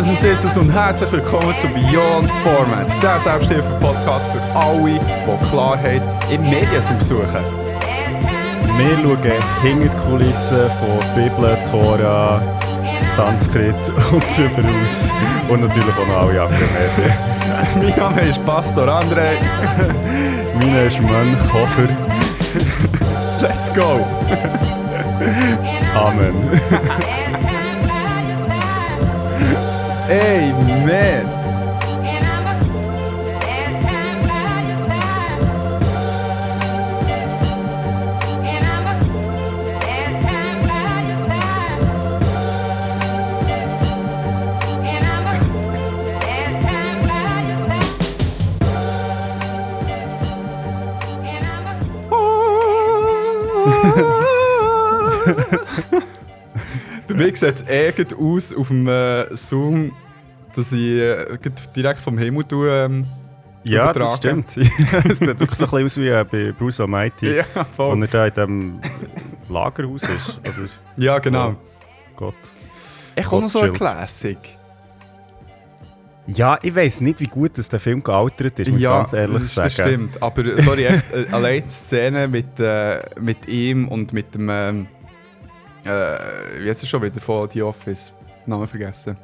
Brothers and Sisters, und herzlich willkommen zu Beyond Format, der Selbsthilfe-Podcast für alle, die Klarheit im Mediensum suchen. Wir schauen hinter die Kulissen von Bibel, Tora, Sanskrit und darüber aus. Und natürlich auch noch alle anderen Medien. mein Name ist Pastor André. Mein ist Mönch Hofer. Let's go! Amen. Amen! Mir sieht es aus auf dem äh, Zoom, dass ich äh, direkt vom Himmel tue, ähm, Ja, das stimmt. Es sieht wirklich so ein bisschen aus wie äh, bei Bruce Almighty. Ja, voll. Und er da in diesem Lagerhaus ist. Oder? Ja, genau. Oh Gott. Ich komme noch so ein Classic. Ja, ich weiß nicht, wie gut das der Film gealtert ist, muss ich ja, ganz ehrlich das, sagen. das stimmt. Aber sorry, echt, äh, allein die Szene mit, äh, mit ihm und mit dem. Ähm, äh, wie heißt er schon wieder von The Office? Namen vergessen.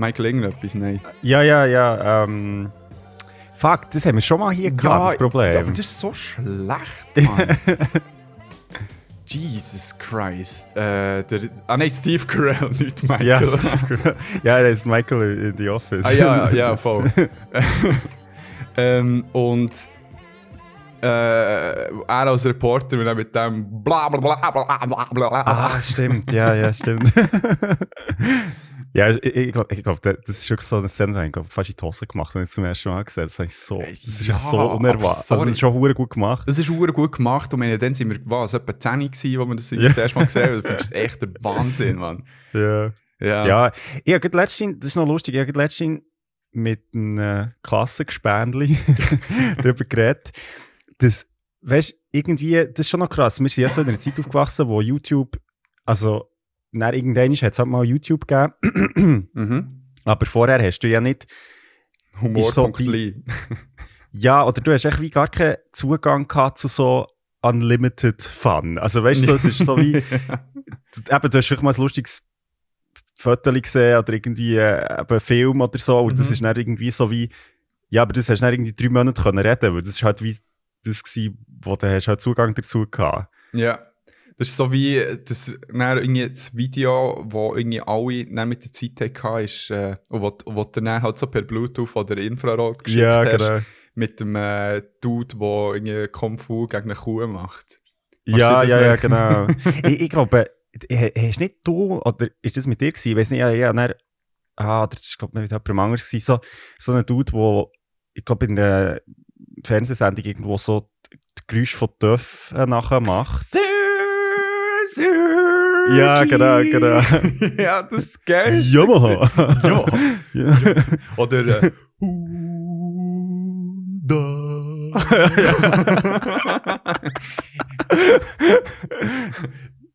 Michael irgendetwas, nein. Ja, ja, ja. Ähm, fuck, das haben wir schon mal hier gehabt, das Problem. Aber das ist so schlecht, Mann. Jesus Christ. Äh, der, ah nein, Steve Carell, nicht Michael. ja, Steve- ja, er ist Michael in The Office. Ah ja, ja, voll. ähm, und äh, er als Reporter und dann mit dem bla bla bla bla bla bla bla. Ah, stimmt, ja, ja, stimmt. Ja, ich, ich glaube, ich glaub, das ist wirklich so eine Szene, die ich glaub, fast in die Hose gemacht habe, zum ersten Mal gesehen. Das, habe ich so, das ist Ja, so unerwartet. Also, das ist schon hure gut gemacht. Das ist hure gut gemacht und meine, dann sind wir was, etwa 10 gewesen, wo wir das Ja. das erste Mal gesehen haben. Du findest echt der Wahnsinn, Mann. Ja. Ja. Ja, ich habe letztens, das ist noch lustig, ich habe letztens mit einem äh, Klassengespänli darüber geredet, dass, weißt irgendwie, das ist schon noch krass, wir sind ja so in einer Zeit aufgewachsen, wo YouTube, also, nach irgendwann hat es halt mal YouTube gegeben, Mhm. aber vorher hast du ja nicht, Ist so die- ja, oder du hast echt wie gar keinen Zugang gehabt zu so Unlimited Fun. Also weißt du, es ist so wie, du, eben, du hast vielleicht mal ein lustiges Foto gesehen oder irgendwie äh, einen Film oder so und das Mhm. ist dann irgendwie so wie, ja, aber das hast du dann irgendwie drei Monate können reden, weil das ist halt wie das gewesen, wo du hast halt Zugang dazu gehabt. Ja. Das ist so wie das, dann irgendwie das Video, wo irgendwie alle dann mit der Zeit hatten, ist, äh, und wo, wo du dann halt so per Bluetooth oder Infrarot geschickt Ja, hast, genau. mit dem äh, Dude, der irgendwie Kung Fu gegen eine Kuh macht. Ja, Hast du ja, ja, das genau. ich, ich glaube, äh, hast nicht du, oder ist das mit dir gewesen? Ich weiß nicht, ja, ja, dann, ah, oder das war, glaube ich, mit jemandem anderes gewesen. So, so ein Dude, wo, ich glaube, in einer Fernsehsendung irgendwo so die Geräusche von Döff äh, nachher macht. Ja, genau, genau. ja, das ist geil. Yamaha. Ja. ja. Oder äh,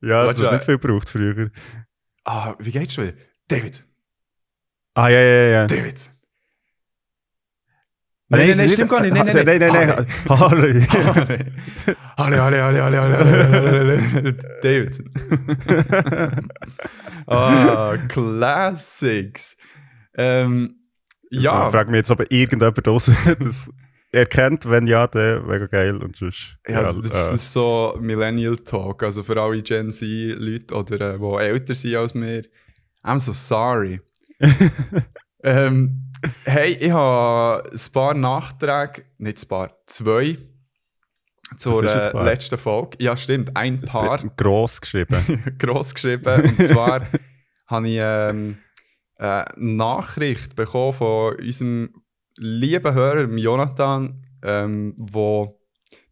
ja, Warte, das hat nicht viel gebraucht früher. ah, wie geht's schon wieder? David, Ah, ja, ja, ja. David. Nein, nein, ist stimmt gar nicht. Nein, Nein, nein, nein, nein. nein. Harley. Alle, alle, alle, alle, alle, alle, alle, Davidson. ah, Classics. Ähm, ja, Ich frage mich jetzt, ob irgendjemand das, das erkennt. Wenn ja, dann wäre geil. Und sonst, ja, das, ist, das äh, ist so Millennial Talk, also für alle Gen Z-Leute oder äh, die älter sind als mir. I'm so sorry. ähm, hey, ich habe ein paar Nachträge, nicht ein paar, zwei zur äh, paar. letzten Folge. Ja, stimmt, ein paar. gross geschrieben. gross geschrieben. Und zwar habe ich ähm, eine Nachricht bekommen von unserem lieben Hörer, Jonathan, ähm, wo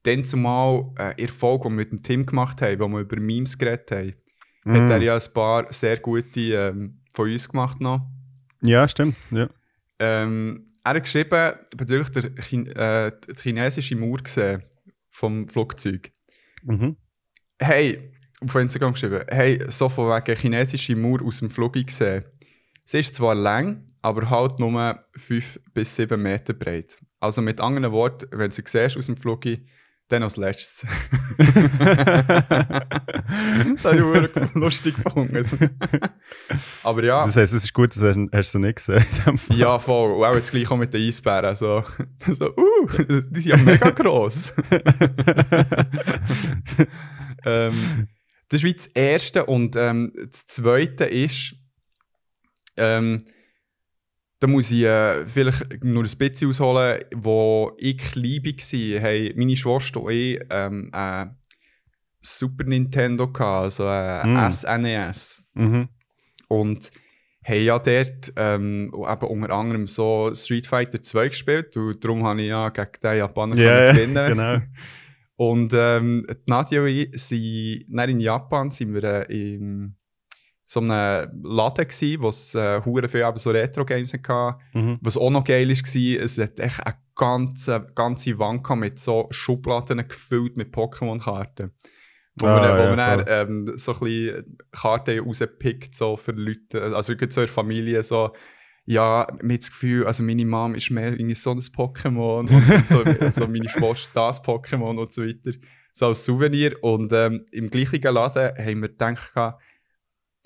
dann zumal äh, der Folge, die wir mit dem Tim gemacht haben, wo wir über Memes geredet haben, hat er Mm. ja ein paar sehr gute ähm, von uns gemacht noch. Ja, stimmt. Ja. Ähm, er hat geschrieben, bezüglich der Chin äh, die chinesische Mauer gesehen vom Flugzeug. Mhm. Hey, auf Instagram geschrieben, hey, so von wegen chinesische Mauer aus dem Flug gesehen. Sie ist zwar lang, aber halt nur 5 bis 7 Meter breit. Also mit anderen Worten, wenn du sie siehst aus dem Flug, dann als letztes. das habe ich wirklich lustig gefunden. aber ja. Das heisst, es ist gut, dass hast, hast du nicht gesehen. ja, voll. Und auch jetzt gleich auch mit den Eisbären. So, so uh, die sind ja mega gross. ähm, das ist wie das Erste. Und ähm, das Zweite ist, ähm, da muss ich äh, vielleicht nur ein bisschen ausholen, wo ich klein war, haben meine Schwester und ich ähm, äh, Super Nintendo gehabt, also äh, mm. SNES. Mhm. Und haben ja dort ähm, eben unter anderem so Street Fighter 2 gespielt und darum habe ich ja gegen den Japaner yeah, gewinnen genau. Und ähm, Nadia und ich sind in Japan sind wir äh, im so einem Laden gsi, wo es äh, viel so Retro-Games hatte. Mhm. Was auch noch geil war, es hat echt eine ganze, ganze Wand mit so Schubladen gefüllt mit Pokémon-Karten. Wo ah, man, wo ja, man dann, ähm, so ein bisschen Karten rauspickt, so für Leute, also so in Familie, so, ja, mit das Gefühl, also meine Mom ist mehr irgendwie so ein Pokémon und so, so meine Schwester das Pokémon und so weiter. So als Souvenir. Und ähm, im gleichen Laden haben wir gedacht,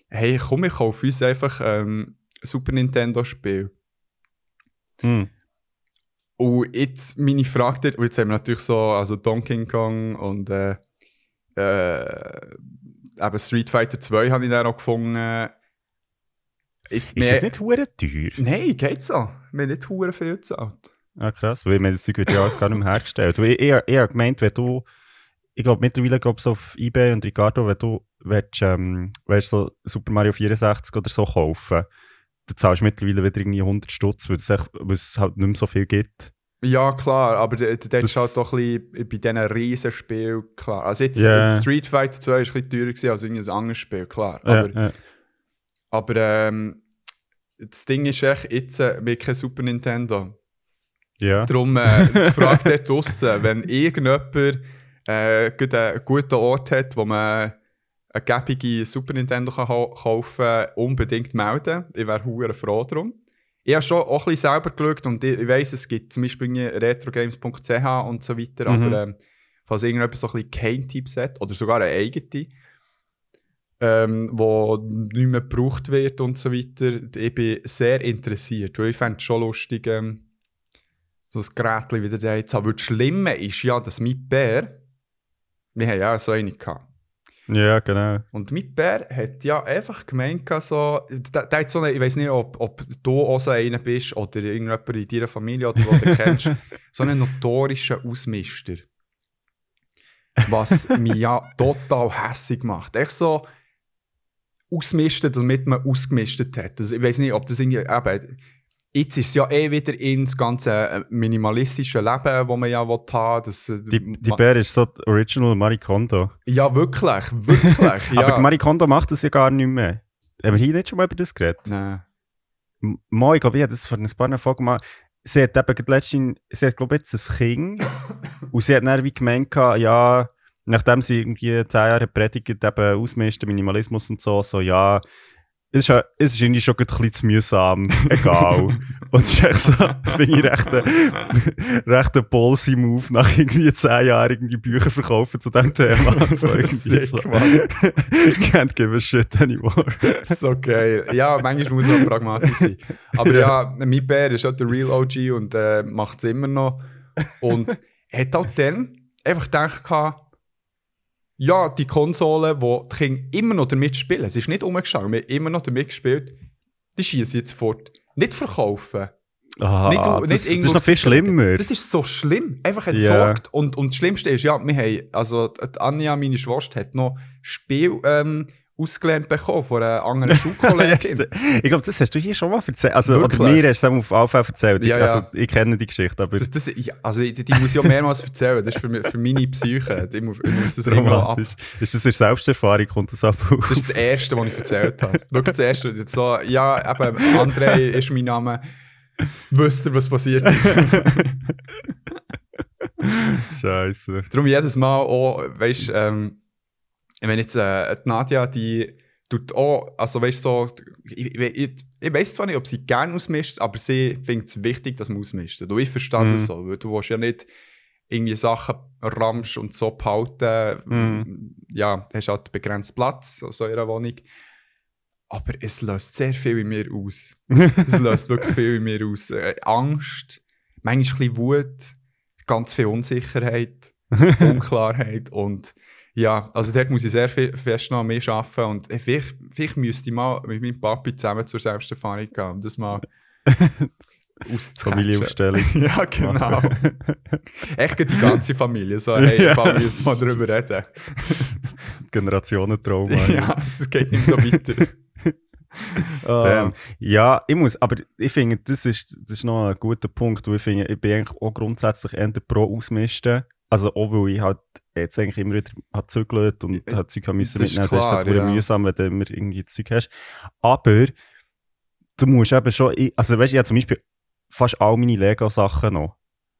hey, komm, ich kaufe uns einfach ähm, Super Nintendo-Spiel. Hm. Und jetzt meine Frage dort, und jetzt haben wir natürlich so, also Donkey Kong und äh, äh, eben Street Fighter 2 habe ich dann auch gefunden. Jetzt, ist das nicht hure teuer? Nein, geht so. Wir haben nicht hure viel gezahlt. Ah, krass, weil wir das Zeug wird ja alles gar nicht mehr hergestellt. Weil ich, ich, ich habe gemeint, wenn du, ich glaube mittlerweile glaub, so auf Ebay und Ricardo, wenn du willst, ähm, willst so Super Mario 64 oder so kaufen, dann zahlst du mittlerweile wieder irgendwie 100 Stutz, weil, weil es halt nicht mehr so viel gibt. Ja, klar, aber das ist halt doch ein bisschen bei diesen Riesenspielen klar. Also jetzt yeah. Street Fighter 2 war ein bisschen teurer als irgendein anderes Spiel, klar. Aber, ja. aber ähm, das Ding ist echt, jetzt äh, mit kein Super Nintendo. Ja. Darum äh, die Frage dort draussen, wenn irgendjemand äh, einen guten Ort hat, wo man eine gäbige Super Nintendo kann kaufen kann, unbedingt melden. Ich wäre hure froh darum. Ich habe schon auch ein bisschen selber geschaut und ich, ich weiss, es gibt zum Beispiel retrogames.ch und so weiter, mhm. aber ähm, falls irgendjemand so ein bisschen Keim-Tipps hat oder sogar eine eigene, ähm, wo nicht mehr gebraucht wird und so weiter, ich bin sehr interessiert, weil ich fände es schon lustig, ähm, so ein Gerät wieder da jetzt haben. Weil das Schlimme ist ja, dass mein Bär, wir haben ja so eine gehabt, ja, genau. Und mit Bär hat ja einfach gemeint, so, der, der hat so eine, ich weiß nicht, ob, ob du auch so einer bist oder irgendjemand in deiner Familie oder den du kennst, so einen notorischen Ausmister. Was mich ja total hässlich macht. Echt so ausmisten, damit man ausgemistet hat. Also, ich weiß nicht, ob das irgendwie, eben, Jetzt ist es ja eh wieder ins ganze äh, minimalistische Leben, das man ja will haben das, äh, Die, die Bär ist so Original Marie Kondo. Ja, wirklich, wirklich. ja. Aber Marie Kondo macht das ja gar nicht mehr. Haben wir hier nicht schon mal über das geredet? Nein. Mal, ich glaube, ich habe das vor ein paar Folgen mal. Sie hat eben letztens, sie hat, glaube ich, jetzt ein Kind. und sie hat dann wie gemeint, ja, nachdem sie irgendwie zehn Jahre predigt, eben ausmisten, Minimalismus und so, so, ja, es ist, es ist irgendwie schon ein bisschen zu mühsam. Egal. und es ist echt so, finde ich recht ein, recht ein ballsy Move, nach irgendwie zehn Jahren irgendwie Bücher verkaufen zu diesem Thema. So irgendwie so. Can't give a shit anymore. so geil. Ja, manchmal muss man pragmatisch sein. Aber ja, mein Bär ist halt der Real OG und äh, macht es immer noch. Und hat auch dann einfach gedacht, ja, die Konsole, wo die Kinder immer noch damit spielen, es ist nicht umgeschaut, wir haben immer noch damit gespielt, die schießen jetzt fort. Nicht verkaufen. Aha, nicht, das, nicht das ist noch viel schlimmer. Das ist so schlimm. Einfach entsorgt. Yeah. Und, und das Schlimmste ist, ja, wir haben, also Anja, meine Schwester, hat noch Spiel ähm, ausgelernt bekommen von einer anderen Schulkollegin. ich glaube, das hast du hier schon mal erzählt. Also, oder mir hast du es auf Anfang erzählt. Ja, also, ich kenne die Geschichte. Aber das, das, also, die, die muss ich auch mehrmals erzählen. Das ist für, für meine Psyche. Ich muss, ich muss das immer ab. Ist das eine Selbsterfahrung? Kommt das ab? Das ist das Erste, was ich erzählt habe. Wirklich das Erste. So, ja, eben, André ist mein Name. Wisst ihr, was passiert? Scheiße. Darum jedes Mal auch, weißt du, ähm, wenn jetzt äh, die Nadja, die tut auch, also weißt du, so, ich, ich, ich, ich weiß zwar nicht, ob sie gerne ausmischt, aber sie findet es wichtig, dass man ausmischt. Und ich verstehe Mhm. das so, weil du willst ja nicht irgendwie Sachen ramsch und so behalten. Mhm. Ja, hast halt begrenzt Platz in so einer Wohnung. Aber es löst sehr viel in mir aus. es löst wirklich viel in mir aus. Äh, Angst, manchmal ein bisschen Wut, ganz viel Unsicherheit, Unklarheit und ja, also dort muss ich sehr viel, fest noch mir arbeiten und vielleicht, vielleicht müsste ich mal mit meinem Papi zusammen zur Selbsterfahrung gehen und das mal auszucatchen. Familienaufstellung. Ja, genau. Echt die ganze Familie. So, hey, Ja, Familie, müssen mal darüber reden. Generationentrauma. ja, es geht nicht so weiter. Damn. Ja, ich muss, aber ich finde, das ist, das ist noch ein guter Punkt, weil ich finde, ich bin eigentlich auch grundsätzlich eher pro Ausmisten. Also auch, weil ich halt jetzt eigentlich immer wieder hat zügelt und Äh, halt Zeug haben müssen das ist mitnehmen. Das ist halt ja. mühsam, wenn du immer irgendwie das Zeug hast. Aber du musst eben schon, also weißt du, ich habe zum Beispiel fast all meine Lego-Sachen noch.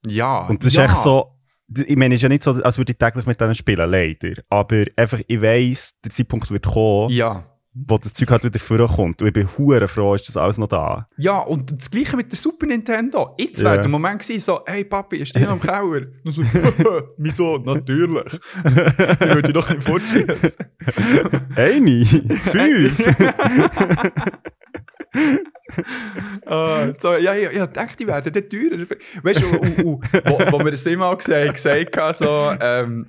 Ja. Und das ja. ist echt so, ich meine, es ist ja nicht so, als würde ich täglich mit denen spielen, leider. Aber einfach, ich weiss, der Zeitpunkt wird kommen, Ja. Wo das Zeug halt wieder vorkommt. Und ich bin hure froh, ist das alles noch da. Ja, und das gleiche mit der Super Nintendo. Jetzt Ja. wäre der Moment gewesen, so, hey Papi, ist noch im Keller? Und so, wieso? Natürlich. Die würde ich doch nicht fortschießen. Eine, fünf. Ah, so, ja, ja, ja, dachte, die werden teurer. Weißt du, wo, wo wir das immer auch gesagt haben, so, ähm,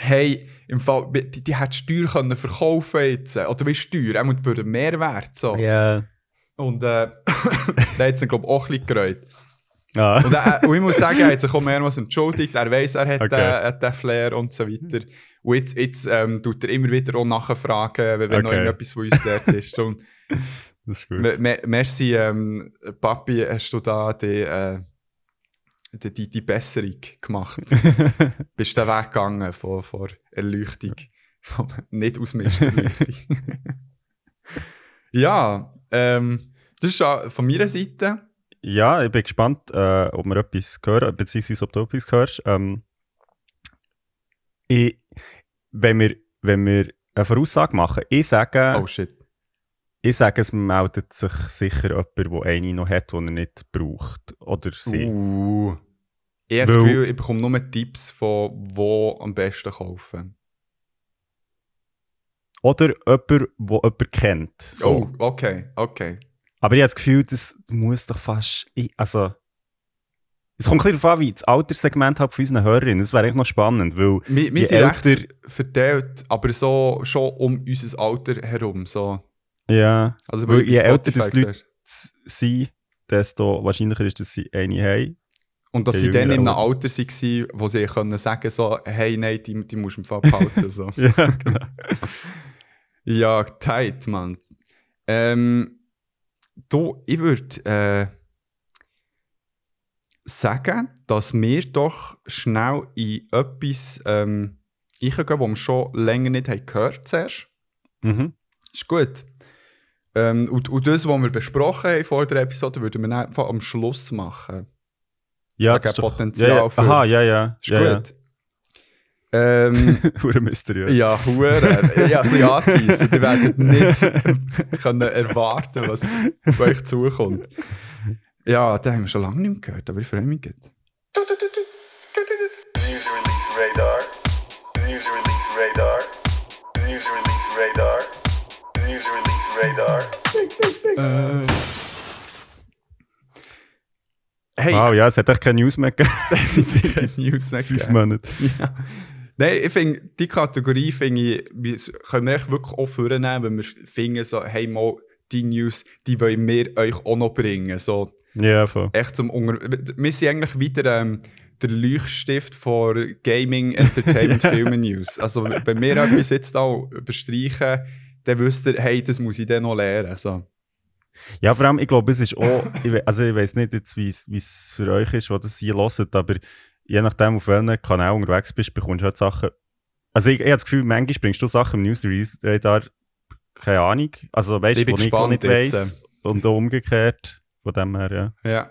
hey, im Fall, die, die hätte Steuer können verkaufen jetzt. Oder wie Steuer, auch für den Mehrwert. So. Ja. Und äh, da hat es glaube ich, auch ein bisschen gereut. Ah. Und, äh, und ich muss sagen, er hat sich auch mehrmals entschuldigt. Er weiss, er hat, Okay. hat den Flair und so weiter. Und jetzt, jetzt ähm, tut er immer wieder auch nachfragen, wenn, wenn noch Okay. irgendetwas von uns dort ist. Und Das ist gut. merci, ähm, Papi, hast du da die, äh, die, die, die Besserung gemacht. Bist den Weg gegangen von, von Erleuchtung. Von nicht Ausmisterleuchtung. ja, ähm, das ist von meiner Seite. ja, ich bin gespannt, äh, ob wir etwas hören, beziehungsweise ob du etwas hörst. Ähm, ich, wenn, wir, wenn wir eine Voraussage machen, ich sage, Oh shit. Ich sage, es meldet sich sicher jemand, der eine noch hat, die er nicht braucht. Oder sie. Uh. Ich habe das Gefühl, ich bekomme nur Tipps von wo am besten kaufen. Oder jemand, der jemand kennt. So. Oh, okay, okay. Aber ich habe das Gefühl, das muss doch fast. Ich, also. Es kommt ein bisschen darauf an, wie das Alterssegment halt von unseren Hörerinnen. Das wäre eigentlich noch spannend, weil. Wir, wir sind recht älter- verteilt, aber so schon um unser Alter herum. So. Ja. Also, Weil je älter das Leute sind, desto wahrscheinlicher ist, dass sie eine haben. Und dass sie dann in einem. Alter waren, wo sie können sagen so, hey, nein, die, die musst du im Fall behalten. So. ja, genau. ja, tight, Mann. Ähm, du, ich würde äh, sagen, dass wir doch schnell in etwas ähm, eingehen, das wir schon länger nicht haben gehört zuerst. Mhm. Ist gut. Ähm, und, und das, was wir besprochen haben vor der Episode, würden wir einfach am Schluss machen. Ja, Wegen das ist doch- Potenzial ja, ja. für- Aha, ja, ja. Ist ja, gut. Ähm, Ja. Hure mysteriös. ja, Hure. Ja, ein bisschen anzuheissen. Ihr werdet nicht können erwarten, was auf euch zukommt. Ja, den haben wir schon lange nicht mehr gehört, aber ich freue mich jetzt. News release radar. News release radar. News release radar. News release radar. Hey, Wow, ja, es hat echt keine News mehr gegeben. das ist sicher News mehr Fünf. Monate. Ja. Nein, ich finde, die Kategorie finde ich, können wir echt wirklich auch vornehmen, wenn wir finden, so, hey, mal, die News, die wollen wir euch auch noch bringen. So, Ja, voll. echt zum Unter Wir sind eigentlich wieder ähm, der Leuchtstift von Gaming, Entertainment, Filmen News. Also, wenn wir etwas jetzt auch überstreichen, dann wisst ihr, hey, das muss ich dann noch lernen. So. Ja, vor allem, ich glaube, es ist auch, ich, we- also ich weiß nicht jetzt, wie es- für euch ist, was das hier hört, aber je nachdem, auf welchem Kanal unterwegs bist, bekommst du halt Sachen. Also ich, ich habe das Gefühl, manchmal bringst du Sachen im News Radar, keine Ahnung. Also weißt du, wo ich nicht jetzt, weiss. Und auch umgekehrt. Von dem her, ja. Ja.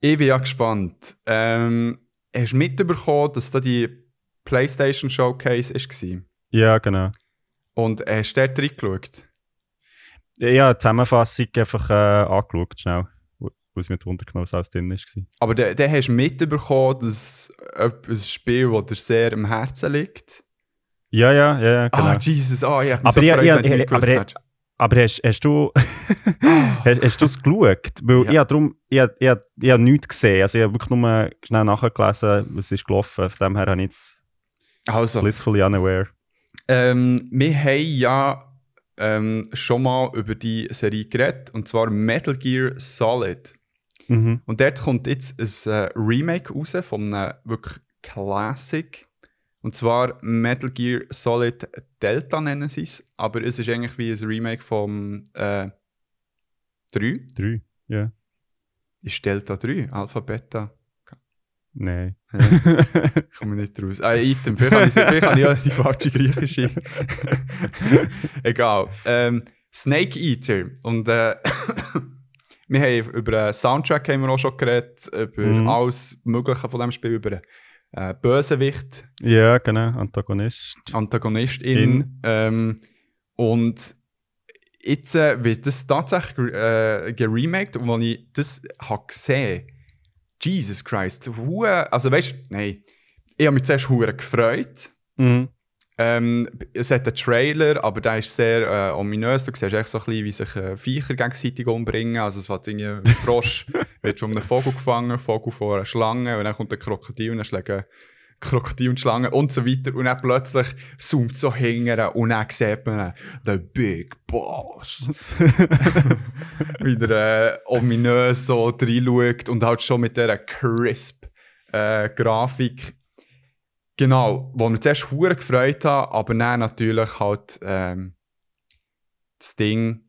Ich bin ja gespannt. Ähm, hast du mitbekommen, dass da die PlayStation Showcase war? Ja, genau. Und hast du dort reingeschaut? Ja, die Zusammenfassung einfach äh, angeschaut, schnell. Wo wo es mir drunter genommen was alles drin war. Aber dann hast du mitbekommen, dass ein Spiel, das dir sehr am Herzen liegt. Ja, ja, ja, ja, genau. Ah, Jesus, ah, ich hab mich Aber so ja, gefreut, ja, ja, aber- hättest. Aber hast, hast du hast, hast du es geschaut? Weil Ja. ich habe darum, ich, habe- ich, habe- ich habe nichts gesehen. Also ich habe wirklich nur schnell nachgelesen, was ist gelaufen. Von dem her habe ich jetzt Also, blissfully unaware. Ähm, wir haben ja ähm, schon mal über die Serie geredet, und zwar Metal Gear Solid. Mhm. Und dort kommt jetzt ein äh, Remake raus von einem wirklich Classic. Und zwar Metal Gear Solid Delta nennen sie es, aber es ist eigentlich wie ein Remake vom äh, 3. Drei. Ja. Ist Delta 3, Alpha, Beta? Nein. Ich komme nicht raus. Ah, Item, vielleicht habe ich, vielleicht habe ich ja die falsche griechische. Egal. Ähm, Snake Eater. Und äh, wir haben über den Soundtrack haben wir auch schon geredet, über Mhm. alles Mögliche von dem Spiel, über äh, Bösewicht, ja, genau. Antagonist. Antagonistin. In. Ähm, und jetzt äh, wird das tatsächlich äh, geremaked und als ich das habe gesehen Jesus Christ, hure, also weißt nein, ich habe mich zuerst hure gefreut. Mhm. Ähm, es hat einen Trailer, aber der ist sehr äh, ominös. Du siehst echt so ein bisschen, wie sich äh, Viecher gegenseitig umbringen. Also es wird irgendwie ein Frosch, wird von einem Vogel gefangen, Vogel vor einer Schlange und dann kommt ein Krokodil und dann schlägt Krokodil und Schlange und so weiter. Und dann plötzlich zoomt so hinterher und dann sieht man den Big Boss. Wieder äh, ominös so reinschaut und halt schon mit dieser crisp äh, Grafik. Genau, wo wir zuerst hure gefreut haben, aber dann natürlich halt ähm, das Ding,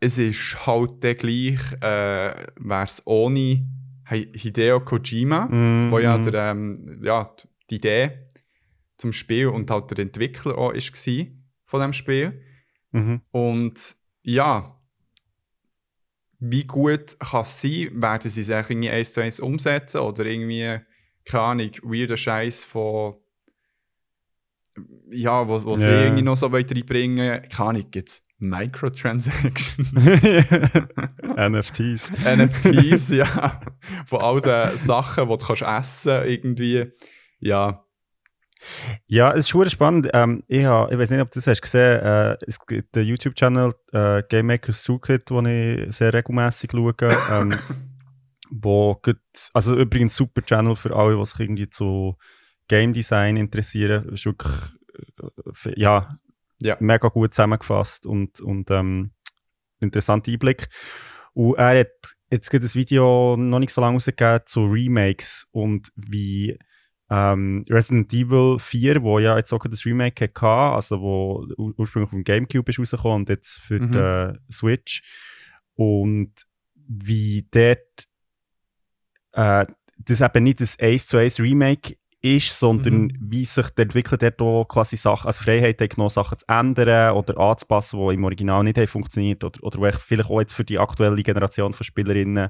es ist halt der gleich, äh, wäre es ohne Hideo Kojima, Mhm. wo ja, der, ähm, ja die Idee zum Spiel und halt der Entwickler auch ist von dem Spiel. Mhm. Und ja, wie gut kann es sein, werden sie es eigentlich irgendwie eins zu eins umsetzen oder irgendwie, keine Ahnung, weirder Scheiß von, ja, wo, wo sie Ja. irgendwie noch so weit reinbringen, keine Ahnung, jetzt Microtransactions, NFTs. NFTs, ja, von all den Sachen, die du kannst essen irgendwie, ja, Ja, es ist schon spannend. Ähm, ich ha, ich weiß nicht, ob du das hast gesehen. Äh, es gibt den YouTube-Channel äh, Game Makers Toolkit, den ich sehr regelmäßig schaue. Ähm, wo gut, also übrigens super Channel für alle, die sich irgendwie zu Game Design interessieren. Ist wirklich, äh, ja, Ja. mega gut zusammengefasst und, und ähm, interessanter Einblick. Und er hat jetzt gerade ein Video noch nicht so lange rausgegeben zu Remakes und wie ähm, Resident Evil 4, wo ja jetzt auch das Remake hatte, also wo ur- ursprünglich dem Gamecube ist rausgekommen und jetzt für Mhm. die Switch. Und wie dort äh, das eben nicht das 1 zu 1 Remake ist, sondern Mhm. wie sich der Entwickler dort quasi Sachen, also Freiheit hat genommen, Sachen zu ändern oder anzupassen, die im Original nicht haben funktioniert oder, oder wo echt vielleicht auch jetzt für die aktuelle Generation von Spielerinnen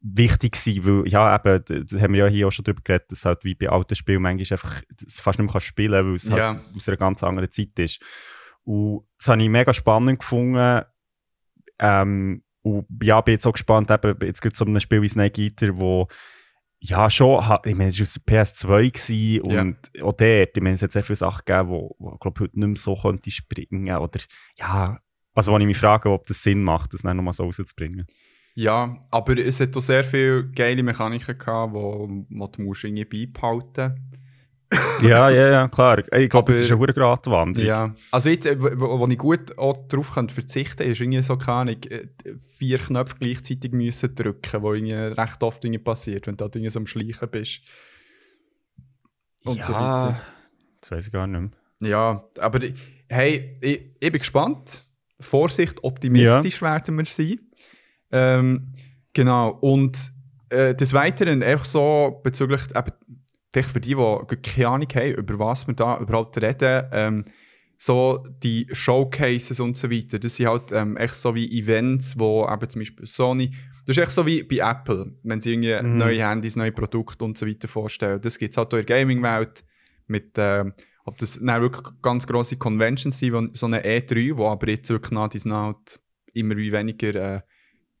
wichtig sind, weil, ja, eben, das haben wir ja hier auch schon drüber geredet, dass halt wie bei alten Spielen manchmal einfach fast nicht mehr spielen weil es Ja. halt aus einer ganz anderen Zeit ist. Und das habe ich mega spannend gefunden. Ähm, und ja, bin jetzt auch gespannt, eben, jetzt gibt es so ein Spiel wie Snake Eater, wo ja schon, ich meine, es war aus der PS2 gewesen und auch dort, ich meine, es hat sehr viele Sachen gegeben, wo, wo ich glaube, heute nicht mehr so könnte springen oder ja, also wo ich mich frage, ob das Sinn macht, das dann nochmal so rauszubringen. Ja, aber es hat auch sehr viele geile Mechaniken gehabt, wo, wo du musst irgendwie beibehalten ja, ja, ja, klar. Ich glaube, es ist eine hohe Gratwanderung. Ja. Also jetzt, äh, wo, wo ich gut auch darauf könnte verzichten ist irgendwie so, keine Ahnung, äh, vier Knöpfe gleichzeitig müssen drücken, wo irgendwie recht oft irgendwie passiert, wenn du da irgendwie so am Schleichen bist. Und so weiter. Das weiß ich gar nicht mehr. Ja, aber hey, ich, ich bin gespannt. Vorsicht, optimistisch werden wir sein. Ähm, genau, und äh, des Weiteren einfach so bezüglich, eben, vielleicht für die, die keine Ahnung haben, über was wir da überhaupt reden, ähm, so die Showcases und so weiter, das sind halt ähm, echt so wie Events, wo eben zum Beispiel Sony, das ist echt so wie bei Apple, wenn sie irgendwie Mhm. neue Handys, neue Produkte und so weiter vorstellen. Das gibt es halt auch in der Gaming-Welt mit ähm, ob das dann wirklich ganz grosse Conventions sind, so eine E3, wo aber jetzt wirklich nach diesen halt immer wie weniger äh,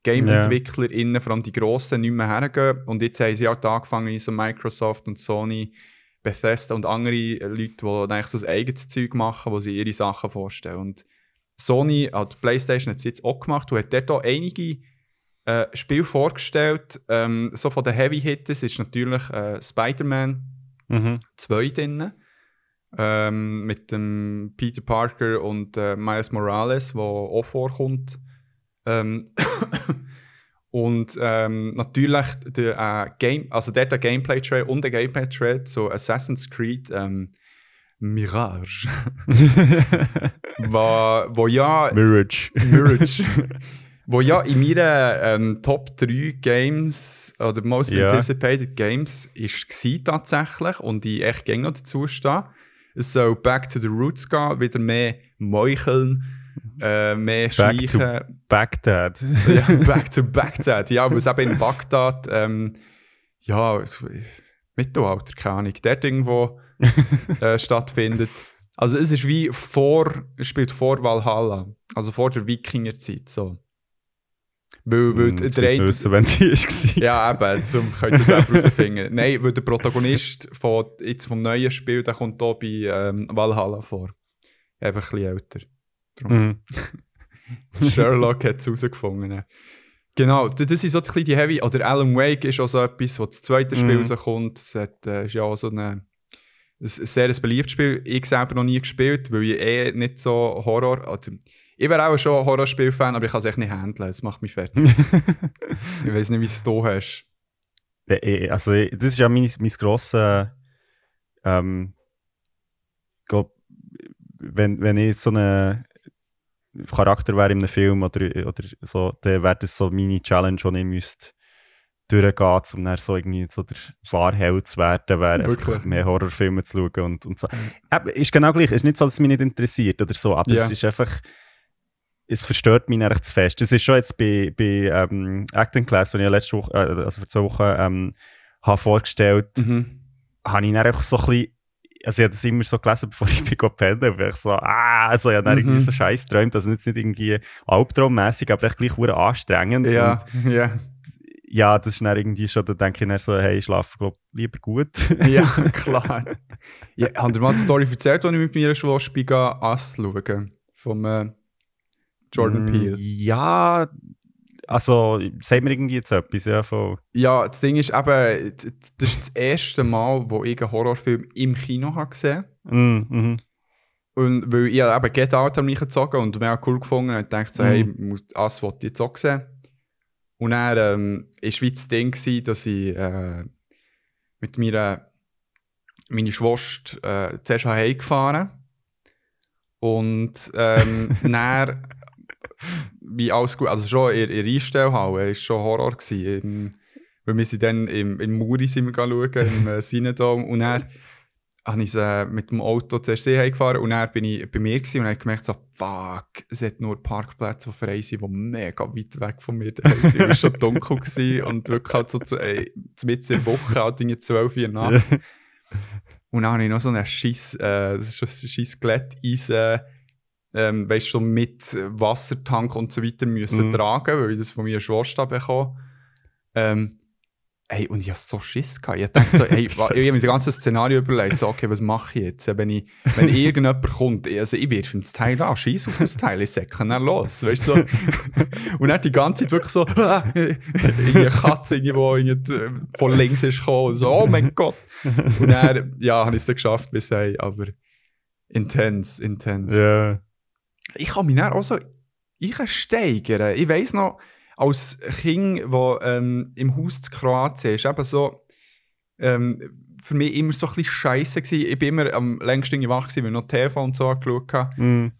Game-EntwicklerInnen, vor allem die Grossen, nicht mehr hergehen. Und jetzt haben sie halt angefangen, so Microsoft und Sony, Bethesda und andere Leute, die eigentlich so ein eigenes Zeug machen, wo sie ihre Sachen vorstellen. Und Sony, also die Playstation hat es jetzt auch gemacht und hat dort auch einige äh, Spiele vorgestellt. Ähm, so von den Heavy Hitters ist natürlich äh, Spider-Man Mhm. 2 drin. Ähm, mit dem Peter Parker und äh, Miles Morales, wo auch vorkommt. Ähm, und ähm, natürlich der äh, Game, also der der Gameplay Trail und der Gameplay Trail zu Assassin's Creed ähm, Mirage, wo, wo ja Mirage. Mirage. Wo ja in meinen ähm, Top 3 Games oder Most Ja. Anticipated Games ist gsi tatsächlich und ich echt gerne noch dazu stehe. Es soll Back to the Roots gehen, wieder mehr Meucheln, äh, mehr Back to- Schleichen. Baghdad. ja, back to Baghdad. Ja, weil es eben in Bagdad, ähm, ja, Mittelalter, keine Ahnung, dort irgendwo äh, stattfindet. Also es ist wie vor, spielt vor Valhalla, also vor der Wikingerzeit so. Weil, weil Hm, der jetzt müssen wir eine- wissen, wenn die war. ja, eben, darum könnt ihr es selber herausfinden. Nein, weil der Protagonist von, jetzt vom neuen Spiel, der kommt hier bei ähm, Valhalla vor. Einfach ein bisschen älter. Mhm. Sherlock hat es herausgefunden. Genau, das sind so ein die Heavy. Oder Alan Wake ist auch so etwas, wo das zweite Spiel Mhm. rauskommt. Es hat, äh, ist ja auch so eine, ein sehr ein beliebtes Spiel. Ich selber noch nie gespielt, weil ich eh nicht so Horror. Also, ich wäre auch schon ein Horrorspiel-Fan, aber ich kann es echt nicht handeln. Das macht mich fertig. ich weiß nicht, wie es du hast. Ja, eh, Also, eh, das ist ja mein, mein grosses. Ähm, ich glaub, wenn, wenn ich so ein Charakter wäre in einem Film oder, oder so, dann wäre das so meine Challenge, die ich müsste durchgehen, um dann so irgendwie so der Wahrheld zu werden, wäre mehr Horrorfilme zu schauen und, und so. Eben, ist genau gleich, es ist nicht so, dass es mich nicht interessiert oder so, aber Ja. es ist einfach, es verstört mich echt zu fest. Das ist schon jetzt bei, bei ähm, Acting Class, die ich letzte Woche, äh, also vor zwei Wochen ähm, habe vorgestellt, Mhm. habe ich dann einfach so ein bisschen, also ich habe das immer so gelesen, bevor ich bin pennen, weil ich so, ah, also ich habe dann Mhm. irgendwie so scheiß geträumt, also jetzt nicht irgendwie albtraummässig, aber echt gleich verdammt anstrengend. Ja, Und ja. ja, das ist dann irgendwie schon, da denke ich dann so, hey, ich schlafe glaub, lieber gut. ja, klar. Ja, haben dir mal die Story erzählt, als ich mit meiner Schwester bin, Us schauen? Vom äh, Jordan Mm, Peele. Ja, also, sagen wir irgendwie jetzt etwas, ja, von, Ja, das Ding ist eben, das ist das erste Mal, wo ich einen Horrorfilm im Kino habe gesehen mm, mhm. Und weil ich eben Get Out an mich gezogen und mir auch cool gefunden und dachte so, Mhm. hey, muss- das wollte ich jetzt auch sehen. Und dann ähm, ist wie das Ding gewesen, dass ich äh, mit meiner meine Schwester äh, zuerst heimgefahren und ähm, dann wie alles gut, also schon in in Einstellhalle, ist schon Horror gewesen. Im, weil wir sind dann im, in Muri sind wir schauen, im äh, Synodom und dann habe ich äh, mit dem Auto zuerst See heimgefahren und dann bin ich bei mir gewesen und habe gemerkt so, fuck, es hat nur Parkplätze, die frei sind, die mega weit weg von mir sind. Es war schon dunkel gewesen und wirklich halt so zu, äh, mitten in der Woche, halt irgendwie 12 Uhr Nacht. Und dann habe ich noch so einen Schiss, äh, das ist schon ein Schiss Glätteisen, ähm, weißt du, so mit Wassertank und so weiter müssen Mhm. tragen, weil ich das von meiner Schwester bekommen ähm, Ey, und ich hatte so Schiss. Gehabt. Ich dachte so, wa- ich habe mir das ganze Szenario überlegt, so, okay, was mache ich jetzt? Wenn, ich, wenn irgendjemand kommt, also ich wirf ihm das Teil an, schieß auf das Teil, ich säcke dann los, weißt so. Und dann die ganze Zeit wirklich so, eine Katze, die irgendwie von links ist gekommen, so, oh mein Gott. Und dann, ja, habe ich es dann geschafft bis hey, aber intens, intens. ja. Ich kann mich dann auch so steigern. Ich weiss noch, als Kind, das ähm, im Haus zu Kroatien ist, eben so, ähm, für mich immer so ein bisschen scheiße gewesen. Ich bin immer am längsten wach gewesen, weil ich noch TV und so angeschaut habe. Mm.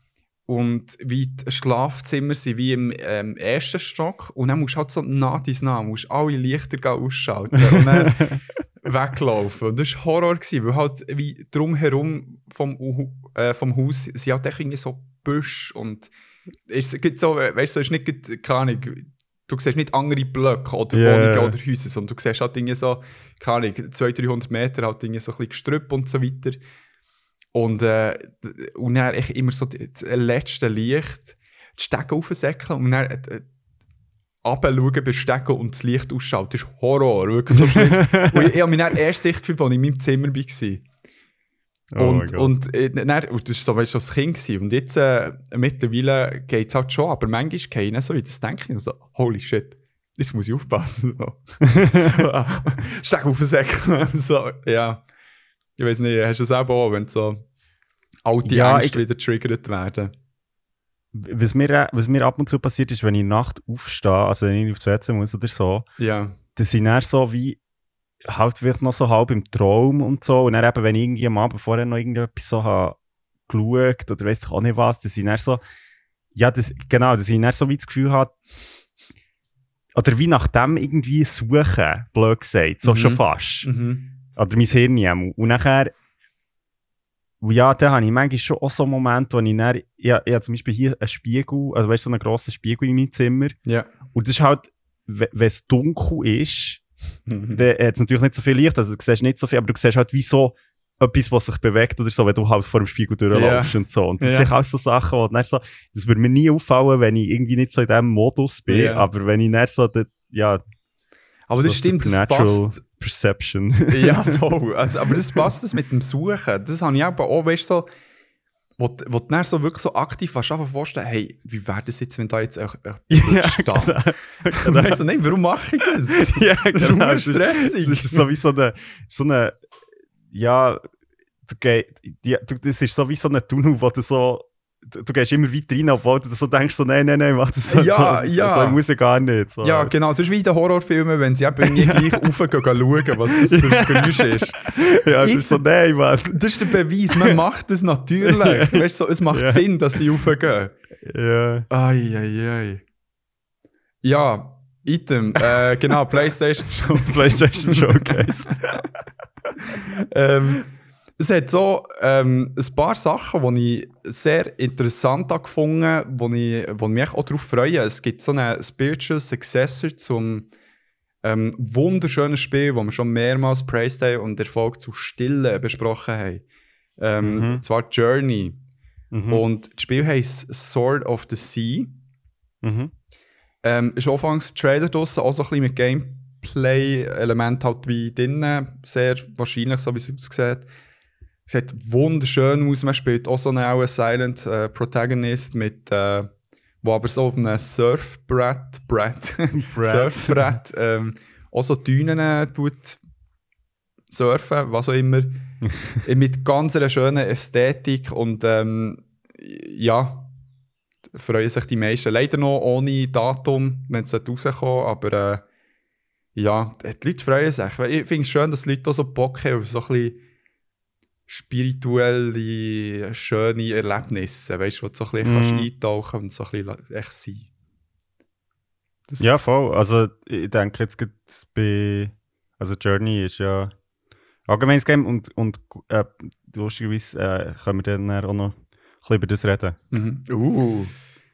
Und wie die Schlafzimmer sind wie im ähm, ersten Stock. Und dann musst du halt so nah dein nah, musst alle Lichter ausschalten und dann weglaufen. Und das war Horror, gewesen, weil halt wie drumherum vom, äh, vom Haus sind halt irgendwie so Büsche und es gibt so, weißt du, so ist nicht, keine Ahnung, du siehst nicht andere Blöcke oder Ja. Wohnungen oder Häuser, sondern du siehst halt irgendwie so, keine Ahnung, 200, 300 Meter halt irgendwie so ein bisschen Gestrüpp und so weiter. Und, äh, und dann ich immer so das letzte Licht, die Stege aufsäckeln und dann äh, runterschauen bei Stege und das Licht ausschalten. Das ist Horror, wirklich so schlimm. und ich, ich habe mich dann erst sicher gefühlt, als ich in meinem Zimmer war. Oh und, und, äh, dann, und das war so, weißt, als Kind. Gewesen. Und jetzt, äh, mittlerweile geht es halt schon, aber manchmal ich dann so in das Denken so, holy shit, jetzt muss ich aufpassen. So. Steck auf den Säckel. so, ja. Ich weiß nicht, hast du das auch, wenn so alte Ja, Ängste ich- wieder triggert werden? was, mir, äh, was mir ab und zu passiert ist, wenn ich nachts aufstehe, also wenn ich auf die WC muss oder so, Ja. dass ich dann so wie halt vielleicht noch so halb im Traum und so und dann eben, wenn ich irgendwie am Abend vorher noch irgendetwas so habe geschaut oder weiss ich auch nicht was, dass ich dann so ja, das, genau, dass ich dann so wie das Gefühl habe oder wie nach dem irgendwie suchen, blöd gesagt, so Mhm. schon fast. Mhm. Oder mein Hirn einmal. Und nachher, und ja, da habe ich manchmal schon auch so Momente, wo ich dann, ja, ja, zum Beispiel hier einen Spiegel, also weißt du, so einen grossen Spiegel in meinem Zimmer. Ja. Und das ist halt, we- wenn es dunkel ist. dann hat es natürlich nicht so viel Licht, also du siehst nicht so viel, aber du siehst halt wie so etwas, was sich bewegt oder so, wenn du halt vor dem Spiegel durchlaufst und so. Und das Ja. sind auch so Sachen, wo dann so, das würde mir nie auffallen, wenn ich irgendwie nicht so in diesem Modus bin, Ja. aber wenn ich dann so, de, ja, Aber das so stimmt, das passt. Perception. ja, voll. Also, aber das passt das mit dem Suchen. Das habe ich auch, auch weißt du, so, wo, du- wo du so wirklich so aktiv fast einfach vorstellen, hey, wie wäre das jetzt, wenn da jetzt auch äh, Ja, steht? genau. Und so, nein, warum mache ich das? ja, genau. Das ist, stressig. das ist so wie so eine, so eine ja, geh, die, das ist so wie so ein Tunnel, wo du so, du, gehst immer weiter rein, obwohl du so denkst, so, nein, nein, nein, mach das so, Ja, so, ja. so, so muss ich gar nicht. So. Ja, genau. Das ist wie in den Horrorfilmen, wenn sie eben irgendwie gleich raufgehen, schauen, was das für ein Geräusch ist. ja, das ist so, nein, Mann. Das ist der Beweis, man macht das natürlich. Weißt so, es macht Ja. Sinn, dass sie raufgehen. Ja. Ai, ai, ai. Ja, Item. Äh, genau, PlayStation Show. PlayStation Showcase. ähm, es hat so ähm, ein paar Sachen, die ich sehr interessant habe gefunden wo ich, wo mich auch darauf freue. Es gibt so einen Spiritual Successor zum ähm, wunderschönen Spiel, das wir schon mehrmals Praise Day und Erfolg zu Stille besprochen haben. Ähm, Mhm. Zwar Journey. Mhm. Und das Spiel heisst Sword of the Sea. Mhm. Ähm, ist anfangs Trailer draussen, auch so ein bisschen mit Gameplay-Element halt wie drinnen. Sehr wahrscheinlich, so wie es aussieht. Sieht wunderschön aus. Man spielt auch so einen, auch einen Silent äh, Protagonist mit, äh, wo aber so auf einem Surfbrett, Brett, Brett. Surfbrett, ähm, auch so Dünen äh, tut surfen, was auch immer. Mit ganz einer schönen Ästhetik und ähm, ja, freuen sich die meisten. Leider noch ohne Datum, wenn es rauskommt, aber äh, ja, die Leute freuen sich. Ich finde es schön, dass die Leute auch so Bock haben auf so ein bisschen spirituelle, schöne Erlebnisse, weißt du, wo du so ein bisschen Mhm. kannst eintauchen und so ein bisschen echt sein. Das- Ja, voll. Also, ich denke jetzt bei. Also, Journey ist ja allgemeines Game und, und äh, lustigerweise äh, können wir dann auch noch ein bisschen über das reden. Mhm. Uh,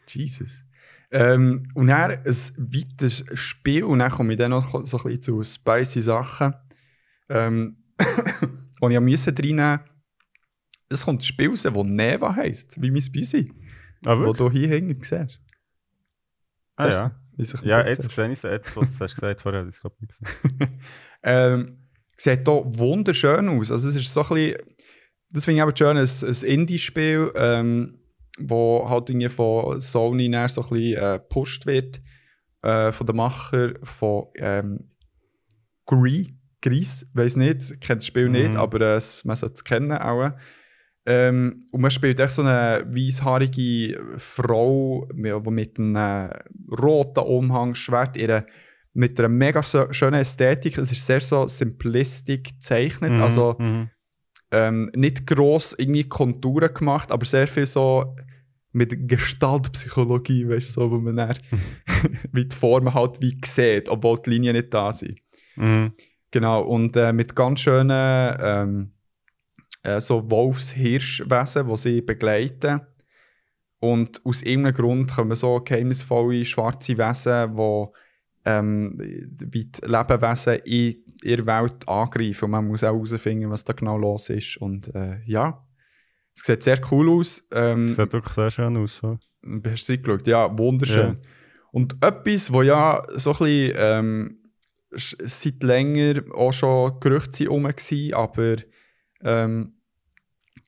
Jesus. Ähm, und dann ein weiteres Spiel, und dann komme ich dann noch so ein bisschen zu spicy Sachen, ähm, die ich musste reinnehmen Es kommt ein Spiel raus, das Neva heisst, wie mein Büsi, Ah, wo du hier hinten siehst. Ah, Siehst du, ja. Ja, jetzt sehe ich es. Jetzt, was du hast gesagt vorher, habe ich es ich, nicht gesehen. ähm, sieht hier wunderschön aus. Also es ist so ein bisschen, das finde ich aber schön, ein, ein Indie-Spiel, ähm, wo halt irgendwie von Sony näher so ein bisschen äh, gepusht wird, äh, von den Macher von ähm, Gree, Gris, weiß nicht, kennt das Spiel Mhm. nicht, aber äh, man sollte es kennen auch. Ähm, und man spielt echt so eine weißhaarige Frau mit, mit einem roten Umhang, Schwert, ihre, mit einer mega schönen Ästhetik. Es ist sehr so simplistisch gezeichnet, Mhm, also mhm. ähm, nicht gross irgendwie Konturen gemacht, aber sehr viel so mit Gestaltpsychologie, weißt du, so, wo man dann wie die Formen halt wie sieht, obwohl die Linien nicht da sind. Mhm. Genau, und äh, mit ganz schönen ähm, äh, so Wolfs-Hirschwesen, die sie begleiten. Und aus irgendeinem Grund kommen so geheimnisvolle schwarze Wesen, die ähm, wie die Lebewesen in ihrer Welt angreifen. Und man muss auch herausfinden, was da genau los ist. Und äh, ja, Es sieht sehr cool aus. Ähm, sieht wirklich sehr schön aus. so. Hast du reingeschaut? Ja, wunderschön. Und etwas, wo ja so ein bisschen ähm, seit länger auch schon Gerüchte sind rum waren, aber ähm,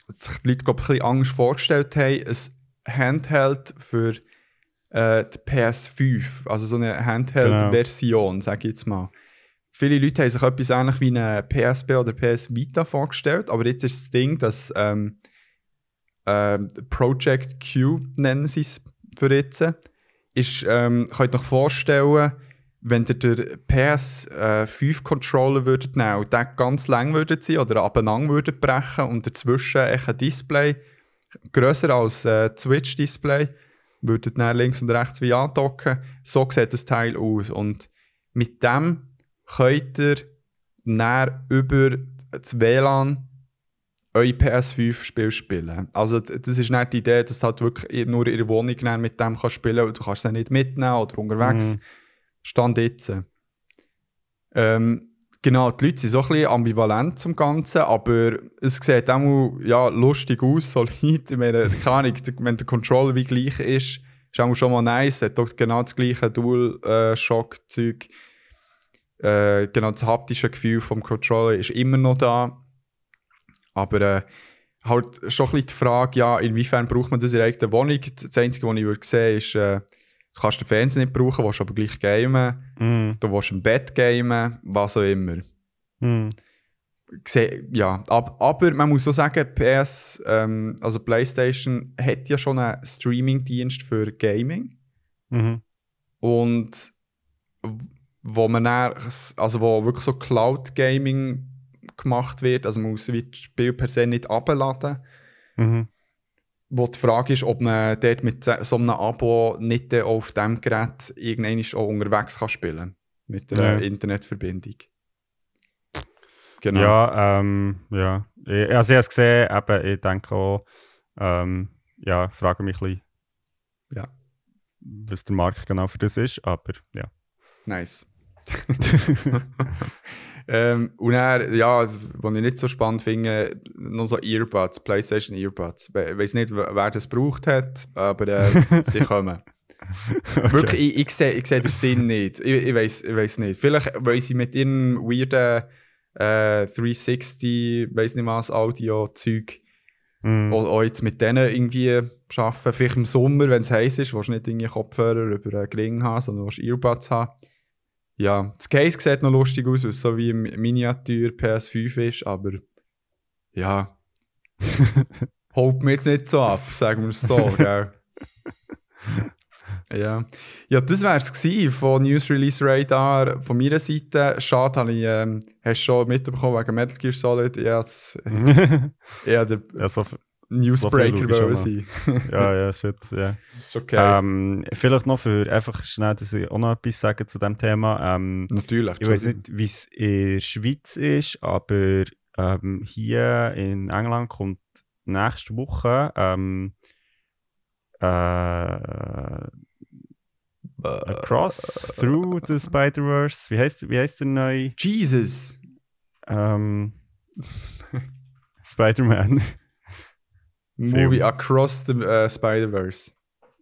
sich die Leute glaub, ich, ein bisschen Angst vorgestellt haben, ein Handheld für äh, die PS5, also so eine Handheld-Version, sage ich jetzt mal. Viele Leute haben sich etwas ähnlich wie eine PSP oder PS Vita vorgestellt, aber jetzt ist das Ding, dass ähm, ähm, Project Q nennen sie es für jetzt, ist, ähm, könnt ihr euch vorstellen, wenn ihr den PS5-Controller würdet nehmen und ganz lang würdet sein oder abeinander würdet brechen und dazwischen ein Display, grösser als äh, Switch-Display, würdet dann links und rechts wie andocken. So sieht das Teil aus. Und mit dem könnt ihr dann über das WLAN eure PS5-Spiel spielen. Also das ist nicht die Idee, dass du halt wirklich nur in der Wohnung mit dem kannst spielen und du kannst es nicht mitnehmen oder unterwegs. Mhm. Stand jetzt. Ähm, genau, die Leute sind so ein bisschen ambivalent zum Ganzen, aber es sieht auch ja, lustig aus, solid. Ich meine, keine Ahnung, wenn der Controller wie gleich ist, ist auch schon mal nice. Hat doch genau das gleiche Dual-Shock-Zeug. Äh, genau, das haptische Gefühl vom Controller ist immer noch da. Aber äh, halt schon ein bisschen die Frage, ja, inwiefern braucht man das in der eigenen Wohnung? Das Einzige, was ich würde sehen, ist, äh, du kannst den Fernseher nicht brauchen, willst aber gleich gamen. Mm, Du willst im Bett gamen, was auch immer. mm. Ja, ab, aber man muss auch sagen, PS, ähm, also PlayStation, hat ja schon einen Streaming-Dienst für Gaming. Mhm. Und wo man dann, also wo wirklich so Cloud-Gaming gemacht wird, also man muss das Spiel per se nicht abladen. Mhm. Wo die Frage ist, ob man dort mit so einem Abo nicht auf dem Gerät irgendwann auch unterwegs kann spielen Mit einer Ja. Internetverbindung. Genau. Ja, ähm, ja. Ich- Also ich habe es gesehen, eben, ich denke auch, ähm, ja, frage mich ein bisschen, Ja. was der Markt genau für das ist, aber ja. Nice. ähm, und dann, ja, was ich nicht so spannend finde, noch so Earbuds, PlayStation Earbuds. Ich weiß nicht, wer das gebraucht hat, aber äh, sie kommen. Wirklich, ich, ich sehe ich seh den Sinn nicht. Ich, ich, weiß, ich weiß nicht. Vielleicht, weil sie mit ihrem weirden äh, 360, weiß nicht was, Audio-Zeug Mm. auch, auch jetzt mit denen irgendwie arbeiten. Vielleicht im Sommer, wenn es heiß ist, willst du nicht irgendwie Kopfhörer über einen Gring haben, sondern willst Earbuds haben. Ja, das Case sieht noch lustig aus, weil es so wie im Miniatur PS5 ist, aber ja. Holt mir jetzt nicht so ab, sagen wir es so, gell? Ja. ja, das wäre es von News Release Radar von meiner Seite. Schade, habe ich, ähm, hast du schon mitbekommen wegen Metal Gear Solid. Ich wollte eher der ja, so, Newsbreaker wollen sein. ja, ja, shit, ja. ist okay. Ähm, vielleicht noch für einfach schnell, dass ich auch noch etwas sagen zu dem Thema. Ähm, Natürlich. ich weiß nicht, wie es in der Schweiz ist, aber ähm, hier in England kommt nächste Woche ähm, äh, Across Through the Spider-Verse. Wie heißt, wie heißt der neue Jesus! ähm, Spider-Man? Movie Across the äh, Spider-Verse.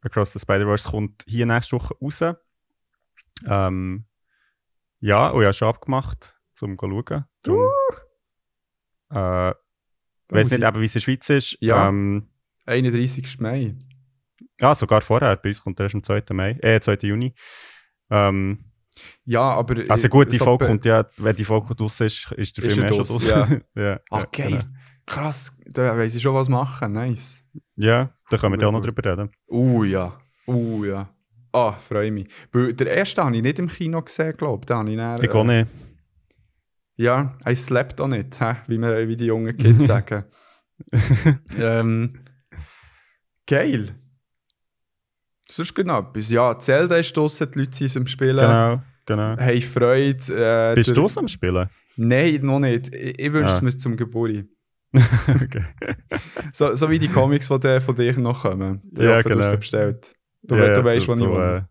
Across the Spider-Verse kommt hier nächste Woche raus. Ähm, ja, und ich habe schon abgemacht, um zu schauen. Drum, äh, ich weiß nicht, ich- eben, wie es in der Schweiz ist. Ja. Ähm, 31. Mai. ja, sogar vorher. Bei uns kommt er erst am 2. Mai, äh, 2. Juni. Ähm, Ja, aber. also gut, die so Folge kommt ja, wenn die Folge draussen ist, ist der Ist Film er eh schon draussen. ja. Ah, ja, geil. genau. Krass, da weiss ich schon was machen. Nice. Ja, da können wir da auch noch drüber reden. Uh ja. Uh ja. Ah, freue mich. Weil der erste habe ich nicht im Kino gesehen, glaube ich. Ich dann, Ich auch nicht. Ja, I slept auch nicht, hä? Wie, wir, wie die jungen Kids sagen. ähm, geil. Das ist genau etwas. Ja, Zelda ist draussen, die Leute sind am Spielen. Genau, genau. Hey, Freude. Äh, Bist du am Spielen? Nein, noch nicht. Ich, ich wünsche es Ah. mir zum Geburt. okay. So, so wie die Comics, die de, von dir noch kommen. Die Ja, du genau. sie bestellt. Du, Ja, du ja, weißt, wo ich du, wohne.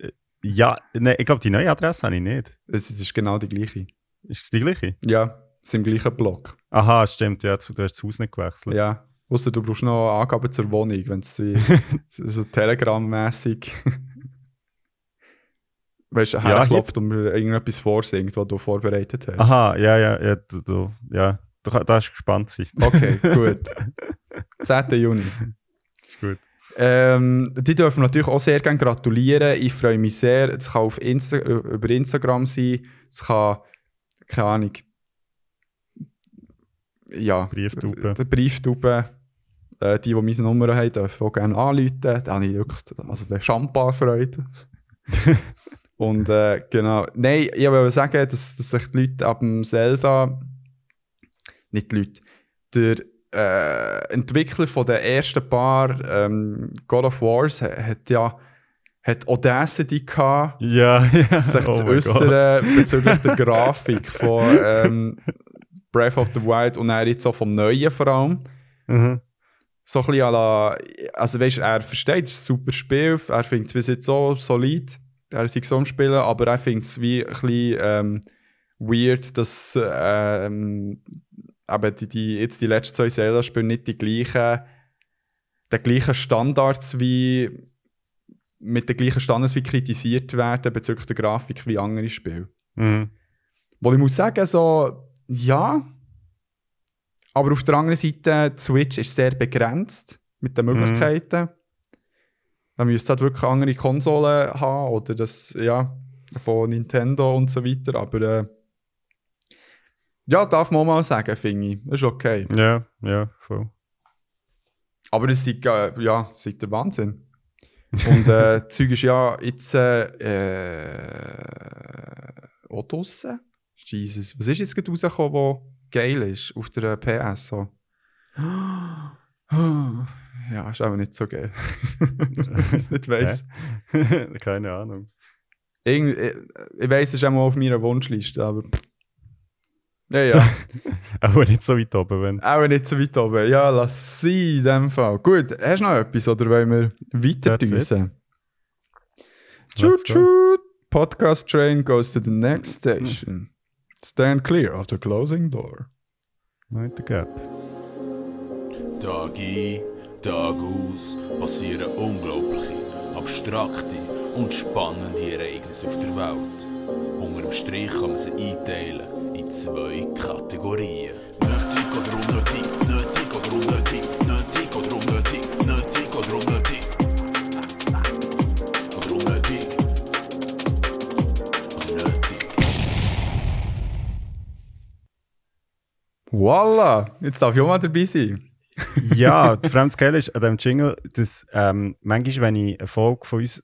äh, Ja, nein, ich glaube, die neue Adresse habe ich nicht. Das ist genau die gleiche. Ist es die gleiche? Ja, es ist im gleichen Block. Aha, stimmt, ja, du du hast das Haus nicht gewechselt. Ja. Ausser du brauchst noch Angaben zur Wohnung, wenn es wie so Telegram-mässig weißt du, Ja, herklopft und mir irgendetwas vorsingt, was du vorbereitet hast. Aha, ja, ja, ja, du, du, ja. Du ka- darfst gespannt sein. Okay, gut. 10. Juni. ist gut. Ähm, die dürfen natürlich auch sehr gerne gratulieren. Ich freue mich sehr. Es kann auf Insta über Instagram sein. Es kann, keine Ahnung. Ja, Brieftube. Der Brieftube. Äh, die, die meine Nummer haben, dürfen auch gerne anrufen. Da habe ich wirklich, also der Champagner-Freude. Und äh, genau. Nein, ich wollte sagen, dass, dass sich die Leute ab dem Zelda, nicht die Leute, der äh, Entwickler von den ersten paar ähm, God of Wars ha- hat ja hat Audacity gehabt, Ja, ja. sich oh zu äußern bezüglich der Grafik von ähm, Breath of the Wild und er jetzt auch vom Neuen vor allem. Mhm. So ein bisschen à la, also weißt, er versteht, es ist ein super Spiel, er findet es bis jetzt so solid, er ist so am Spielen, aber er findet es wie ein bisschen ähm, weird, dass ähm, aber die, die, jetzt die letzten zwei Zelda-Spiele nicht die gleichen, den gleichen Standards wie mit den gleichen Standards wie kritisiert werden bezüglich der Grafik wie andere Spiele. Mhm. Wo ich muss sagen, so, ja. Aber auf der anderen Seite, die Switch ist sehr begrenzt mit den Möglichkeiten. Da müsste halt wirklich andere Konsolen haben oder das, ja, von Nintendo und so weiter. Aber äh, ja, darf man auch mal sagen, finde ich. Das ist okay. Ja, ja, voll. Aber es ist, äh, ja, ist der Wahnsinn. Und äh, das Zeug ist ja jetzt äh, äh, auch draussen. Jesus. Was ist jetzt gerade rausgekommen, was geil ist auf der PS? So. Ja, ist aber nicht so geil. Ich es nicht weiss. Keine Ahnung. Irgend, ich ich weiss, es ist auch mal auf meiner Wunschliste, aber. Ja, ja. Aber nicht so weit oben, wenn. auch nicht so weit oben. Ja, lass sie in dem Fall. Gut, hast du noch etwas oder wollen wir weiter düsen? Choo choo! Podcast train goes to the next station. Stand clear of the closing door. Nicht der Gap. Tag ein, Tag aus passieren unglaubliche, abstrakte und spannende Ereignisse auf der Welt. Unter dem Strich kann man sie einteilen in zwei Kategorien. Nötig oder unnötig, nötig oder unnötig, nötig oder unnötig, nötig oder unnötig. Oder unnötig. Oder nötig. Voila! Jetzt darf ich auch mal dabei sein. ja, das Geile ist an diesem Jingle, dass ähm, manchmal, wenn ich eine Folge von uns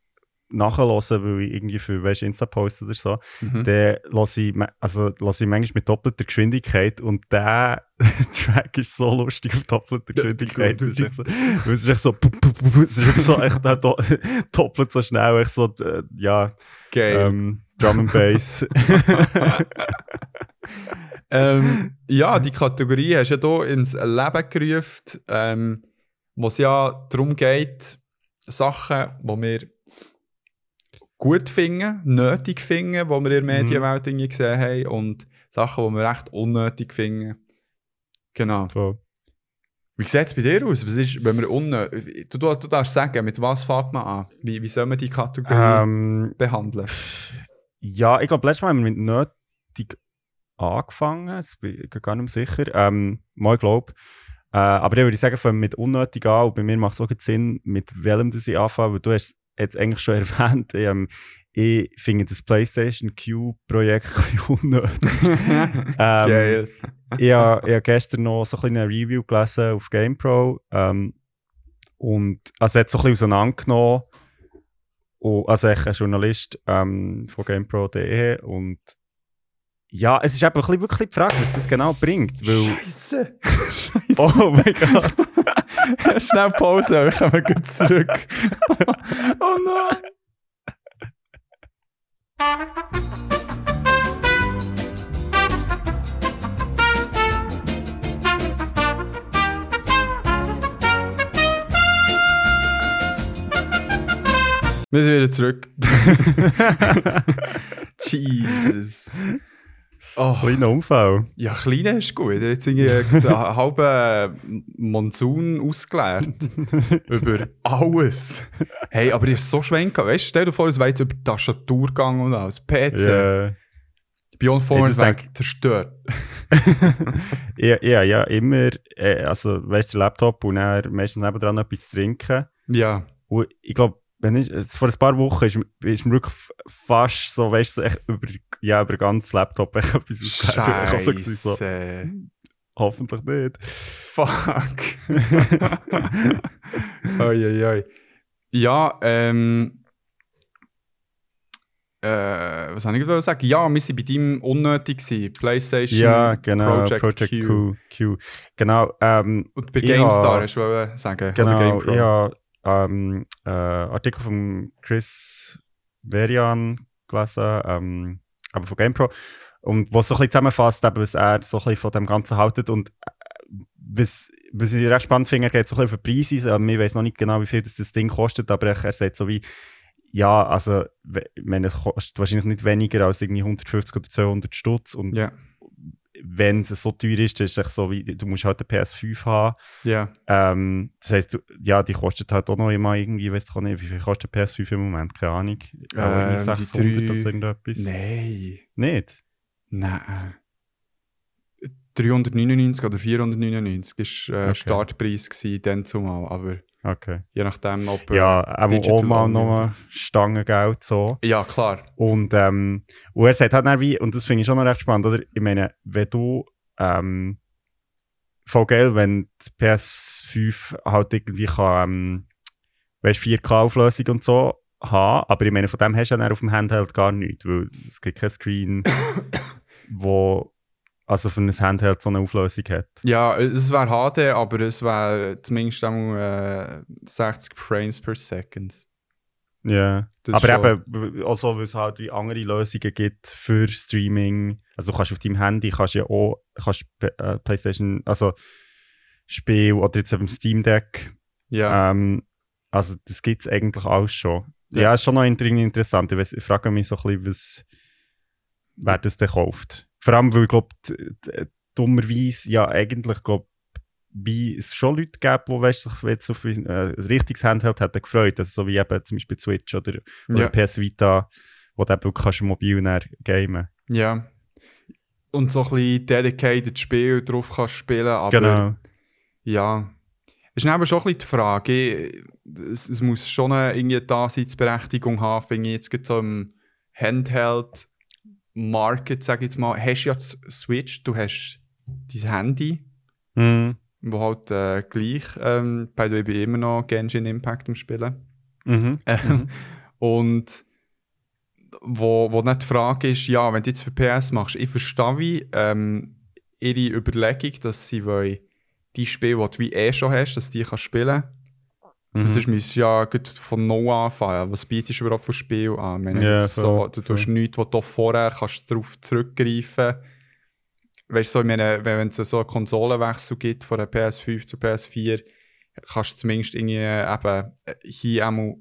nachhöre, weil ich irgendwie für weißt, Insta-Post oder so, Mhm. dann höre ich, also, höre ich manchmal mit doppelter Geschwindigkeit und der Track ist so lustig auf doppelter Geschwindigkeit. Echt so, weil es ist echt so, es ist wirklich so echt do, doppelt so schnell, echt so, äh, ja, Geil. ähm, Drum and Bass. Ähm, ja, die Kategorie hast du ja hier ins Leben gerufen, ähm, wo es ja darum geht, Sachen, die wir gut finden, nötig finden, die wir in der Medienwelt gesehen haben und Sachen, die wir echt unnötig finden. Genau. Wie sieht es bei dir aus? Was ist, wenn wir unnötig... Du, du, du darfst sagen, mit was fängt man an? Wie, wie soll man die Kategorie Ähm, behandeln? Ja, ich glaube, letztes Mal haben wir mit nötig angefangen. Das bin ich gar nicht mehr sicher. Ähm, mal glaube. Äh, aber ich würde sagen, wir mit unnötig an. Und bei mir macht es auch keinen Sinn, mit welchem das ich anfange. Weil du hast jetzt eigentlich schon erwähnt, ich, ähm, ich finde das PlayStation Q-Projekt ein bisschen unnötig. ähm, Geil. ich habe gestern noch so ein bisschen eine Review gelesen auf GamePro. Ähm, und also hat so ein bisschen auseinandergenommen. Und, also ich ein Journalist ähm, von GamePro.de und ja, es ist eben ein bisschen wirklich die Frage, was das genau bringt, weil... Scheiße. Scheiße. Oh mein Gott! Schnell Pause, wir kommen gleich zurück. oh nein. Wir sind wieder zurück. Jesus. Oh, Kleiner Unfall. ja, kleiner ist gut. Jetzt irgendwie den halben Monsun ausgeleert. über alles. Hey, aber ich ist so schwenk. Weißt du, stell dir vor, es wäre jetzt über die Tastatur gegangen und alles. PC. Ja. Beyond Formers wäre zerstört. Ja, ja, ja, immer, äh, also, weißt du, der Laptop und dann meistens nebendran noch etwas zu trinken. Ja. Und ich glaube, wenn ich, vor ein paar Wochen ist, ist mir wirklich fast so, weißt du, so über, ja, über den ganzen Laptop echt etwas hab so hoffentlich nicht. Fuck. oi, oi, oi. Ja, ähm. Äh, was soll ich gerade sagen? Ja, wir waren bei deinem unnötig. Gewesen. PlayStation, Ja, genau, Project, Project, Q. Q. Genau, ähm, Und bei GameStar ha- hast du sagen? genau, habe ähm, äh, Artikel von Chris Verian gelesen, ähm, aber von GamePro, und was so ein bisschen zusammenfasst, eben, was er so ein bisschen von dem Ganzen haltet und äh, was, was ich recht spannend finde, er geht so ein bisschen auf den Preis ein, also, ich weiß noch nicht genau, wie viel das, das Ding kostet, aber er, er sagt so wie, ja, also, we- ich meine, es kostet wahrscheinlich nicht weniger als irgendwie 150 oder 200 Stutz und Ja, wenn es so teuer ist, dann ist es so wie, du musst halt eine PS5 haben, ja. ähm, das heisst, du, ja, die kostet halt auch noch immer irgendwie, weiß ich auch nicht, wie viel kostet die PS5 im Moment? Keine Ahnung. Ähm, die 600 drei- oder so irgendetwas. Nein. Nicht? Nein. 399 oder 499 war äh, Okay. Startpreis gewesen, dann zumal. Aber Okay. je nachdem, ob. Ja, Digital auch mal nochmal Stangengeld so. Ja, klar. Und, ähm, und er sagt halt dann wie, und das finde ich schon noch recht spannend, oder? Ich meine, wenn du, ähm, voll geil, wenn die PS5 halt irgendwie kann, ähm, weißt 4K-Auflösung und so haben, aber ich meine, von dem hast du ja dann auf dem Handheld gar nichts, weil es gibt kein Screen, wo also für ein Handheld so eine Auflösung hat. Ja, es wäre HD, aber es wäre zumindest einmal äh, 60 Frames per Second. Ja. Das aber schon. eben, auch so, weil es halt wie andere Lösungen gibt für Streaming. Also du kannst auf deinem Handy kannst ja auch kannst, äh, Playstation, also Spiel oder jetzt auf dem Steam Deck. Ja, Ähm, also das gibt es eigentlich alles schon. Ja, Ja. ist schon noch inter- interessant. Ich, weiss, ich frage mich so ein bisschen, was, wer das denn kauft. Vor allem, weil ich glaube, dummerweise ja eigentlich, glaube wie es schon Leute gibt, die weißt, sich jetzt auf ein äh, richtiges Handheld hätten gefreut. Also so wie eben zum Beispiel Switch oder, oder ja, PS Vita, wo du eben wirklich kannst mobil gamen ja. Und so ein bisschen dedicated Spiel drauf kannst spielen, aber Genau. ja. Es ist aber schon ein bisschen die Frage, es, es muss schon eine Daseinsberechtigung haben, finde ich jetzt gerade so im Handheld-Market, sage ich jetzt mal, hast du ja Switch, du hast dein Handy, Mhm. wo halt äh, gleich, ähm, bei der bin ich immer noch Genshin Impact am Spielen. Mhm. Ähm, Und wo, wo nicht die Frage ist, ja, wenn du jetzt für PS machst, ich verstehe wie ähm, ihre Überlegung, dass sie wollen, die Spiele, die du wie eh schon hast, dass du die kannst spielen Mhm. Sonst müsstest du ja von No anfangen. Was bietest du überhaupt für Spiel an? Meine, Ja, so, du tust nichts, was du vorher kannst darauf zurückgreifen Weißt du, so, meine, wenn es so einen Konsolenwechsel gibt von der PS5 zu PS4, kannst du zumindest irgendwie eben äh, hier einmal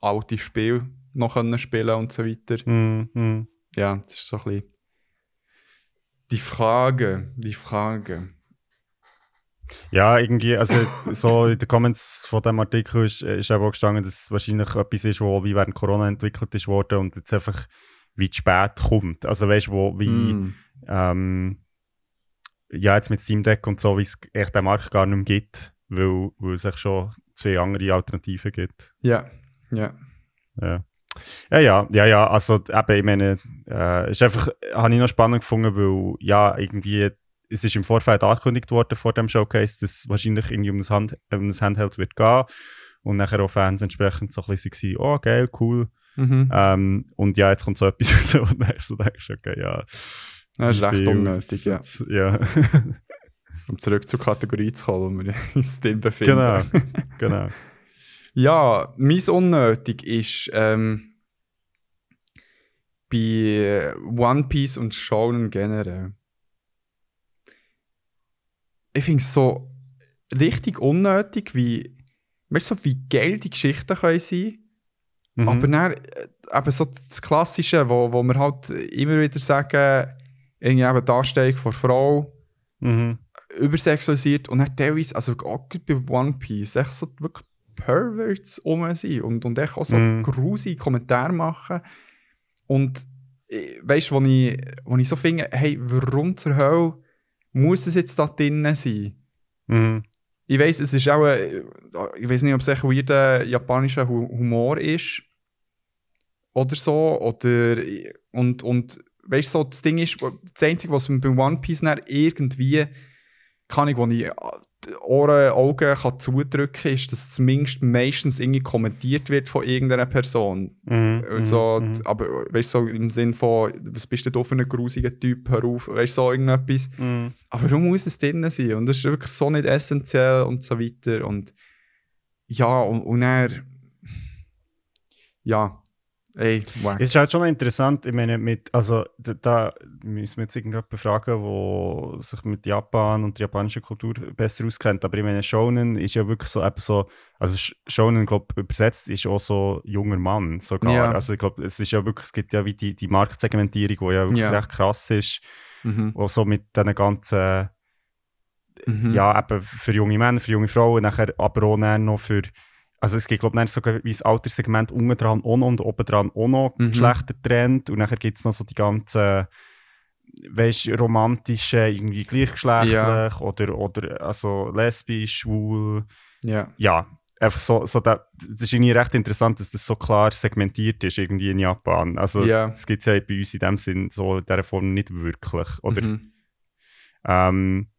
alte Spiele noch können spielen und so weiter. Mhm. Mhm. Ja, das ist so ein bisschen die Frage, die Frage. Ja, irgendwie, also so in den Comments von dem Artikel ist, ist eben auch gestanden, dass es wahrscheinlich etwas ist, wo wie während Corona entwickelt ist worden und jetzt einfach wie zu spät kommt. Also weißt du, wo wie, Mm. ähm, ja, jetzt mit Steam Deck und so, wie es echt den Markt gar nicht mehr gibt, weil, weil es echt schon viele andere Alternativen gibt. Ja, ja. Ja. Ja, ja, ja, ja, also eben, ich meine, äh, ist einfach, habe ich noch spannend gefunden, weil ja, irgendwie, es ist im Vorfeld angekündigt worden vor dem Showcase, dass wahrscheinlich irgendwie um das, Hand, um das Handheld wird gehen und nachher auch Fans entsprechend so ein bisschen waren, oh geil, cool. Mhm. Ähm, und ja, jetzt kommt so etwas raus und dann so denkst okay, ja. Das ist recht unnötig, ja. ja. Um zurück zur Kategorie zu kommen, wo wir uns drin befinden. genau, genau. Ja, mein Unnötig ist ähm, bei One Piece und Shonen generell. Ich finde es so richtig unnötig, wie, weißt so wie geil die Geschichten können sein Mhm. Aber dann, äh, eben so das Klassische, wo, wo wir halt immer wieder sagen, irgendwie eben die von Frau Mhm. übersexualisiert und dann teilweise, also auch bei One Piece, echt so wirklich Perverts um sind und, und echt auch so Mhm. grusige Kommentare machen. Und äh, weißt du, wo ich, wo ich so finde, hey, warum zur Hölle muss es jetzt da drinnen sein? Mhm. Ich weiß, es ist auch, äh, ich weiß nicht, ob es echt weirder japanischer Hu Humor ist oder so, oder, und, und weißt du, so, das Ding ist, das Einzige, was mir bei One Piece irgendwie, kann ich, wo ich Ohren, Augen kann zudrücken kann, ist, dass zumindest meistens irgendwie kommentiert wird von irgendeiner Person. Mhm. Also, Mhm. Aber weißt du, so im Sinn von, was bist du da für ein grusiger Typ, hör auf, weißt du, so irgendetwas. Mhm. Aber warum muss es drin sein? Und das ist wirklich so nicht essentiell und so weiter. Und ja, und, und er. Ja, ey, wack. Es ist halt schon interessant, ich meine, mit, also da, da müssen wir jetzt irgendjemanden fragen, der sich mit Japan und der japanischen Kultur besser auskennt, aber ich meine, Shonen ist ja wirklich so, eben so, also Sh- Shonen, glaube ich, übersetzt ist auch so junger Mann sogar. Ja. Also ich glaube, es ist ja wirklich, es gibt ja wie die, die Marktsegmentierung, die ja wirklich Ja. recht krass ist, Mhm. auch so mit diesen ganzen Mhm. ja, eben für junge Männer, für junge Frauen, nachher aber auch noch für, also es gibt glaube ich sogar wie das Alterssegment unten dran auch noch und oben dran auch noch Mhm. Geschlechtertrend und nachher gibt es noch so die ganzen, weißt romantische, irgendwie gleichgeschlechtlich Ja. oder, oder also lesbisch, schwul, Ja. ja, einfach so, so da, das ist irgendwie recht interessant, dass das so klar segmentiert ist irgendwie in Japan. Also Ja. das gibt es ja bei uns in dem Sinn so in dieser Form nicht wirklich, oder Mhm. ähm,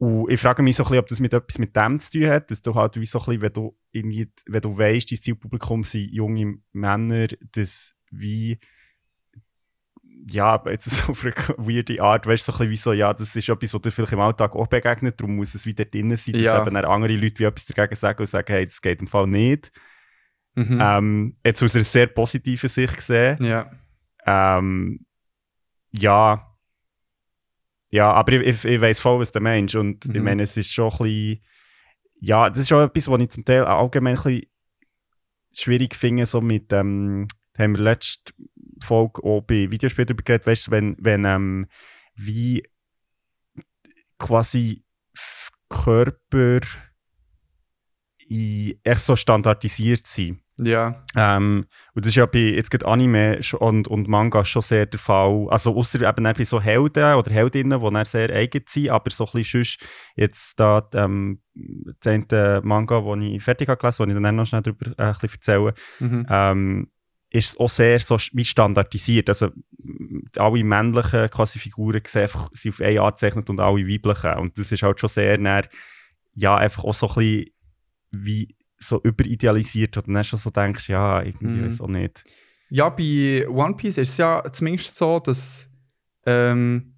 und ich frage mich so ein bisschen, ob das mit etwas mit dem zu tun hat, dass du halt wie so ein bisschen, wenn du, irgendwie, wenn du weißt, dein Zielpublikum sind junge Männer, dass wie, ja, jetzt so auf eine weirde Art, weißt du, so ein bisschen wie so, ja, das ist etwas, was dir vielleicht im Alltag auch begegnet, darum muss es wieder drinnen sein, dass Ja. eben andere Leute wie etwas dagegen sagen und sagen, hey, das geht im Fall nicht. Mhm. Ähm, jetzt aus einer sehr positiven Sicht gesehen, Ja. ähm, ja. Ja, aber ich, ich, ich weiß voll, was du meinst. Und ich Mhm. meine, es ist schon ein bisschen. Ja, das ist schon etwas, was ich zum Teil auch allgemein ein bisschen schwierig finde, so mit. Ähm, da haben wir letzte Folge auch bei Videospielen darüber geredet, weißt du, wenn, wenn ähm, wie quasi Körper in, echt so standardisiert sind. Ja. Ähm, und das ist ja bei jetzt gerade Anime und, und Manga schon sehr der Fall. Also außer eben dann bei so Helden oder Heldinnen, die dann sehr eigen sind, aber so ein bisschen sonst jetzt da ähm, das Manga, den ich fertig habe gelesen, wo ich dann noch schnell darüber äh, ein bisschen erzähle, Mhm. ähm, ist es auch sehr so wie standardisiert. Also alle männlichen quasi Figuren sehen einfach, sind auf eine Art gezeichnet und alle weiblichen. Und das ist halt schon sehr näher, ja, einfach auch so ein bisschen wie so überidealisiert und dann schon so denkst, ja, irgendwie Mhm. auch nicht. Ja, bei One Piece ist es ja zumindest so, dass ähm,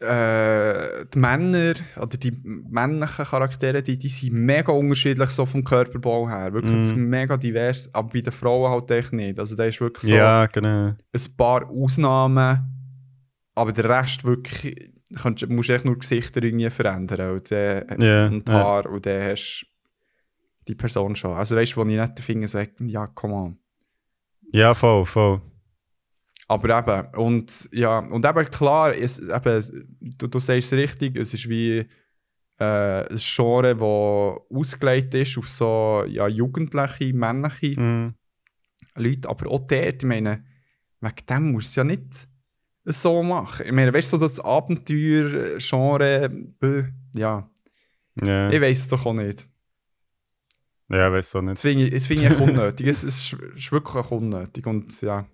äh, die Männer oder die männlichen Charaktere, die, die sind mega unterschiedlich so vom Körperbau her. Wirklich Mhm. mega divers, aber bei den Frauen halt echt nicht. Also da ist wirklich so Ja, genau. ein paar Ausnahmen, aber der Rest wirklich, kannst, musst echt nur Gesichter irgendwie verändern und, und die ja. Haare und dann hast du die Person schon. Also weißt du, wo ich nicht finde, so, ja, come on. Ja, voll, voll. Aber eben, und ja, und eben klar, es, eben, du, du sagst es richtig, es ist wie äh, ein Genre, das ausgelegt ist auf so ja, jugendliche, männliche Mhm. Leute, aber auch dort, ich meine, wegen dem musst du es ja nicht so machen. Ich meine, weißt du, so das Abenteuer-Genre, bäh, ja, Ja, ich weiß es doch auch nicht. ja weiß auch nicht. Das finde ich, das ich unnötig. es, es ist, ist wirklich unnötig und ja.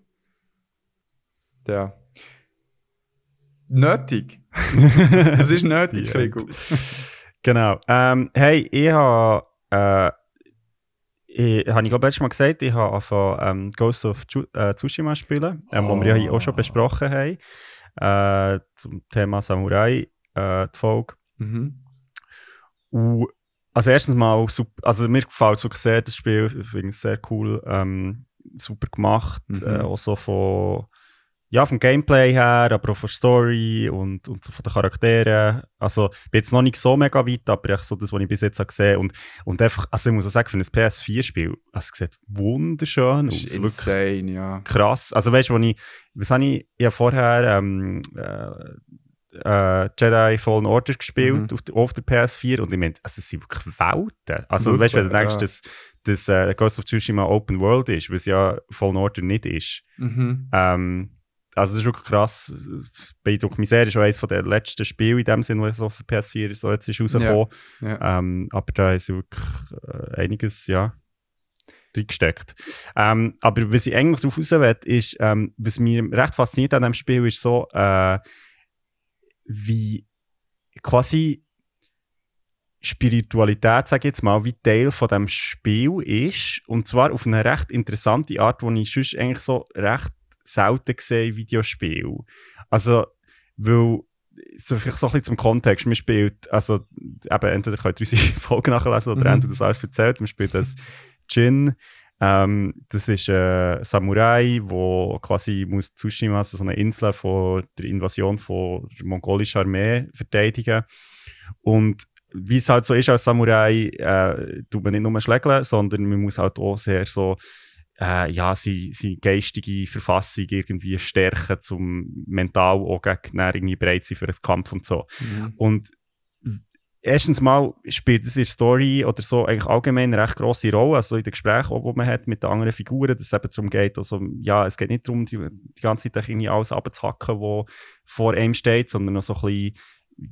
Ja. Nötig. Es ist nötig, Krigo. Genau. Ähm, hey, ich habe, äh, ich, habe ich glaube letztes Mal gesagt, ich habe angefangen, ähm, Ghost of äh, Tsushima spielen, ähm, wo wir ja auch schon besprochen haben, äh, zum Thema Samurai, äh, die Folge. Mhm. Und, also erstens mal, also mir gefällt es wirklich sehr, das Spiel, ich finde es sehr cool, ähm, super gemacht, Mhm. äh, auch so von, ja, vom Gameplay her, aber auch von der Story und, und so von den Charakteren. Also, ich bin jetzt noch nicht so mega weit, aber echt so das, was ich bis jetzt habe gesehen und Und einfach, also ich muss auch sagen, für ein PS4-Spiel, also es sieht wunderschön aus. ist Wirklich insane, ja. krass. Also weißt du, wo ich, was habe ich, ich habe vorher ähm, äh, äh, Jedi Fallen Order gespielt Mhm. auf, der, auf der PS4 und ich meine, also das sind wirklich Welten. Also Wirklich, weißt du, wenn du denkst, ja. dass, dass äh, Ghost of Tsushima Open World ist, was ja Fallen Order nicht ist. Mhm. Ähm, also das ist wirklich krass. Das beeindruckt mich sehr. Das ist auch eines der letzten Spiele in dem Sinne, was so für PS4 so jetzt ist rausgekommen. Ja. Ähm, aber da ist wirklich äh, einiges, ja, reingesteckt. Ähm, aber was ich eigentlich darauf raus will, ist, ähm, was mich recht fasziniert an dem Spiel, ist so, äh, wie quasi Spiritualität, sage ich jetzt mal, wie Teil von dem Spiel ist. Und zwar auf eine recht interessante Art, die ich sonst eigentlich so recht selten sehe in Videospielen. Also, weil so, vielleicht so ein bisschen zum Kontext. Man spielt, also eben, entweder könnt ihr unsere Folgen nachlesen oder Mhm. entweder das alles erzählt. Man spielt das Jin. Ähm, das ist ein Samurai, wo quasi muss Tsushima, also so eine Insel von der Invasion von der mongolischen Armee verteidigen. Und wie es halt so ist als Samurai, äh, tut man nicht nur schlägeln, sondern man muss halt auch sehr so äh, ja, seine, seine geistige Verfassung irgendwie stärken, zum mental auch gegen irgendwie bereit sein für den Kampf und so. Mhm. Und erstens mal spielt es in der Story oder so eigentlich allgemein eine recht grosse Rolle, also in den Gesprächen, die man hat mit den anderen Figuren, dass es eben darum geht, also, ja, es geht nicht darum, die, die ganze Zeit irgendwie alles abzuhacken, was vor einem steht, sondern noch so ein bisschen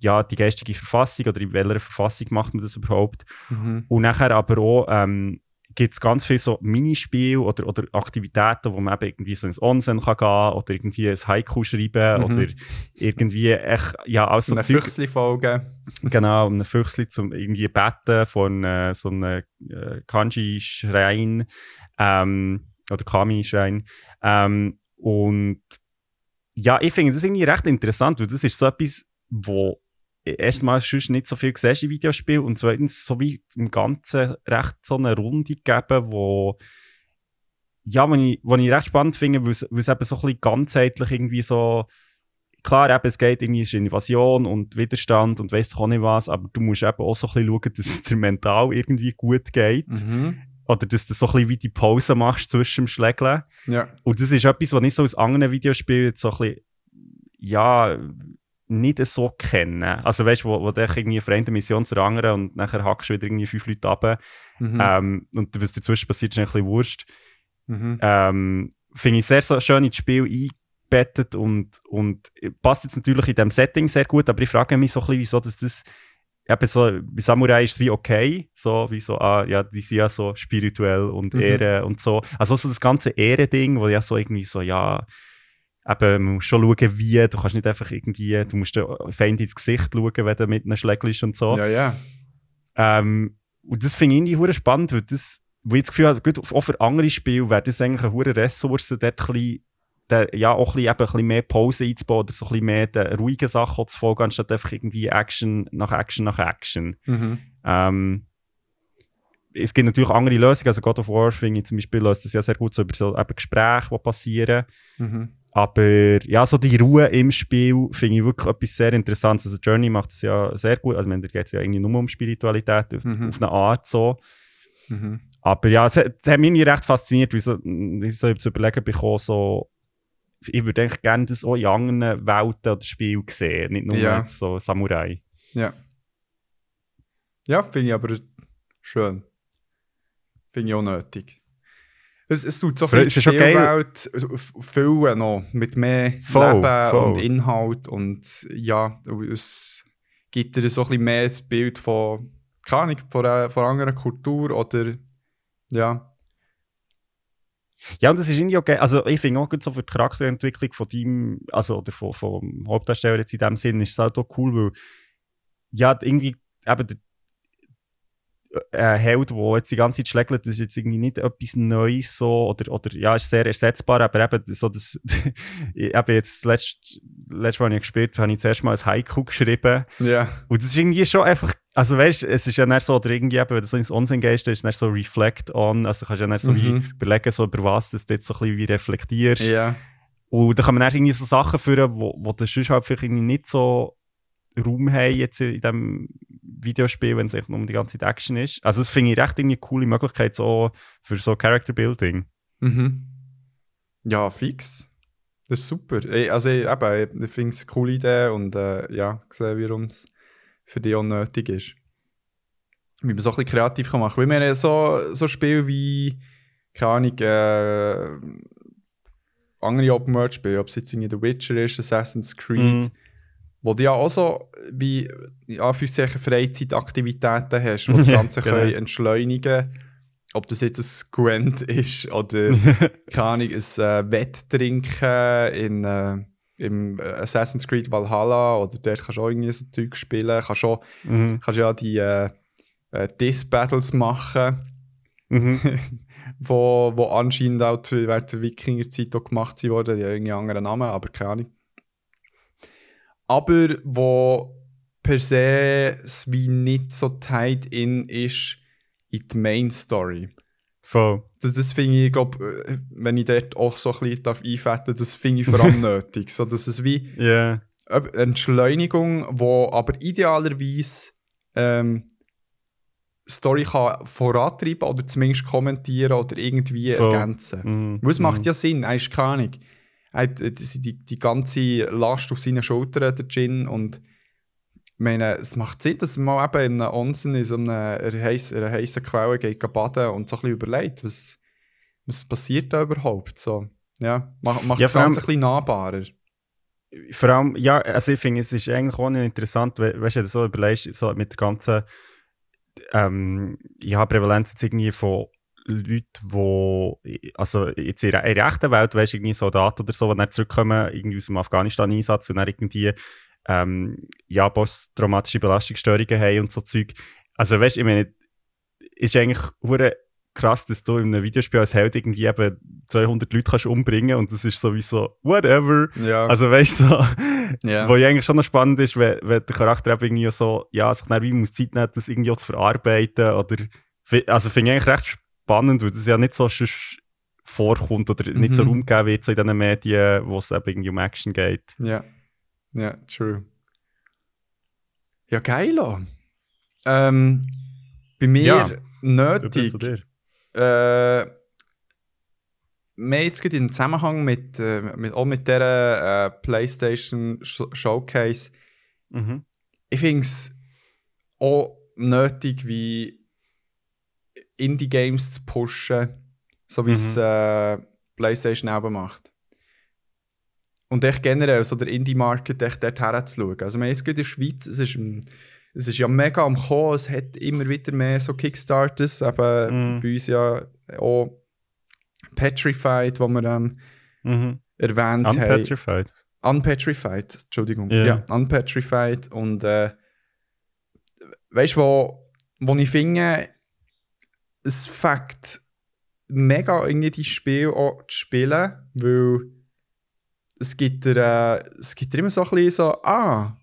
ja, die geistige Verfassung oder in welcher Verfassung macht man das überhaupt. Mhm. Und nachher aber auch ähm, gibt es ganz viele so Minispiele oder, oder Aktivitäten, wo man eben irgendwie so ins Onsen kann gehen oder irgendwie ein Haiku schreiben Mhm. oder irgendwie echt, ja, alles so Eine Zeug- Füchsli-Folge. Genau, um einen Füchsli zum irgendwie betten von äh, so einem äh, Kanji-Schrein ähm, oder Kami-Schrein. Ähm, und ja, ich finde das irgendwie recht interessant, weil das ist so etwas, wo erstmal sonst nicht so viel siehst in Videospielen und zweitens so wie im Ganzen recht so eine Runde geben, wo ja, was ich, was ich recht spannend finde, weil es eben so ein bisschen ganzheitlich irgendwie so klar, eben, es geht irgendwie, ist Invasion und Widerstand und doch auch nicht was, aber du musst eben auch so ein bisschen schauen, dass es dir mental irgendwie gut geht. Mhm. Oder dass du so ein bisschen wie die Pause machst zwischen dem Schlägeln. Ja. Und das ist etwas, was ich so aus anderen Videospielen jetzt so ein bisschen, ja, nicht so kenne. Also weißt du, wo, wo du irgendwie von einer Mission zur anderen und nachher hackst du wieder irgendwie fünf Leute ab. Mhm. Ähm, und was dazwischen passiert, ist ein bisschen wurscht Mhm. ähm, finde ich sehr so schön ins Spiel eingebettet und, und passt jetzt natürlich in dem Setting sehr gut, aber ich frage mich so ein bisschen, wieso dass das eben so, bei Samurai ist es wie okay, so wie so, ah, ja, die sind ja so spirituell und Mhm. Ehre und so. Also so das ganze Ehre-Ding, wo ja so irgendwie so, ja, eben, man muss schon schauen, wie, du kannst nicht einfach irgendwie, du musst den Feind ins Gesicht schauen, wenn du mit einem schlägelst und so. Ja, ja. Ähm, und das finde ich irgendwie hure spannend, weil das, weil ich das Gefühl habe, gut, auch für andere Spiele wäre das eigentlich eine hure Ressource, dort ein bisschen, der, ja, auch ein bisschen, eben ein bisschen mehr Pause einzubauen oder so ein bisschen mehr den ruhigen Sachen zu folgen, anstatt einfach irgendwie Action nach Action nach Action. Mhm. Ähm, es gibt natürlich andere Lösungen, also God of War, finde ich zum Beispiel, löst das ja sehr gut so über so eben Gespräche, die passieren. Mhm. Aber ja, so die Ruhe im Spiel finde ich wirklich etwas sehr Interessantes. Also Journey macht das ja sehr gut. Also, ich da geht es ja irgendwie nur um Spiritualität auf, Mhm. auf eine Art so. Mhm. Aber ja, es, hat- es hat mich recht fasziniert, wie so, ich so zu überlegen bekommen, so, ich würde eigentlich gerne das auch in anderen Welten oder Spielen sehen, nicht nur Ja. jetzt so Samurai. Ja. Ja, finde ich aber schön. Finde ich auch nötig. Es, es tut so viel es ist schon geil. Spielwelt f- füllen noch, mit mehr Voll, Leben voll. und Inhalt und ja, es gibt dir so ein bisschen mehr das Bild von, keine Ahnung, von einer, von einer anderen Kultur oder ja. Ja, und das ist irgendwie okay. Also, ich finde auch gut so für die Charakterentwicklung von deinem, also, oder von, vom Hauptdarsteller jetzt in dem Sinn, ist es halt auch cool, weil, ja, irgendwie, eben, der äh, Held, der jetzt die ganze Zeit schlägt, das ist jetzt irgendwie nicht etwas Neues so, oder, oder ja, ist sehr ersetzbar, aber eben so das, eben jetzt das letzte, letzte Mal, als ich gespielt habe, habe ich zuerst mal ein Haiku geschrieben Ja. und das ist irgendwie schon einfach, also weißt du, es ist ja nicht so, oder irgendwie eben, wenn du so ins Unsinn gehst, dann ist es nicht so reflect on, also du kannst ja nicht so Mhm. wie überlegen, so über was du jetzt so ein bisschen wie reflektierst. Ja. Und da kann man dann irgendwie so Sachen führen, wo, wo der sonst halt vielleicht irgendwie nicht so Raum haben jetzt in diesem Videospiel, wenn es echt nur um die ganze Zeit Action ist. Also das finde ich recht irgendwie eine coole Möglichkeit so für so Character Building. Mhm. Ja, fix. Das ist super. Also ich, eben, ich finde es eine coole Idee und äh, ja, sehe, warum es für dich auch nötig ist. Wie man so ein bisschen kreativ kann machen kann. Weil wir haben so, so Spiele wie, keine Ahnung, äh, andere Open World Spiele, ob es jetzt irgendwie The Witcher ist, Assassin's Creed, Mhm. Wo du ja auch so wie in Anführungszeichen Freizeitaktivitäten hast, die das Ganze genau. können entschleunigen Ob das jetzt ein Gwent ist oder keine Ahnung, ein äh, Wetttrinken in, äh, im Assassin's Creed Valhalla oder dort kannst du auch irgendwie so Zeug spielen. Kannst, auch, Mhm. kannst ja die äh, äh, Diss-Battles machen, Mhm. wo, wo anscheinend auch während der Wikinger-Zeit auch gemacht wurden. Die haben irgendwie einen anderen Namen, aber keine Ahnung. Aber wo per se wie nicht so tied in ist in die Main Story. Voll. Das, das finde ich, glaube wenn ich dort auch so ein bisschen darf einfetten das finde ich vor allem nötig. So, dass es wie Ja. eine Entschleunigung, wo aber idealerweise ähm, Story kann vorantreiben oder zumindest kommentieren oder irgendwie Voll. ergänzen. Mhm. Weil es macht Mhm. ja Sinn, ist keine Ahnung. Äh, die, die, ganze Last auf seinen Schultern, der Gin, und ich meine, es macht Sinn, dass man mal eben in einem Onsen, in so einer, heissen, einer heissen Quelle geht baden und so ein bisschen überlegt, was, was passiert da überhaupt. So, ja, macht, macht Ja, das Ganze ein bisschen nahbarer. Vor allem, ja, also ich finde, es ist eigentlich auch nicht interessant, we weißt du so überlegst, so mit der ganzen ähm, ja, Prävalenz jetzt irgendwie von Leuten, die, also jetzt in der, in der echten Welt, weißt du, irgendwie Soldaten oder so, die dann zurückkommen, irgendwie aus dem Afghanistan-Einsatz und dann irgendwie, ähm, ja, posttraumatische Belastungsstörungen haben und so Zeug. Also weißt du, ich meine, ist eigentlich hure krass, dass du in einem Videospiel als Held irgendwie eben 200 Leute kannst umbringen und das ist sowieso whatever. Ja, Also weißt du, so, ja. wo ja eigentlich schon noch spannend ist, wenn, wenn der Charakter eben irgendwie so, ja, sich dann wie muss Zeit nehmen, das irgendwie auch zu verarbeiten oder, also finde ich eigentlich recht spannend, weil das ja nicht so vorkommt oder nicht so Mhm. Raum gegeben wird so in diesen Medien, wo es eben irgendwie um Action geht. Ja, ja, true. Ja, geil. Ähm, bei mir Ja. nötig. Zu dir. Äh, wir haben jetzt im Zusammenhang mit, äh, mit, auch mit dieser äh, PlayStation Sh- Showcase, Mhm. ich finde es auch nötig, wie Indie-Games zu pushen, so wie es Mhm. äh, PlayStation auch macht. Und echt generell so der Indie-Market echt dort herzuschauen. Also, haben jetzt gerade in der Schweiz, es ist, ein- es ist ja mega am Kommen, es hat immer wieder mehr so Kickstarters, eben Mhm. bei uns ja auch Petrified, wo wir ähm, Mhm. erwähnt haben. Unpetrified. Unpetrified, Entschuldigung. Ja. Ja, Unpetrified. Und äh, weißt du, wo, wo ich finde, es fängt mega irgendwie die Spiele auch zu spielen, weil es gibt dir, äh, es gibt dir immer so ein bisschen so, ah,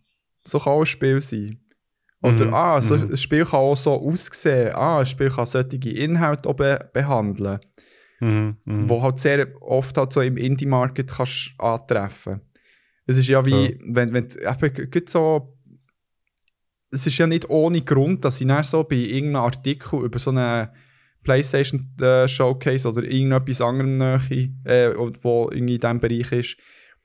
so kann auch ein Spiel sein. Oder, Mhm, ah, so, mhm. ein Spiel kann auch so aussehen. Ah, ein Spiel kann solche Inhalte auch be behandeln Mhm. Mhm. wo halt sehr oft halt so im Indie-Market kannst antreffen. Es ist ja wie, Ja. wenn, wenn eben so, es ist ja nicht ohne Grund, dass ich dann so bei irgendeinem Artikel über so eine PlayStation äh, Showcase oder irgendetwas anderem Nähe, äh, wo irgendwie in diesem Bereich ist,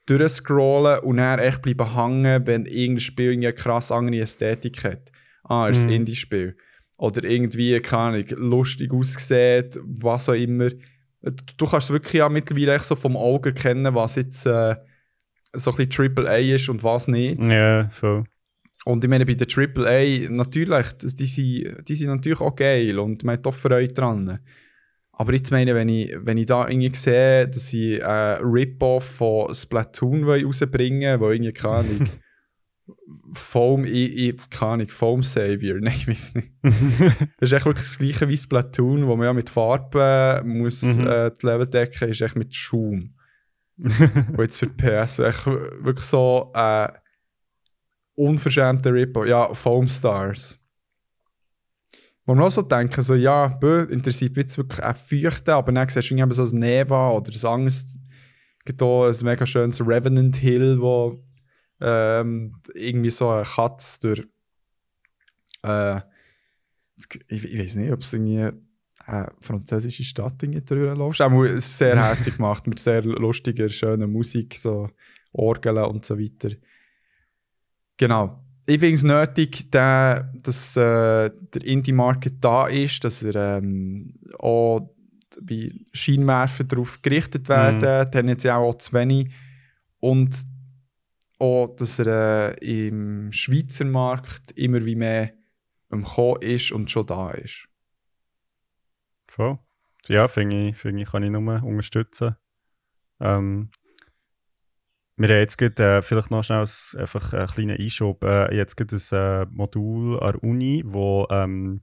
durchscrollen und dann echt bleiben hängen, wenn irgendein Spiel eine krass andere Ästhetik hat. Ah, ist Mhm. ein Indie-Spiel. Oder irgendwie, keine Ahnung, lustig aussieht, was auch immer. Du kannst wirklich ja mittlerweile echt so vom Auge erkennen, was jetzt äh, so ein bisschen AAA ist und was nicht. Ja, voll. Und ich meine, bei der AAA, natürlich, die sind, die sind natürlich auch geil und man hat auch Freude dran. Aber jetzt meine, wenn ich, wenn ich da irgendwie sehe, dass sie äh, Rip-Off von Splatoon rausbringen wo irgendwie, keine Ahnung, Foam, ich, ich, keine Ahnung, Foam Savior, nein, ich weiß nicht. Das ist echt wirklich das gleiche wie Splatoon, wo man ja mit Farben muss Mhm. äh, die Level decken, ist echt mit Schaum. Und jetzt für die PS echt wirklich so äh, unverschämter Rippo. Ja, Foam Stars. Wo man auch so denken, so, ja, bö, interessiert mich wirklich auch Feuchte, aber dann siehst du irgendwie so ein Neva oder ein anderes gibt auch ein mega schönes Revenant Hill, wo ähm, irgendwie so eine Katze durch. Äh, ich, ich weiß nicht, ob es irgendwie eine französische Stadt drüber läuft. Ist sehr herzig gemacht, mit sehr lustiger, schöner Musik, so Orgeln und so weiter. Genau. Ich finde es nötig, der, dass äh, der Indie-Market da ist, dass er ähm, auch wie Scheinwerfer darauf gerichtet werden, tendenziell auch zu wenig. Und auch, dass er äh, im Schweizer Markt immer wie mehr am Kommen ist und schon da ist. Voll. Ja, finde ich, finde ich, kann ich nur unterstützen. Ähm, wir haben jetzt gerade, äh, vielleicht noch schnell einfach einen kleinen Einschub, äh, jetzt gerade ein äh, Modul an der Uni, wo ähm,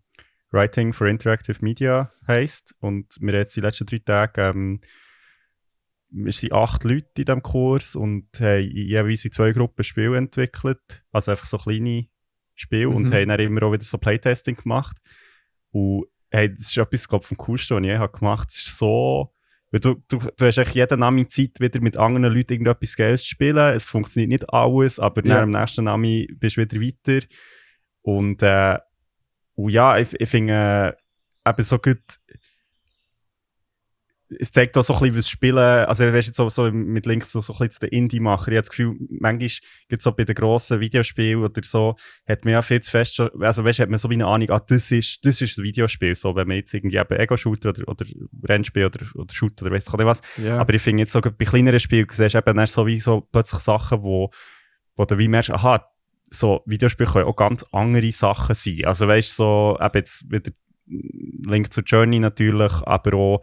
Writing for Interactive Media heisst. Und wir haben jetzt die letzten drei Tage, ähm, wir sind acht Leute in diesem Kurs und haben jeweils in zwei Gruppen Spiele entwickelt. Also einfach so kleine Spiele und Mhm. haben dann immer auch wieder so Playtesting gemacht. Und hey, das ist etwas, glaube ich, vom Coolsten, was ich je habe gemacht Es ist so, weil du, du, du hast echt jeden Nami Zeit, wieder mit anderen Leuten irgendetwas Geiles zu spielen. Es funktioniert nicht alles, aber Ja. am nächsten Nami bist du wieder weiter. Und, äh, und ja, ich, ich finde, äh, eben so gut, es zeigt auch so ein bisschen, was Spielen, also weißt du, jetzt so, so mit Links so, so ein bisschen zu den Indie-Macher. Ich habe das Gefühl, manchmal gibt so bei den grossen Videospielen oder so, hat man ja viel zu fest also weißt du, hat man so wie eine Ahnung, ah, das ist, das ist ein Videospiel, so, wenn man jetzt irgendwie eben Ego-Shooter oder, oder Rennspiel oder, oder Shooter oder weiss ich nicht was. Ja. Aber ich finde jetzt so gerade bei kleineren Spielen, siehst du eben so wie so plötzlich Sachen, wo, wo du wie merkst, aha, so Videospiele können auch ganz andere Sachen sein. Also weißt so, eben jetzt wieder Link zu Journey natürlich, aber auch,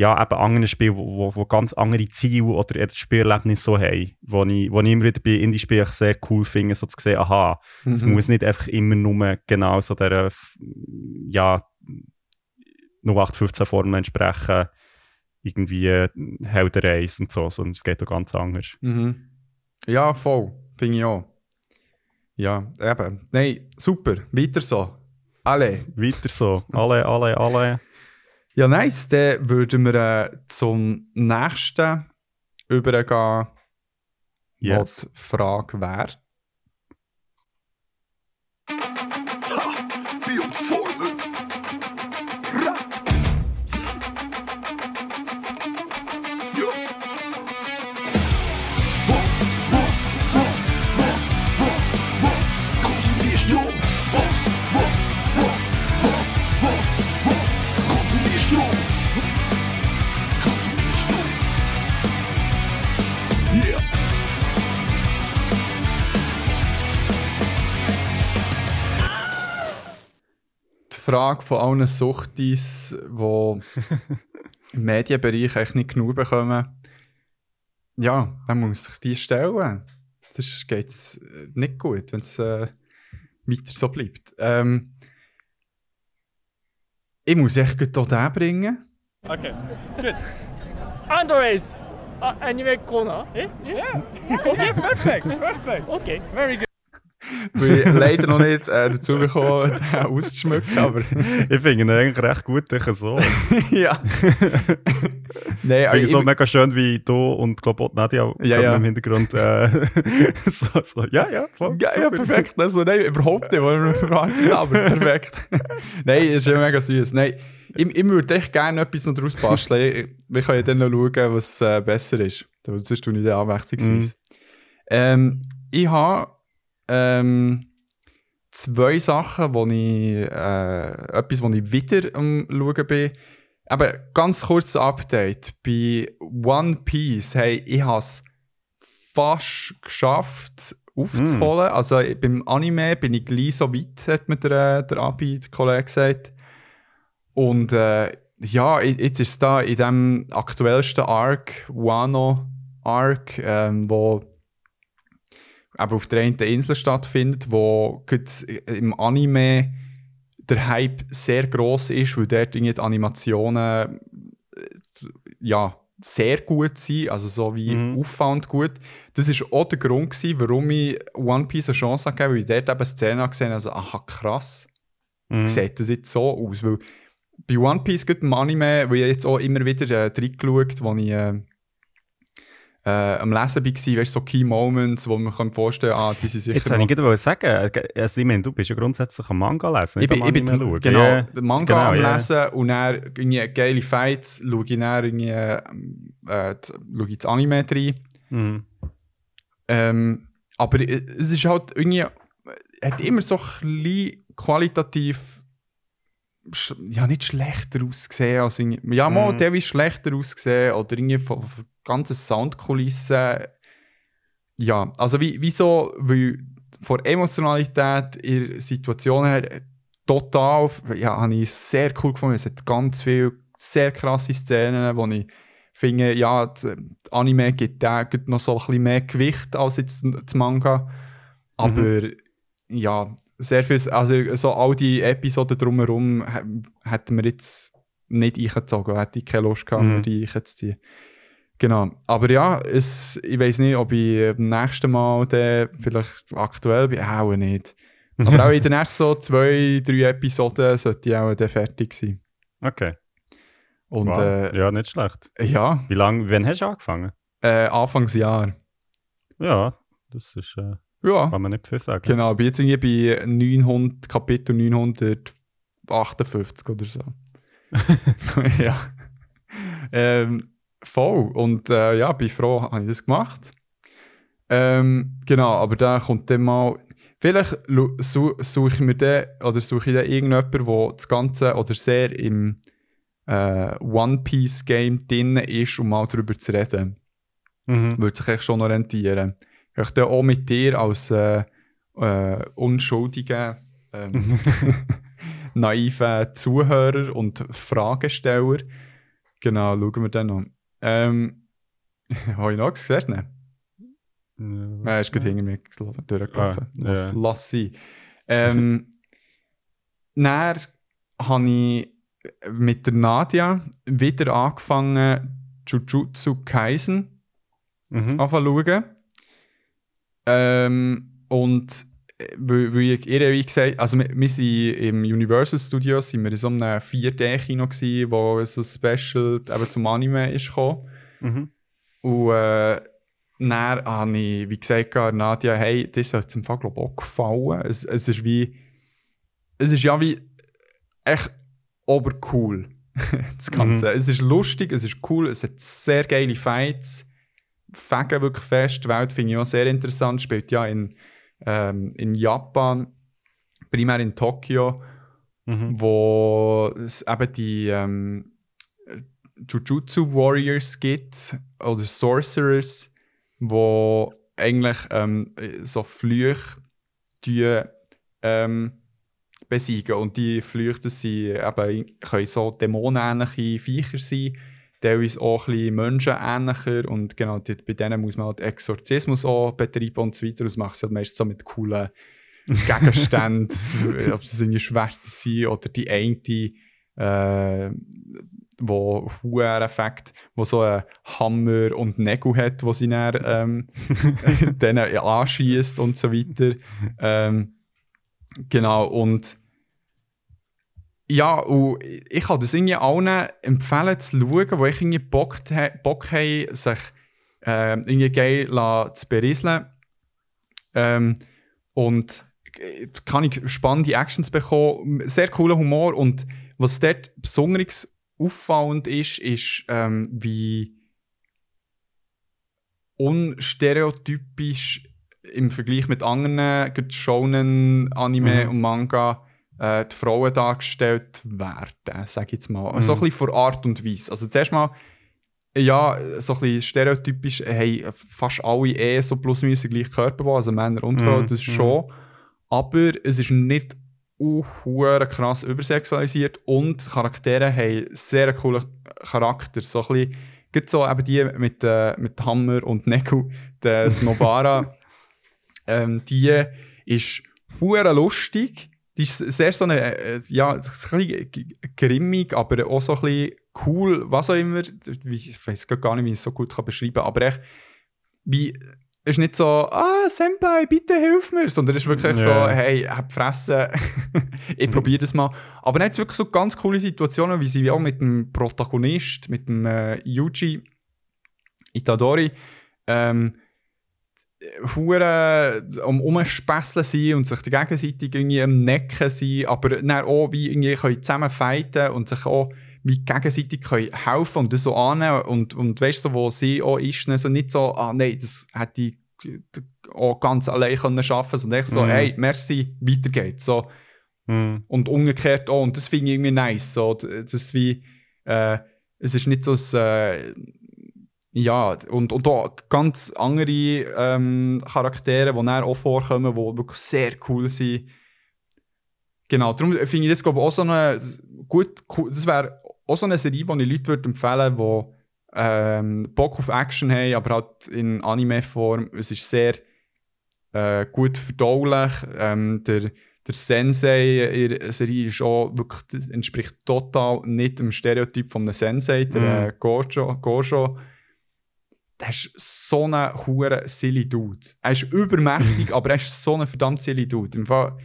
ja, eben andere Spiele, wo, wo, wo ganz andere Ziele oder Spielerlebnisse so haben, wo ich, wo ich immer wieder bei Indie-Spielen sehr cool finde, so zu sehen, aha, es Mhm. muss nicht einfach immer nur genau so der, ja, 0815 Formel entsprechen, irgendwie äh, Heldenreis und so, sondern es geht auch ganz anders. Mhm. Ja, voll. Finde ich auch. Ja, eben. Nein, super. Weiter so. Alle. Weiter so. Alle, alle, alle. Ja, nice. Dann würden wir äh, zum nächsten übergehen, Yes. was die Frage wäre. Frage von allen Suchtis, die im Medienbereich eigentlich nicht genug bekommen, ja, dann muss sich die stellen. Sonst geht es nicht gut, wenn es äh, weiter so bleibt. Ähm, ich muss echt gut hier den bringen. Andres! Uh, anime corner? Eh? Yeah. okay, perfect, perfect. Okay, very good. Weil ich leider noch nicht äh, dazu bekommen, den auszuschmücken, aber Ich finde ihn eigentlich recht gut, ich so. ich ja. Nein, aber ich, so mega schön, wie du und glaube auch Nadia Ja, ja. im Hintergrund äh, so, so, ja, ja, voll, Ja, ja, perfekt. Also, nein, überhaupt nicht, was wir verwartet aber perfekt. nein, ist ja mega süß. Nein, ich, ich würde echt gerne etwas noch draus basteln. Ich- Wir können ja dann noch schauen, was äh, besser ist. Sonst tue ich dann abwechslungsweise. Ähm, ich habe ähm, zwei Sachen, wo ich, äh, etwas, wo ich wieder am Schauen bin. Aber ganz kurzes Update. Bei One Piece, hey, ich habe es fast geschafft aufzuholen. Also ich- beim Anime bin ich gleich so weit, hat mir der, der Abi, der Kollege gesagt. Und äh, ja, jetzt ist es da in dem aktuellsten Arc, Wano Arc, ähm, wo eben auf der einen Insel stattfindet, wo im Anime der Hype sehr groß ist, weil dort die Animationen äh, ja, sehr gut sind, also so wie Mhm. auffallend gut. Das ist auch der Grund gewesen, warum ich One Piece eine Chance habe gegeben, weil ich dort eben Szenen gesehen habe, also aha krass, Mhm. sieht das jetzt so aus? Weil bei One Piece, gerade im Anime, wo ich jetzt auch immer wieder äh, reingeschaut, wo ich äh, äh, am Lesen war, weißt so Key Moments, wo man kann vorstellen kann, ah, die sind sicher Jetzt wollte ich gerade sagen, äh, also, ich meine, du bist ja grundsätzlich am Manga lesen, ich bin, am ich bin genau, den Manga Genau, am ja. Lesen und dann irgendwie geile Fights, schaue ich dann irgendwie, äh, d- schaue ich das Anime rein. Mhm. Ähm, aber i- es ist halt irgendwie, hat immer so ein qualitativ, ja, nicht schlechter ausgesehen als irgendwie, ja, mal Mhm. teilweise schlechter ausgesehen oder irgendwie von, von ganzen Soundkulissen. Ja, also wie, wieso, weil von Emotionalität in der Situation her total, ja, habe ich sehr cool gefunden. Es hat ganz viele sehr krasse Szenen, wo ich finde, ja, das das Anime gibt, da gibt noch so ein bisschen mehr Gewicht als jetzt das Manga. Aber ja, sehr viel, also so all die Episoden drumherum hä- hätten wir jetzt nicht eingezogen, hätte ich keine Lust gehabt, Mhm. die einzuziehen. Genau, aber ja, es, ich weiß nicht, ob ich beim nächsten Mal dann vielleicht aktuell bin, auch nicht. Aber auch in den nächsten so zwei, drei Episoden sollte ich auch dann fertig sein. Okay. Und wow. äh, ja, nicht schlecht. ja, Wie lange, wann hast du angefangen? äh, Anfangsjahr. Ja, das ist, äh, Ja, kann man nicht viel sagen. genau, bin jetzt irgendwie bei 900, Kapitel 958 oder so. ja. Ähm, voll. Und äh, ja, bin froh, habe ich das gemacht. Ähm, genau, aber da kommt dann mal. Vielleicht suche ich mir dann, oder suche ich dann irgendjemanden, der das Ganze oder sehr im äh, One Piece Game drin ist, um mal darüber zu reden. Mhm. Würde sich echt schon orientieren. Ich dann auch mit dir als äh, äh, unschuldigen, ähm, naiven Zuhörer und Fragesteller. Genau, schauen wir dann noch. Ähm, habe ich noch gesehen? Nein. Ja. Er ist gerade hinter mir gelaufen- durchgelaufen. Ah, lass, ja. lass sein. Ähm, dann habe ich mit der Nadia wieder angefangen, Jujutsu Kaisen Mhm. anfangen zu schauen. Ähm, und äh, weil, weil ich ihr wie gesagt also wir, wir sind im Universal Studios, sind wir in so einem 4D-Kino gewesen, wo so ein Special eben zum Anime ist gekommen. Mhm. Und äh, dann habe ich, wie gesagt, Nadia, hey, das hat im Fall, glaube auch gefallen. Es, es ist wie, es ist ja wie echt obercool, das Ganze. Es ist lustig, es ist cool, es hat sehr geile Fights, Fegen wirklich fest, die Welt finde ich auch sehr interessant, spielt ja in, ähm, in Japan, primär in Tokio, Mhm. wo es eben die ähm, Jujutsu Warriors gibt oder Sorcerers, wo eigentlich ähm, so Flüche die, ähm, besiegen. Und die Flüche das sind eben, können so dämonenähnliche Viecher sein, teilweise auch ein bisschen menschenähnlicher. Und genau, die, bei denen muss man halt Exorzismus auch betreiben und so weiter. Das macht es halt meistens so mit coolen Gegenständen, ob es irgendwie Schwerter sind oder die eine, äh, wo huere Effekt, wo so einen Hammer und Nägel hat, wo sie dann ähm, denen anschießt und so weiter. Ähm, genau, und ja, und ich kann das irgendwie allen empfehlen zu schauen, wo ich irgendwie Bock, Bock haben, sich äh, irgendwie geil zu berieseln. Ähm, und kann ich spannende Actions bekommen, sehr cooler Humor und was dort besonders auffallend ist, ist, ähm, wie unstereotypisch im Vergleich mit anderen Shonen, Anime Mhm. und Manga äh, die Frauen dargestellt werden, sage ich jetzt mal. So ein bisschen vor Art und Weise. Also zuerst mal, ja, so ein bisschen stereotypisch, hey, fast alle eh so plus minus den gleichen Körperbau, also Männer und Frauen, Mhm. das ist Mhm. schon. Aber es ist nicht uh, krass übersexualisiert und die Charaktere haben sehr coolen Charakter. So ein bisschen, gerade so eben die mit, äh, mit Hammer und Nägel, der Nobara, ähm, die ist hure lustig. Die ist sehr so eine, äh, ja, ein bisschen grimmig, aber auch so ein bisschen cool, was auch immer. Ich weiß gar nicht, wie ich es so gut kann beschreiben kann, aber echt, wie, es ist nicht so, ah, Senpai, bitte hilf mir, sondern es ist wirklich so, Ja. hey, hab Fresse, ich probiere das mal. Aber dann hat wirklich so ganz coole Situationen, wie sie auch mit dem Protagonist, mit dem äh, Yuji Itadori, ähm, hure um umspässeln sein und sich gegenseitig irgendwie am Necken sein, aber dann auch wie irgendwie können zusammen fighten und sich auch wie gegenseitig können helfen und das so annehmen und, und weißt du, so, wo sie auch ist, ne, so nicht so, ah nein, das hätte ich auch ganz allein können schaffen, sondern echt so, Mhm. hey, merci, weiter geht's, so. Mhm. Und umgekehrt auch. Und das finde ich irgendwie nice. So, das ist wie, äh, es ist nicht so ein, äh, ja, und, und auch ganz andere ähm, Charaktere, die dann auch vorkommen, die wirklich sehr cool sind. Genau, darum finde ich das glaube ich, auch so eine, gut, das wäre auch so eine Serie, die ich Leute würde empfehlen würde, die ähm, Bock auf Action haben, aber halt in Anime-Form. Es ist sehr äh, gut verdaulich. Ähm, der, der Sensei in der Serie ist auch wirklich, entspricht total nicht dem Stereotyp von einem Sensei, der Mhm. äh, Gojo. Gojo. Der ist so ein hure silly Dude. Er ist übermächtig, aber er ist so ein verdammt silly Dude. Im Fall,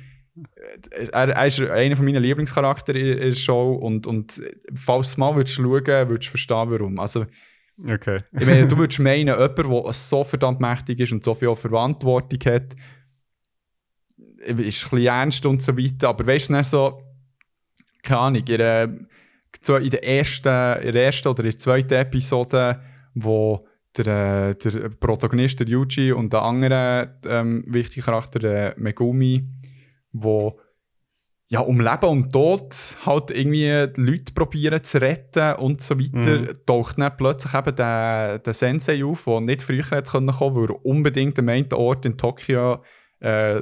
äh, er, er ist einer von meinen Lieblingscharaktere in der Show und, und falls du mal würdest schauen würdest du verstehen, warum. Also, Okay. ich meine, du würdest meinen, jemand, der so verdammt mächtig ist und so viel Verantwortung hat, ist ein bisschen ernst und so weiter, aber weißt du, dann so, keine Ahnung, in der, in der, ersten, in der ersten oder in der zweiten Episode, wo der, der Protagonist, der Yuji, und der andere ähm, wichtige Charakter, der Megumi, wo ja, um Leben und Tod halt irgendwie die Leute probieren zu retten und so weiter, Mhm. taucht dann plötzlich eben der, der Sensei auf, der nicht früher hätte kommen können, weil er unbedingt am einen Ort in Tokio äh,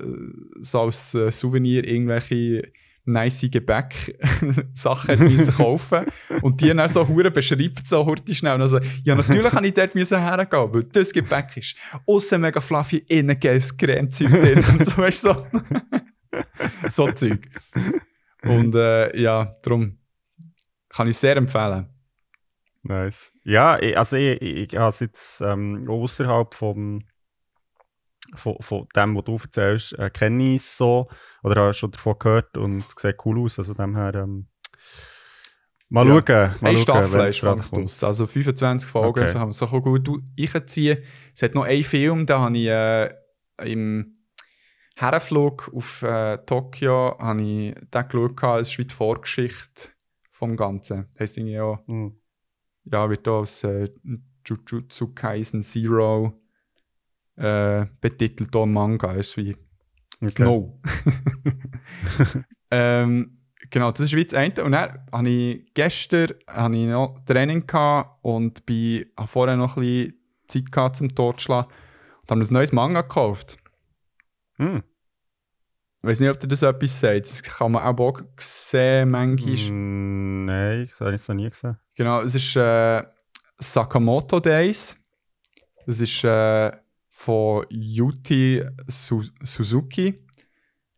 so als äh, Souvenir irgendwelche nice Gebäck-Sachen kaufen Und die dann so hure beschreibt, so hurtig schnell. Also, ja, natürlich kann ich dort müssen hergehen, weil das Gebäck ist aussen mega fluffy, innen geiles Cremezeug drin. und so, weißt so. so Zeug. Und äh, ja, darum kann ich sehr empfehlen. Nice. Ja, ich, also ich, ich, ich habe es jetzt ähm, außerhalb vom, von, von dem, was du erzählst, äh, kenne ich so oder habe schon davon gehört und es sieht cool aus. Also dem her, ähm, mal Ja. schauen. Mal Eine Staffel ist fast. Also 25 Folgen, Okay. so kann man so gut einziehen. Es hat noch einen Film, da habe ich äh, im Herrenflug auf äh, Tokio habe ich den geschaut, es ist wie die Vorgeschichte vom Ganzen. Das heisst irgendwie auch, Mhm. ja, wird da als äh, Jujutsu Kaisen Zero äh, betitelt, hier Manga. ist wie Okay. Snow. ähm, genau, das ist wie das eine. Und dann habe ich gestern ich noch Training gehabt und bin, habe vorher noch ein bisschen Zeit gehabt zum Totschlagen und habe mir ein neues Manga gekauft. Hm. Ich weiß nicht, ob dir das etwas sagt. Das kann man auch auch sehen, manchmal. Mm, Nein, das habe ich noch nie gesehen. Genau, es ist äh, Sakamoto Days. Das ist äh, von Yuti Su Suzuki.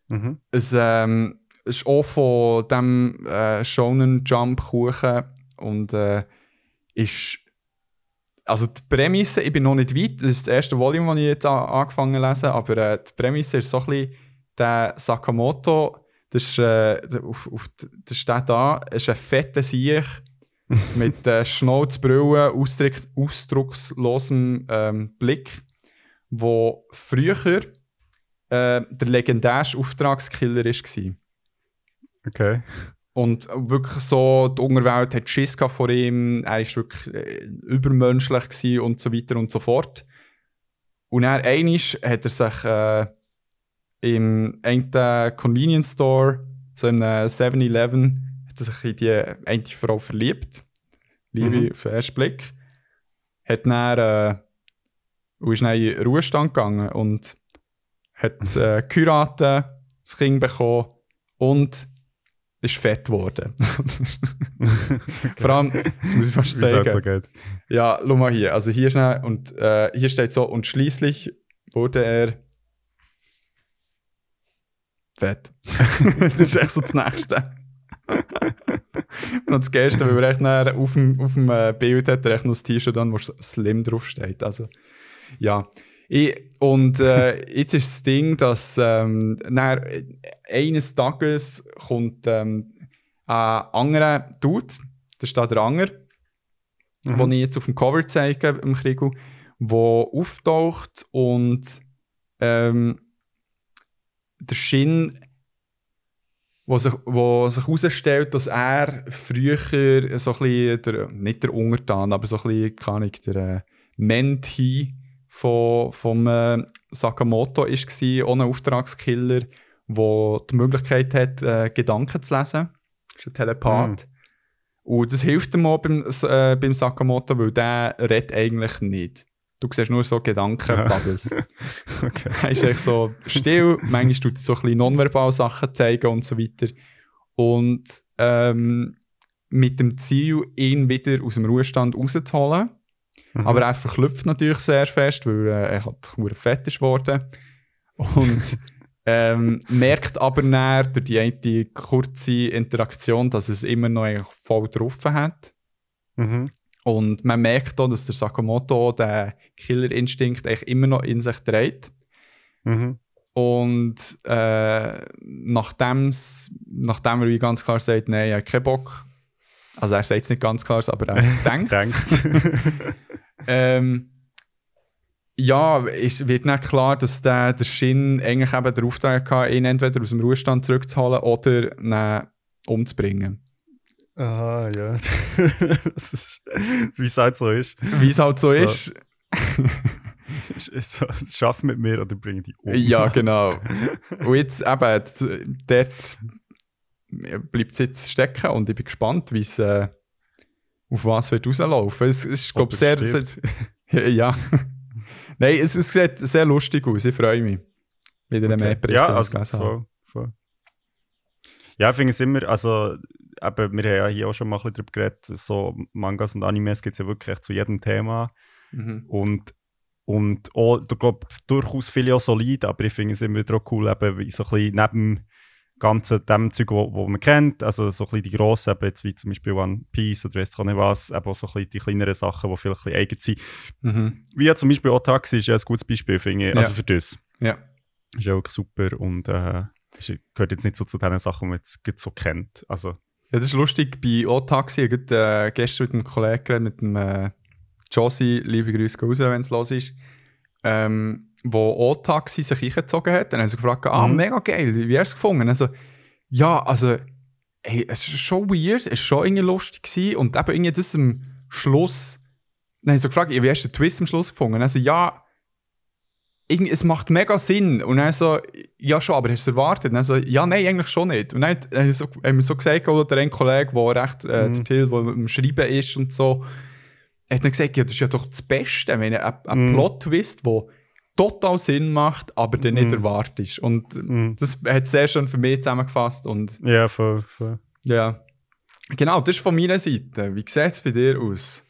Mhm. Es ähm, ist auch von dem äh, Shonen Jump Kuchen und äh, ist also die Prämisse, ich bin noch nicht weit, das ist das erste Volume, das ich jetzt an, angefangen zu lesen, aber äh, die Prämisse ist so ein bisschen der Sakamoto, das ist, äh, der- auf, auf, das steht da, ist ein fetter Sieg mit äh, Schnauzbrille, ausdruck, ausdruckslosem ähm, Blick, wo früher äh, der legendärste Auftragskiller war. Okay. Und wirklich so, die Unterwelt hat Schiss vor ihm, er war wirklich äh, übermenschlich und so weiter und so fort. Und dann einmal hat er sich äh, im einen Convenience Store, so in einem 7-Eleven, hat er sich in die eine Frau verliebt. Liebe Mhm. auf den ersten Blick. Hat dann, äh, und ist dann in Ruhestand gegangen und hat äh, geheiratet, das Kind bekommen und ist fett geworden. Vor allem, das muss ich fast sagen. so geht. Ja, schau mal hier. Also hier schnell und äh, hier steht so und schließlich wurde er fett. das ist echt so das Nächste. und das Geilste, weil er echt auf dem, auf dem äh, Bild hat, er echt noch das T-Shirt an, wo Slim draufsteht. Also, ja. Ich, und äh, jetzt ist das Ding, dass ähm, dann, äh, eines Tages kommt ähm, ein anderer Dude, das ist da der Anger, Mhm. den ich jetzt auf dem Cover zeige im Krieg. wo auftaucht und ähm, der Shin, wo sich, wo sich herausstellt, dass er früher so ein bisschen, der, nicht der Untertan, aber so ein bisschen, keine Ahnung, der äh, Menti von, vom äh, Sakamoto war, ohne Auftragskiller, der die Möglichkeit hat, äh, Gedanken zu lesen. Das ist ein Telepath. Und das hilft ihm auch beim, äh, beim Sakamoto, weil der redet eigentlich nicht. Du siehst nur so Gedankenbubbles. Okay. Er ist echt so still, manchmal tut er so ein bisschen nonverbal Sachen zeigen und so weiter. Und ähm, mit dem Ziel, ihn wieder aus dem Ruhestand rauszuholen. Mhm. Aber er verklüpft natürlich sehr fest, weil äh, er halt fett ist worden. Und ähm, merkt aber dann durch die eine kurze Interaktion, dass es immer noch voll drauf hat. Mhm. Und man merkt auch, dass der Sakamoto den Killerinstinkt eigentlich immer noch in sich trägt. Mhm. Und äh, nachdem er wie ganz klar sagt, nein, er hat keinen Bock. Also er sagt es nicht ganz klar, aber er Denkt. ähm, ja, es wird nicht klar, dass der, der Shin eigentlich eben den Auftrag hatte, ihn entweder aus dem Ruhestand zurückzuholen oder ihn umzubringen. Aha, ja. das ist, wie es halt so ist. Wie es halt so, So. ist. Schaff mit mir oder bring die um. Ja, genau. Und jetzt eben, dort bleibt es jetzt stecken und ich bin gespannt, wie es äh, auf was wird rauslaufen. Es ist, glaube ich, sehr, sehr. Ja. Nein, es, es sieht sehr lustig aus. Ich freue mich. Wieder okay. mehr Berichte ja, also, voll, voll. Ja, ich finde es immer, also, eben, wir haben ja hier auch schon mal ein bisschen drüber geredet, so Mangas und Animes gibt es ja wirklich zu jedem Thema. Mhm. Und, und auch, ich glaube, durchaus viele auch solid, aber ich finde es immer auch cool, eben, so ein bisschen neben ganzen dem Zeug, wo, wo man kennt, also so ein bisschen die grossen, eben jetzt wie zum Beispiel One Piece oder weiss ich auch nicht was, eben auch so ein bisschen die kleineren Sachen, die vielleicht ein bisschen eigen sind. Mhm. Wie ja zum Beispiel auch Taxi ist ja ein gutes Beispiel, finde ich, Ja. also für das. Ja. Ist ja wirklich super und äh, ist, gehört jetzt nicht so zu den Sachen, die man jetzt so kennt. Also, Ja, das ist lustig. Bei O-Taxi, ich habe äh, gestern mit einem Kollegen geredet, mit dem äh, Josie, liebe Grüße raus, wenn es los ist, ähm, wo O-Taxi sich eingezogen hat. Dann haben sie gefragt, ah, Mhm. mega geil, wie hast du es gefunden? Also, ja, also, hey, es ist schon weird, es war schon irgendwie lustig gewesen. und eben irgendwie das am Schluss, dann haben sie so gefragt, wie hast du den Twist am Schluss gefunden? Also, ja, irgendwie, es macht mega Sinn. Und dann so, ja schon, aber hast du es erwartet? Und dann so, ja, nein, eigentlich schon nicht. Und dann haben wir so, haben wir so gesagt, oder der ein Kollege, der recht, äh, Mhm. der Till, der am Schreiben ist und so, hat dann gesagt, ja, das ist ja doch das Beste. Ich meine, ein, ein Mhm. Plot-Twist, der total Sinn macht, aber den nicht Mhm. erwartest. Und mm, das hat sehr schön für mich zusammengefasst. Und ja, voll, voll. ja, genau, das ist von meiner Seite. Wie sieht es bei dir aus?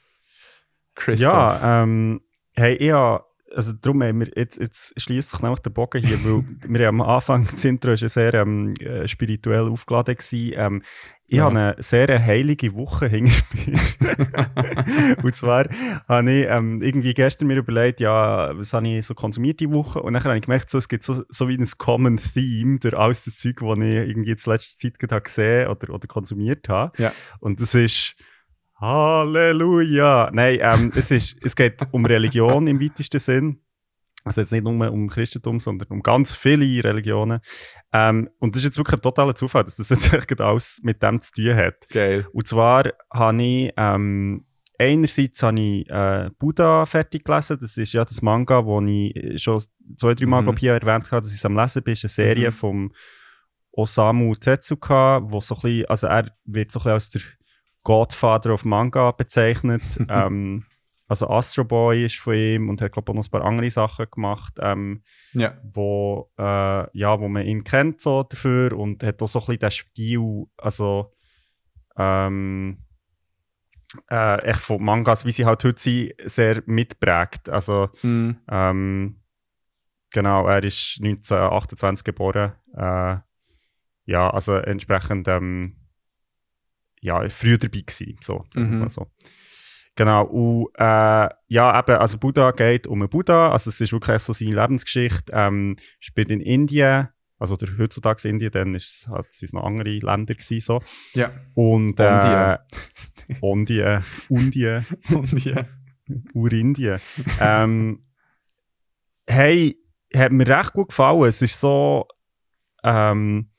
Christoph? Ja, ähm, hey, ich hab, also darum haben wir, jetzt, jetzt schließt sich nämlich der Bogen hier, weil wir am Anfang, das Intro war sehr ähm, äh, spirituell aufgeladen gewesen. Ähm, ich Ja. habe eine sehr heilige Woche hingespielt. und zwar habe ich ähm, irgendwie gestern mir überlegt, ja, was habe ich so konsumiert die Woche? Und dann habe ich gemerkt, so, es gibt so, so wie ein Common Theme durch alles das Zeug, das ich irgendwie jetzt letzte Zeit gesehen oder, oder konsumiert habe. Ja. Und das ist Halleluja! Nein, ähm, es, ist, es geht um Religion im weitesten Sinn. Also jetzt nicht nur um Christentum, sondern um ganz viele Religionen. Ähm, und das ist jetzt wirklich ein totaler Zufall, dass das jetzt echt alles mit dem zu tun hat. Geil. Und zwar habe ich, ähm, einerseits habe ich äh, Buddha fertig gelesen. Das ist ja das Manga, wo ich schon zwei, drei Mal Mhm. hier erwähnt habe, dass ich es am Lesen bin. Das ist eine Serie Mhm. vom Osamu Tezuka, wo so ein bisschen, also er wird so ein bisschen als der Godfather of Manga bezeichnet. ähm, also Astro Boy ist von ihm und hat glaube ich noch ein paar andere Sachen gemacht. Ähm, Ja. wo, äh, ja, wo man ihn kennt so dafür und hat auch so ein bisschen den Stil, also ähm, äh, echt von Mangas, wie sie halt heute sind, sehr mitprägt. Also Mhm. ähm, genau, er ist 1928 geboren. Äh, ja, also entsprechend ähm, ja, früher dabei gewesen, so, Mhm. so. Genau, und äh, ja, eben, also Buddha geht um einen Buddha, also es ist wirklich so seine Lebensgeschichte, ähm, spielt in Indien, also der heutzutage Indien, dann ist es sind es noch andere Länder gewesen, so. Ja. Und äh, Indien, Indien, Und ja. Urindien. ähm, hey, hat mir recht gut gefallen. Es ist so ähm,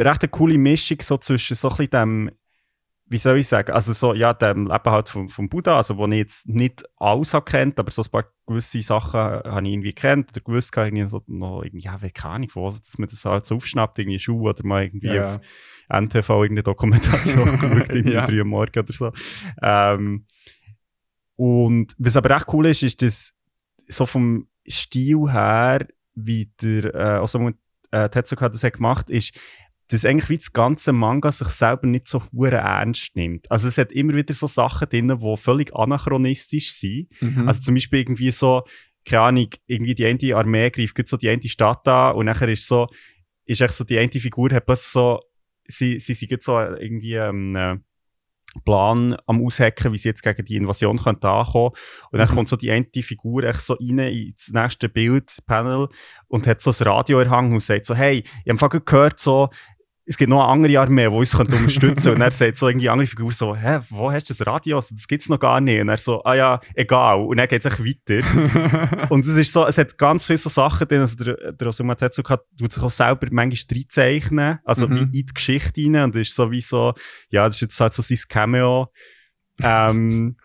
recht eine coole Mischung so zwischen so ein bisschen dem, wie soll ich sagen, also so, ja, dem Leben halt vom, vom Buddha, also wo ich jetzt nicht alles habe kennt, aber so ein paar gewisse Sachen habe ich irgendwie kennt oder gewusst, habe irgendwie so noch irgendwie, ja, keine Ahnung, wo, dass man das halt so aufschnappt, irgendwie Schuhe oder mal irgendwie Ja. auf NTV irgendeine Dokumentation geschaut, irgendwie Ja. drei Uhr morgen oder so. Ähm, und was aber echt cool ist, ist, dass so vom Stil her, wie der äh, Osamu äh, Tezuka das hat gemacht, ist, dass eigentlich wie das ganze Manga sich selber nicht so hure ernst nimmt. Also es hat immer wieder so Sachen drin, die völlig anachronistisch sind. Mhm. Also zum Beispiel irgendwie so, keine Ahnung, irgendwie die eine Armee greift so die eine Stadt an und nachher ist so, ist echt so die eine Figur hat plötzlich so, sie, sie sind so irgendwie ähm, äh, Plan am aushacken, wie sie jetzt gegen die Invasion könnte ankommen. Und dann Mhm. kommt so die eine Figur echt so rein ins nächste Bildpanel und hat so das Radio erhangen und sagt so, hey, ich habe gehört, so, es gibt noch eine andere Armee, die uns könnte unterstützen Und er sagt so irgendwie andere Figur so, hä, wo hast du das Radio? Das gibt's noch gar nicht. Und er so, ah ja, egal. Und dann geht's echt weiter. Und es ist so, es hat ganz viele so Sachen drin, also der, der Osuma Tezuka tut sich auch selber manchmal reinzeichnen, also Mhm. in die Geschichte rein und ist so wie so, ja, das ist jetzt halt so sein Cameo. Ähm,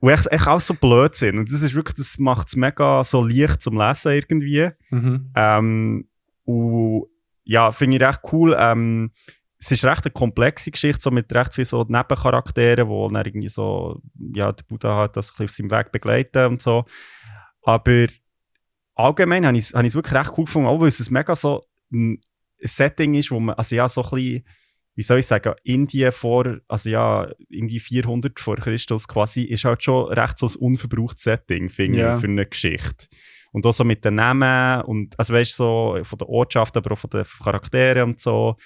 und echt, echt auch so Blödsinn. Und das ist wirklich, das macht es mega so leicht zum Lesen irgendwie. mhm. Ähm, und ja, finde ich recht cool. Ähm, es ist recht eine komplexe Geschichte, so mit recht vielen so Nebencharakteren, wo dann irgendwie so, ja, der Buddha halt das auf seinem Weg begleiten und so. Aber allgemein habe ich es hab wirklich recht cool gefunden, auch weil es ein mega so ein Setting ist, wo man, also ja, so ein bisschen, wie soll ich sagen, Indien vor, also ja, irgendwie 400 vor Christus quasi, ist halt schon recht so ein unverbrauchtes Setting, finde Ja. ich, für eine Geschichte. Und auch so mit den Namen und, also weißt du, so von der Ortschaft, aber auch von den Charakteren und so.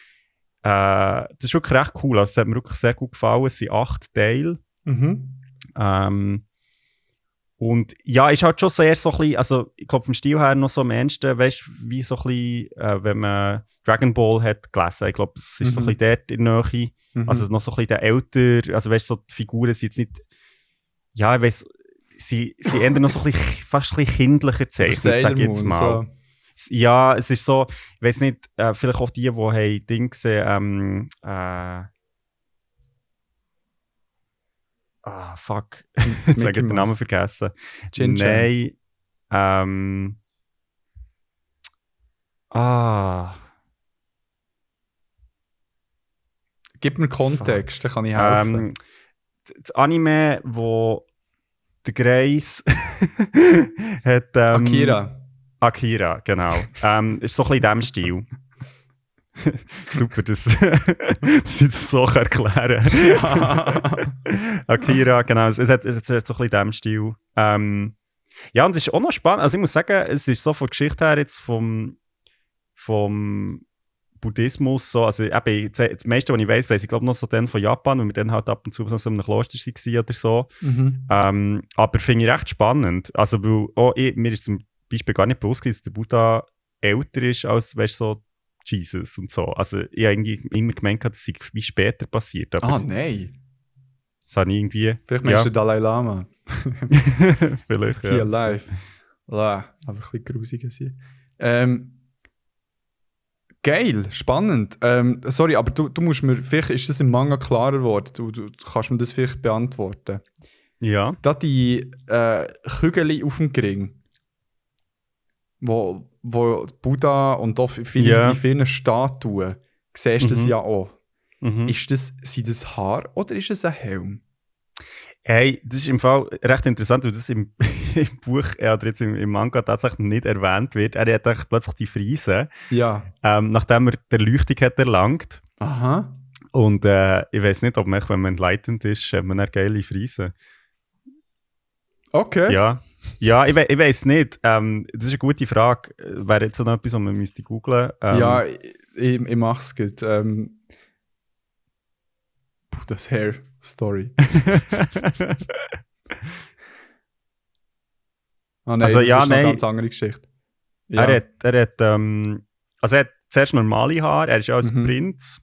Äh, das ist wirklich recht cool. Also, es hat mir wirklich sehr gut gefallen. Es sind acht Teile. Mhm. Ähm, und ja, ist halt schon sehr so ein bisschen, also ich glaube vom Stil her noch so am ehesten, weißt du, wie so ein bisschen, äh, wenn man Dragon Ball hat gelesen. Ich glaube, es ist so ein Mhm. bisschen dort in der Nähe. Mhm. Also noch so ein bisschen der älter, also weißt du, so die Figuren sind jetzt nicht, ja, ich weiss, sie, sie ändern noch so ein bisschen, fast ein bisschen kindlicher zeichnet, sag ich jetzt mal. Ja, es ist so, ich weiß nicht, äh, vielleicht auch die, die haben Ding gesehen, ähm, äh, ah, fuck, jetzt habe ich den. Namen vergessen. Chan. Nein, ähm, ah, Gib mir Kontext, dann kann ich helfen. ähm, das Anime, wo der Greis hat, ähm, Akira. Akira, genau. ähm, ist so ein bisschen in diesem Stil. Super, dass, dass ich das so erklären. Akira, genau. Es hat, es hat so ein bisschen in diesem Stil. Ähm, ja, und es ist auch noch spannend. Also ich muss sagen, es ist so von der Geschichte her jetzt vom, vom Buddhismus so, also eben, das meiste, was ich weiß, weiß ich glaube noch so dann von Japan, weil wir dann halt ab und zu noch so in einem Kloster waren oder so. Mhm. Ähm, aber finde ich recht spannend. Also, weil auch ich, mir ist zum Beispiel gar nicht bewusst, gewesen, dass der Buddha älter ist als, weißt so Jesus und so. Also, ich habe irgendwie immer gemeint, das sei wie später passiert. Aber Ah, nein. das habe ich irgendwie. Vielleicht meinst ja, du Dalai Lama. vielleicht. Hier Ja. live. Ja, aber ein bisschen grusiger hier. Ähm, geil, spannend. Ähm, sorry, aber du, du musst mir, vielleicht ist das im Manga klarer geworden. Du, du, du kannst mir das vielleicht beantworten. ja. Da die äh, Kügel auf dem Ring, wo, wo Buddha und auch viele, Ja. in vielen Statuen, siehst du das Mhm. ja auch. Mhm. Ist das, sind das Haar oder ist es ein Helm? Hey, das ist im Fall recht interessant, weil das im, im Buch äh, oder jetzt im, im Manga tatsächlich nicht erwähnt wird. Er hat plötzlich die Friese, Ja. ähm, nachdem er die Erleuchtung hat erlangt. Aha. Und äh, ich weiß nicht, ob man, wenn man enlightened ist, hat man eine geile Friese. Okay. Ja, ja ich, we ich weiß nicht. Ähm, das ist eine gute Frage. Äh, Wäre jetzt so noch etwas, was man müsste googlen. Ähm, Ja, ich, ich, ich mach's gut. Ähm, Buddha's Hair Story. Ah, nein, Also, das ja, ist noch nein. eine ganz andere Geschichte. Ja. Er hat, er hat, ähm, also er hat zuerst normale Haare. Er ist ja als Mhm. Prinz.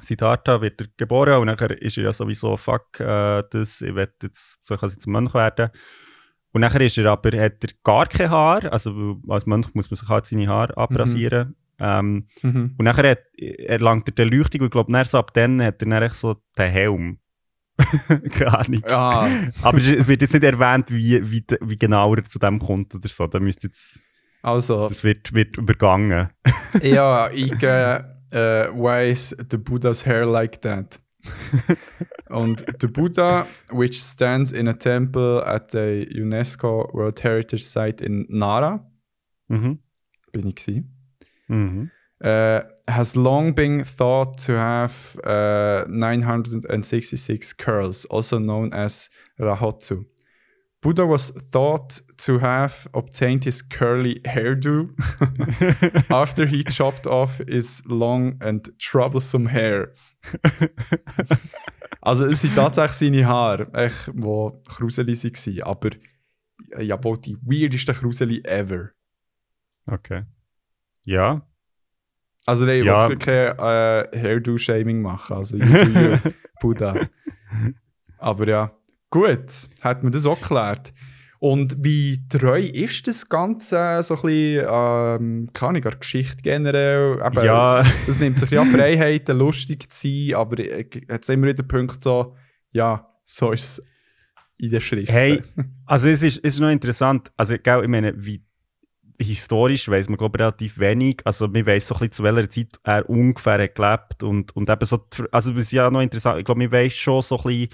Siddhartha wird er geboren und nachher ist er ja sowieso, fuck, äh, das, ich will jetzt, so kann ich zum Mönch werden. Und nachher ist er aber, hat er gar kein Haar, also als Mönch muss man sich halt seine Haare abrasieren. Ähm, Mhm. und nachher hat, erlangt er die Erleuchtung und ich glaube, so ab dann hat er dann echt so den Helm. Keine Ahnung. Ah, Aber es wird jetzt nicht erwähnt, wie, wie, wie genau er zu dem kommt oder so. Da müsst jetzt, also, das wird, wird übergangen. ja, ich äh, äh, why is the Buddha's hair like that? Und the Buddha, which stands in a temple at the UNESCO World Heritage Site in Nara, Mhm. bin ich gewesen, Mhm. uh, has long been thought to have uh, 966 curls, also known as Rahotsu. Buddha was thought to have obtained his curly hairdo after he chopped off his long and troublesome hair. also es sind tatsächlich seine Haare, echt, die kruselig waren, aber ja wohl die weirdesten Kruseli ever. Okay. Ja. Also nein, ich Ja. wollte kein äh, Hairdo-Shaming machen, also you do you, Buddha. Aber ja, gut, hat mir das auch geklärt. Und wie treu ist das Ganze so ein bisschen, ähm, keine Ahnung, Geschichte generell? Eben, Ja. Es nimmt sich ja Freiheiten, lustig zu sein, aber jetzt immer wieder Punkt so, ja, so ist es in der Schrift. Hey, also es ist, es ist noch interessant, also gell, ich meine, wie historisch weiß man glaube relativ wenig, also man weiß so ein bisschen zu welcher Zeit er ungefähr hat gelebt und, und eben so, die- also was ja noch interessant, ich glaube man weiß schon so ein bisschen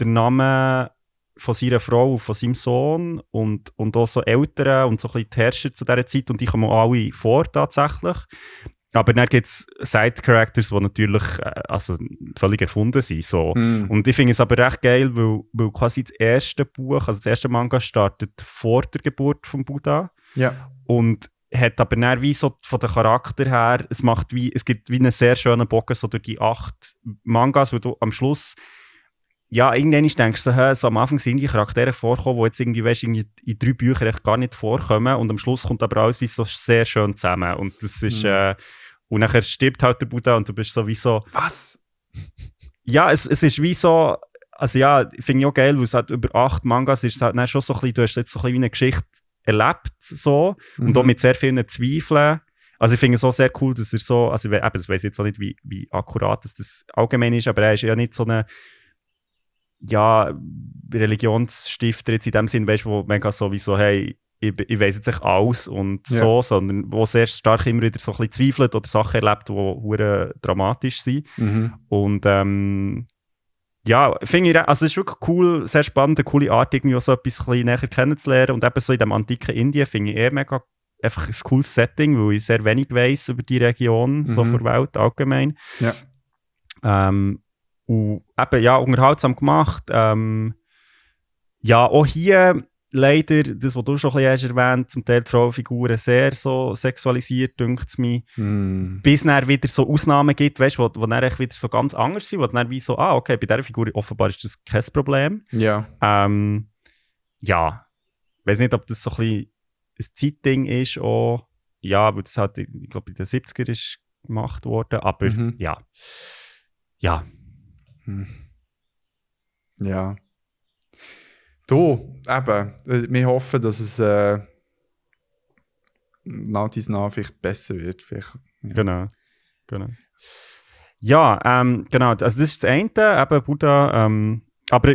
den Namen von seiner Frau und von seinem Sohn und, und auch so Eltern und so ein bisschen die Herrscher zu dieser Zeit und die kommen alle vor tatsächlich. Aber dann gibt es Side-Characters, die natürlich äh, also völlig erfunden sind. So. Hm. Und ich finde es aber recht geil, weil, weil quasi das erste Buch, also das erste Manga startet vor der Geburt von Buddha Ja. und hat aber dann wie so von der Charakter her, es macht wie, es gibt wie einen sehr schönen Bogen so durch die acht Mangas, wo du am Schluss ja, irgendwann denkst du so, so am Anfang sind irgendwie Charaktere vorkommen, die jetzt irgendwie, weißt, irgendwie in drei Büchern echt gar nicht vorkommen und am Schluss kommt aber alles wie so sehr schön zusammen und das ist, Mhm. äh, und nachher stirbt halt der Buddha und du bist sowieso Was? ja, es, es ist wie so, also ja, finde ich auch geil, weil es halt über acht Mangas ist, es halt dann schon so ein bisschen, du hast jetzt so ein bisschen wie eine Geschichte erlebt, so, und Mhm. auch mit sehr vielen Zweifeln. Also ich finde es auch sehr cool, dass er so, also ich eben, das weiß jetzt auch nicht, wie, wie akkurat das, das allgemein ist, aber er ist ja nicht so eine, ja, Religionsstifter jetzt in dem Sinn, weißt du, wo mega so wie so, hey, ich, ich weiß jetzt echt alles und Ja. so, sondern wo sehr stark immer wieder so ein bisschen zweifelt oder Sachen erlebt, die hure dramatisch sind. Mhm. Und ähm, ja, finde ich, also es ist wirklich cool, sehr spannend, eine coole Art, irgendwie auch so etwas ein bisschen näher kennenzulernen. Und eben so in dem antiken Indien finde ich eh mega einfach ein cooles Setting, weil ich sehr wenig weiß über die Region, so Mhm. von der Welt allgemein. Ja. Ähm, und eben, ja, unterhaltsam gemacht. Ähm, ja, auch hier leider, das, was du schon ein bisschen hast erwähnt, zum Teil die Frauenfiguren sehr so sexualisiert, dünkt es mir Hm. bis dann wieder so Ausnahmen gibt, weißt, wo, wo dann echt wieder so ganz anders sind, wo dann wie so, ah, okay, bei dieser Figur offenbar ist das kein Problem. Ja. Ähm, ja, ich weiß nicht, ob das so ein bisschen ein Zeitding ist, auch, ja, weil das halt, ich glaube, in den 70er ist gemacht worden, aber Mhm. ja. Ja, Hm. Ja. Du, eben, wir hoffen, dass es äh, nach dies nach vielleicht besser wird. Vielleicht, ja. genau. genau. Ja, ähm, genau, also das ist das eine, eben Buddha, ähm, aber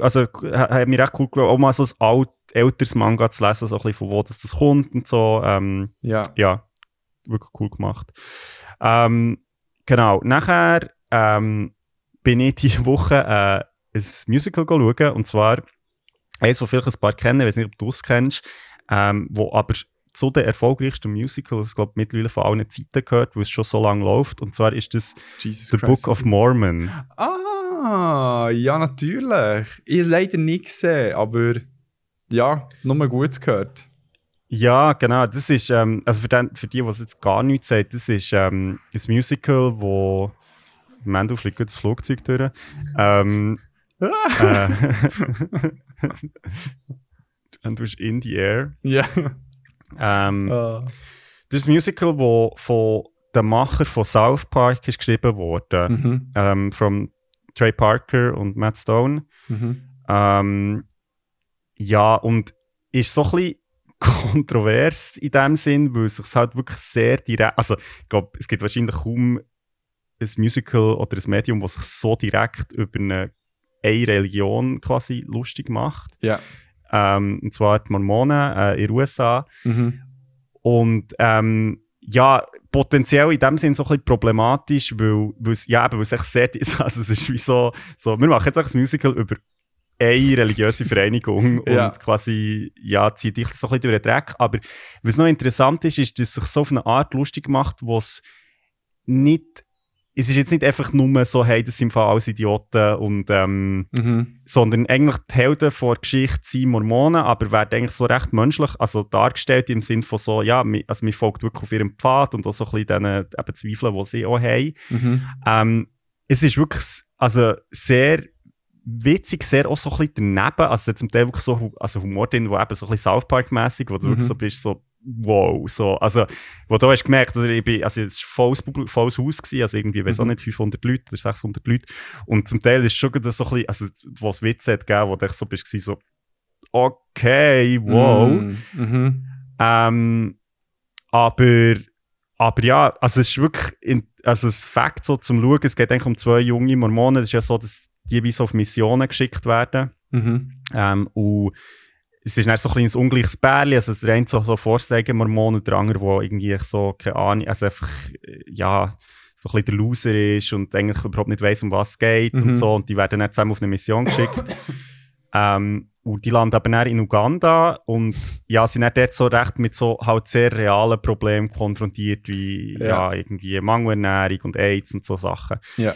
also ha- hat mir echt cool gelungen, auch mal so ein alt, älteres Manga zu lesen, so ein bisschen von wo das, das kommt und so, ähm, Ja. ja, wirklich cool gemacht. Ähm, genau, nachher ähm, bin ich diese Woche äh, ein Musical schauen, und zwar eins, das vielleicht ein paar kennen, ich weiß nicht, ob du es kennst, ähm, wo aber zu den erfolgreichsten Musicals, ich glaube, mittlerweile von allen Zeiten gehört, weil es schon so lange läuft, und zwar ist das Jesus The Christ. Book of Mormon. Ah, ja, natürlich. Ich habe es leider nicht gesehen, aber ja, nur Gutes gehört. Ja, genau. Das ist, ähm, also für, den, für die, die es jetzt gar nichts sagt, das ist ähm, ein Musical, wo. Moment, du fliegt das Flugzeug durch. Ähm, äh, und du bist in the air. Ja. Ähm, Ah. Das ist ein Musical, wo von der Macher von South Park ist geschrieben worden. Mhm. Ähm, from Trey Parker und Matt Stone. Mhm. Ähm, ja, und ist so ein bisschen kontrovers in dem Sinn, weil es sich halt wirklich sehr direkt, also ich glaube, es gibt wahrscheinlich kaum ein Musical oder ein Medium, das sich so direkt über eine, eine Religion quasi lustig macht. Ja. Ähm, und zwar die Mormonen äh, in den USA. Mhm. Und ähm, ja, potenziell in dem Sinn so ein bisschen problematisch, weil, weil es, ja, eben, weil es echt sehr, also es ist wie so, so wir machen jetzt auch ein Musical über eine religiöse Vereinigung Ja. und quasi, ja, zieht dich so ein bisschen durch den Dreck. Aber was noch interessant ist, ist, dass es sich so auf eine Art lustig macht, wo es nicht, es ist jetzt nicht einfach nur so, hey, das sind Fall alles Idioten und, ähm, Mhm. sondern eigentlich die Helden vor Geschichte sind Mormonen, aber werden eigentlich so recht menschlich, also dargestellt im Sinne von so, ja, also man folgt wirklich auf ihrem Pfad und auch so ein bisschen diesen eben Zweifeln, die sie auch haben. Mhm. Ähm, es ist wirklich also sehr witzig, sehr auch so ein bisschen daneben, also zum Teil wirklich so also Humor drin, wo eben so ein bisschen South Park-mässig, wo du wirklich Mhm. so bist, so wow, so, also wo du hast gemerkt, also ich bin, also es war volles, volles Haus gewesen, also irgendwie, ich weiss auch Mhm. nicht, 500 Leute oder 600 Leute und zum Teil ist schon gerade so ein bisschen, also wo es Witze hat gegeben, wo du so bist, so okay, wow, Mhm. Mhm. ähm, aber, aber ja, also es ist wirklich, in, also das Fakt so zum Schauen, es geht eigentlich um zwei junge Mormonen, es ist ja so, dass die wie so auf Missionen geschickt werden. Mhm. Ähm, und es ist dann so ein kleines ungleiches Pärchen, also der eine so, so Vorzeigen-Mormon und der andere, der irgendwie so, keine Ahnung, also einfach, äh, ja, so ein bisschen der Loser ist und eigentlich überhaupt nicht weiss, um was es geht Mhm. und so. Und die werden dann zusammen auf eine Mission geschickt. ähm, und die landen aber dann in Uganda und ja, sind dann dort so recht mit so halt sehr realen Problemen konfrontiert, wie ja. Ja. irgendwie Mangelernährung und AIDS und so Sachen. Ja.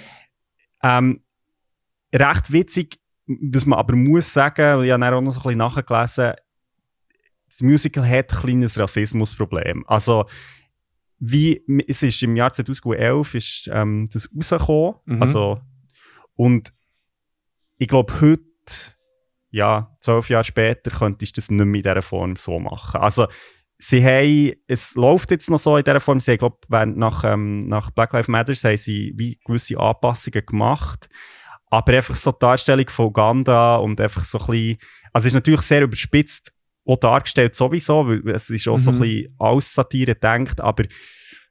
Ähm, recht witzig, was man aber muss sagen, ich habe dann auch noch so ein bisschen nachgelesen, das Musical hat ein kleines Rassismusproblem. Also, wie, es ist im Jahr 2011 ist, ähm, das rausgekommen. Mhm. Also, und ich glaube, heute, ja, zwölf Jahre später, könntest du das nicht mehr in dieser Form so machen. Also, sie haben, es läuft jetzt noch so in dieser Form, sie haben, glaub, während nach, ähm, nach Black Lives Matter haben sie wie gewisse Anpassungen gemacht. Aber einfach so die Darstellung von Uganda und einfach so ein bisschen, also es ist natürlich sehr überspitzt auch dargestellt sowieso, weil es ist auch so ein Mhm. bisschen als Satire gedacht, aber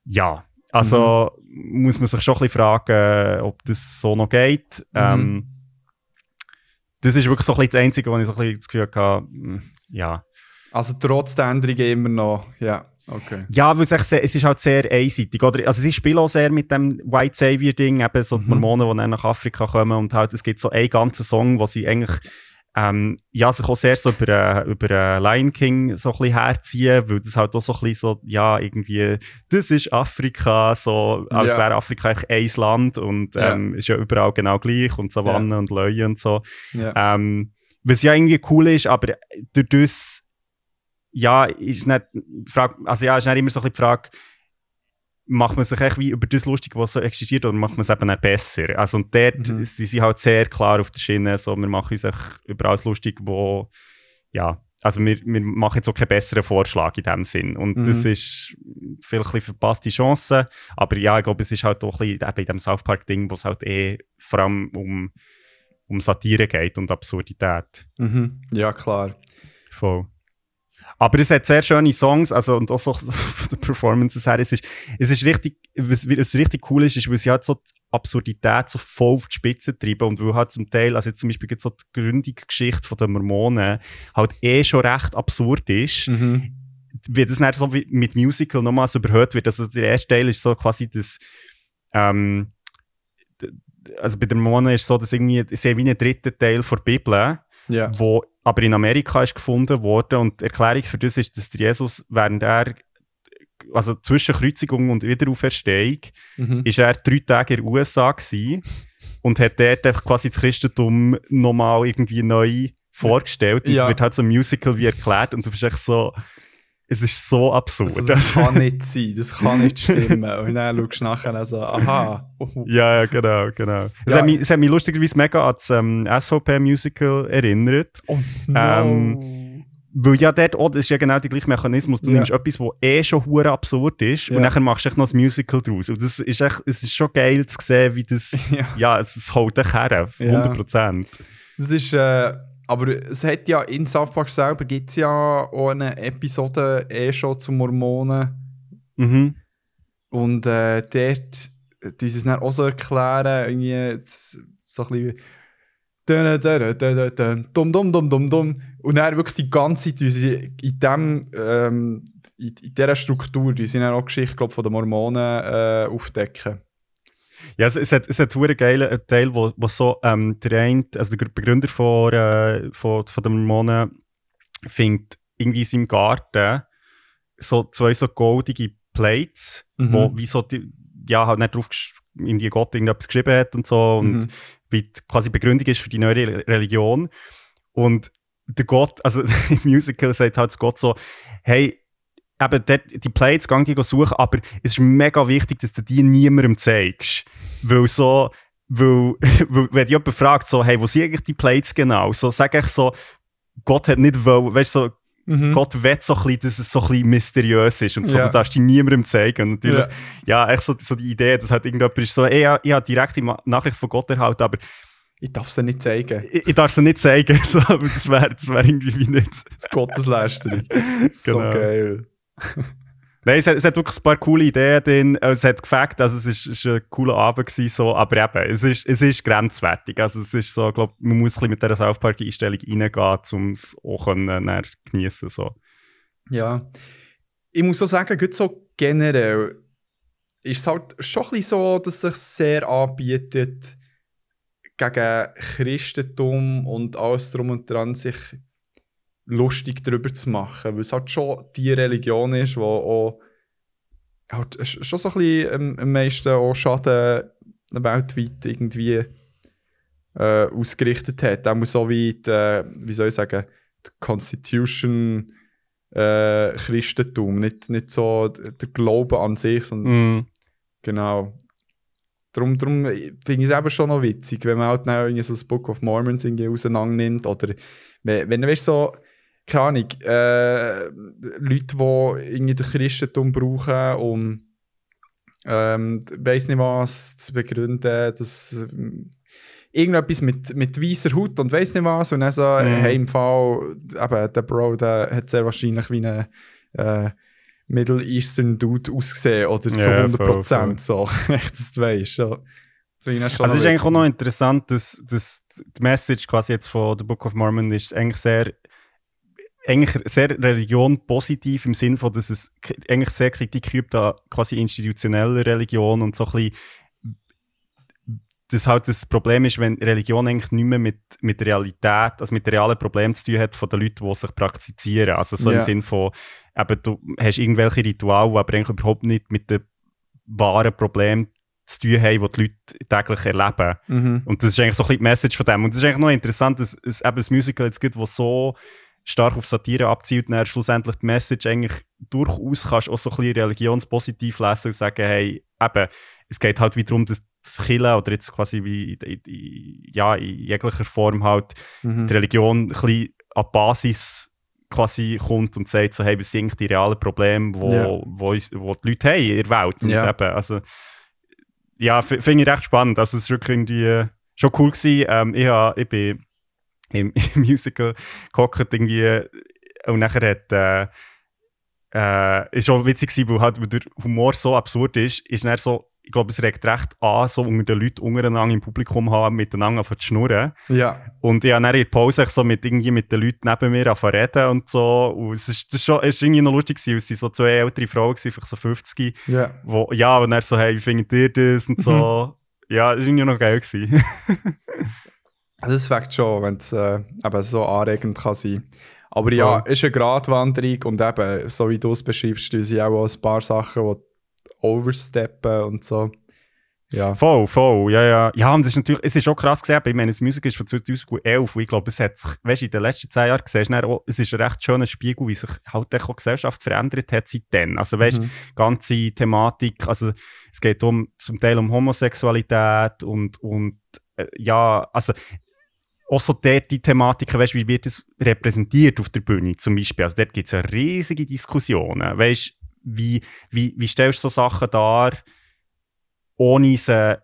ja, also muss man sich schon ein bisschen fragen, ob das so noch geht. Ähm, das ist wirklich so ein bisschen das Einzige, wo ich so ein bisschen das Gefühl hatte, mm, ja. Also trotz der Änderungen immer noch, ja, okay. Ja, weil es, es ist halt sehr einseitig. Oder? Also sie spielen auch sehr mit dem White Savior-Ding, eben so die Mhm. Mormonen, die dann nach Afrika kommen und halt, es gibt so einen ganzen Song, wo sie eigentlich ähm, ja, sich auch sehr so über, äh, über äh, Lion King so ein bisschen herziehen, weil das halt auch so ein bisschen so, ja, irgendwie, das ist Afrika, so, als Ja. wäre Afrika eigentlich ein Land und Ja. ähm, ist ja überall genau gleich und Savanne und Löwe und so. Ja. Ähm, was ja irgendwie cool ist, aber durch das, ja, ist nicht, Frage, also ja, ist nicht immer so ein bisschen die Frage, macht man sich echt wie über das lustig, was so existiert, oder macht man es eben nicht besser? Also, und dort, Mhm. sie sind halt sehr klar auf der Schiene, so, wir machen uns über alles lustig, wo, ja, also wir, wir machen jetzt auch keinen besseren Vorschlag in dem Sinn. Und Mhm. das ist vielleicht ein verpasste Chance, aber ja, ich glaube, es ist halt auch ein bisschen eben in dem South Park-Ding, wo es halt eh vor allem um, um Satire geht und Absurdität. Mhm. Ja, klar. Voll. Aber es hat sehr schöne Songs, also und auch so von den Performances her. Es ist, es ist richtig, was, was richtig cool ist, ist, weil sie halt so die Absurdität so voll auf die Spitze treiben und weil halt zum Teil, also jetzt zum Beispiel jetzt so die Gründungsgeschichte den Mormonen halt eh schon recht absurd ist, Mhm. wie das dann so wie mit Musical nochmals überhört wird. Also der erste Teil ist so quasi das, ähm, also bei den Mormonen ist es so, dass irgendwie, sie wie einen dritten Teil der Bibel, Ja. wo aber in Amerika ist gefunden worden und die Erklärung für das ist, dass Jesus während er also zwischen Kreuzigung und Wiederauferstehung Mhm. ist er drei Tage in den USA gewesen und hat dort einfach quasi das Christentum nochmal irgendwie neu vorgestellt und Ja. es wird halt so ein Musical wie erklärt und du bist echt so es ist so absurd. Also, das kann nicht sein, das kann nicht stimmen. Und dann schaust du nachher so, aha. ja, ja, genau, genau. Es, Ja. hat mich, es hat mich lustigerweise mega an das ähm, SVP-Musical erinnert. Oh, Ähm, Weil ja dort, auch, das ist ja genau der gleiche Mechanismus. Du Ja. nimmst etwas, was eh schon hure absurd ist Ja. und dann machst du echt noch ein Musical draus. Und das ist echt, es ist schon geil zu sehen, wie das, Ja. ja, es, es holt dich her, Ja. 100%. Das ist, äh, aber es hat ja in South Park selber gibt es ja auch eine Episode eh schon zu Mormonen. Mhm. Und äh, dort tun sie es dann auch so erklären, irgendwie so ein bisschen dumm, dumm, dumm, dumm, dumm. Und dann wirklich die ganze Zeit in dem, ähm, in, in dieser Struktur, die sie dann auch Geschichte, glaub, von den Mormonen äh, aufdecken. Ja, es, es hat, es geilen Teil, wo, wo so ähm, der eine, also der Begründer von, äh, von, von den Mormonen findet irgendwie in seinem Garten so zwei so goldige Plates, Mhm. wo wie so die, ja, halt nicht drauf irgendwie Gott irgendetwas geschrieben hat und so und Mhm. wie quasi Begründung ist für die neue Re- Religion. Und der Gott, also im Musical sagt halt Gott so, hey, eben dort, die Plates, gang die suchen, aber es ist mega wichtig, dass du die niemandem zeigst. Weil so, weil, weil wenn jemand fragt, so, hey, wo sind eigentlich die Plates genau? So, sag ich so, Gott hat nicht wollen, weißt du, so, Mhm. Gott will so ein bisschen, dass es so ein bisschen mysteriös ist und so, Ja. du darfst die niemandem zeigen. Und natürlich, Ja. ja, echt so, so die Idee, dass halt irgendjemand ist so, ey, ja, ich habe direkt die Ma- Nachricht von Gott erhalten, aber Ich darf es nicht zeigen. ich, ich darf es nicht zeigen, so, aber das wäre das wär irgendwie wie nicht. Das ist Gotteslästerung. so Genau. geil. Nein, es hat, es hat wirklich ein paar coole Ideen drin. äh, Es hat gefällt, also es ist ein cooler Abend gewesen, so, aber eben, es ist, es ist grenzwertig. Also es ist so, glaube, man muss ein bisschen mit dieser South Park Einstellung reingehen, um es auch dann geniessen so. Ja. Ich muss auch sagen, gut so generell ist es halt schon ein so, dass es sich sehr anbietet, gegen Christentum und alles drum und dran sich lustig darüber zu machen. Weil es halt schon die Religion ist, die auch halt sch- schon so ein bisschen am, meisten auch Schaden weltweit irgendwie äh, ausgerichtet hat. Auch so wie die, wie soll ich sagen, die Constitution äh, Christentum, nicht, nicht so der Glaube an sich, sondern Mm. genau. Darum, darum finde ich es eben schon noch witzig, wenn man halt dann irgendwie so das Book of Mormons irgendwie auseinander nimmt oder wenn, wenn du weißt, so, keine Ahnung, äh, Leute, die irgendwie das Christentum brauchen, um ähm, weiss nicht was zu begründen, dass ähm, irgendetwas mit, mit weißer Haut und weiss nicht was und dann so, Mhm. hey, im Fall, eben, der Bro, der hat sehr wahrscheinlich wie ein äh, Middle Eastern Dude ausgesehen oder zu Ja, 100 voll, Prozent so, echt, dass du weißt, ja. Also es ist eigentlich auch noch interessant, dass, dass die Message quasi jetzt von The Book of Mormon ist eigentlich sehr eigentlich sehr Religion positiv im Sinn von, dass es eigentlich sehr Kritik übt an quasi institutioneller Religion und so ein bisschen das halt das Problem ist, wenn Religion eigentlich nicht mehr mit, mit der Realität, also mit realen Problemen zu tun hat von den Leuten, die sich praktizieren. Also so Ja. im Sinn von, eben, du hast irgendwelche Rituale, die aber eigentlich überhaupt nicht mit den wahren Problemen zu tun haben, die die Leute täglich erleben. Mhm. Und das ist eigentlich so ein bisschen die Message von dem. Und das ist eigentlich noch interessant, dass es eben das Musical jetzt gibt, das so stark auf Satire abzielt dann schlussendlich die Message eigentlich durchaus kannst auch so ein bisschen religionspositiv lesen und sagen, hey, eben, es geht halt wieder darum, dass das Killen oder jetzt quasi wie in, in, ja, in jeglicher Form halt Mhm. die Religion ein bisschen an die Basis quasi kommt und sagt so, hey, was sind eigentlich die realen Probleme, wo, Ja. wo, wo die Leute haben in der Welt. Und Ja. eben, also, ja, finde ich recht spannend. Also, es ist wirklich irgendwie schon cool gewesen. Ähm, ich, hab, ich bin im, im Musical gehockt irgendwie äh, und nachher hat äh, äh, ist schon witzig gewesen, weil halt weil der Humor so absurd ist, ist dann so, ich glaube, es regt recht an, so unter den Leuten untereinander im Publikum haben, miteinander zu schnurren. Ja, Und ich habe dann in der Pause so mit, irgendwie mit den Leuten neben mir angefangen zu reden und so. Und es ist, das ist schon, es ist irgendwie noch lustig gewesen. Es waren so zwei ältere Frauen, gewesen, vielleicht so 50, ja. wo, ja, und dann so, hey, wie findet ihr das und so. Ja, das war irgendwie noch geil gewesen. Also das fängt schon, wenn es äh, eben so anregend kann sein. Aber ja, Voll. ist eine Gratwanderung und eben, so wie du es beschreibst, sie auch ein paar Sachen, die oversteppen und so. Ja. Voll, voll, ja, ja. Ja, und es ist natürlich, es ist schon krass gesehen, ich meine, die Musik ist von 2011 und ich glaube, es hat sich, weißt du, in den letzten zehn Jahren gesehen, auch, es ist ein recht schöner Spiegel, wie sich halt auch die Gesellschaft verändert hat seitdem. Also, weißt du, Mhm. ganze Thematik, also, es geht um, zum Teil um Homosexualität und, und, äh, ja, also, auch so dort die Thematiken, weißt, wie wird es repräsentiert auf der Bühne zum Beispiel. Also dort gibt es ja riesige Diskussionen. Weißt, wie, wie, wie stellst du so Sachen dar, ohne sie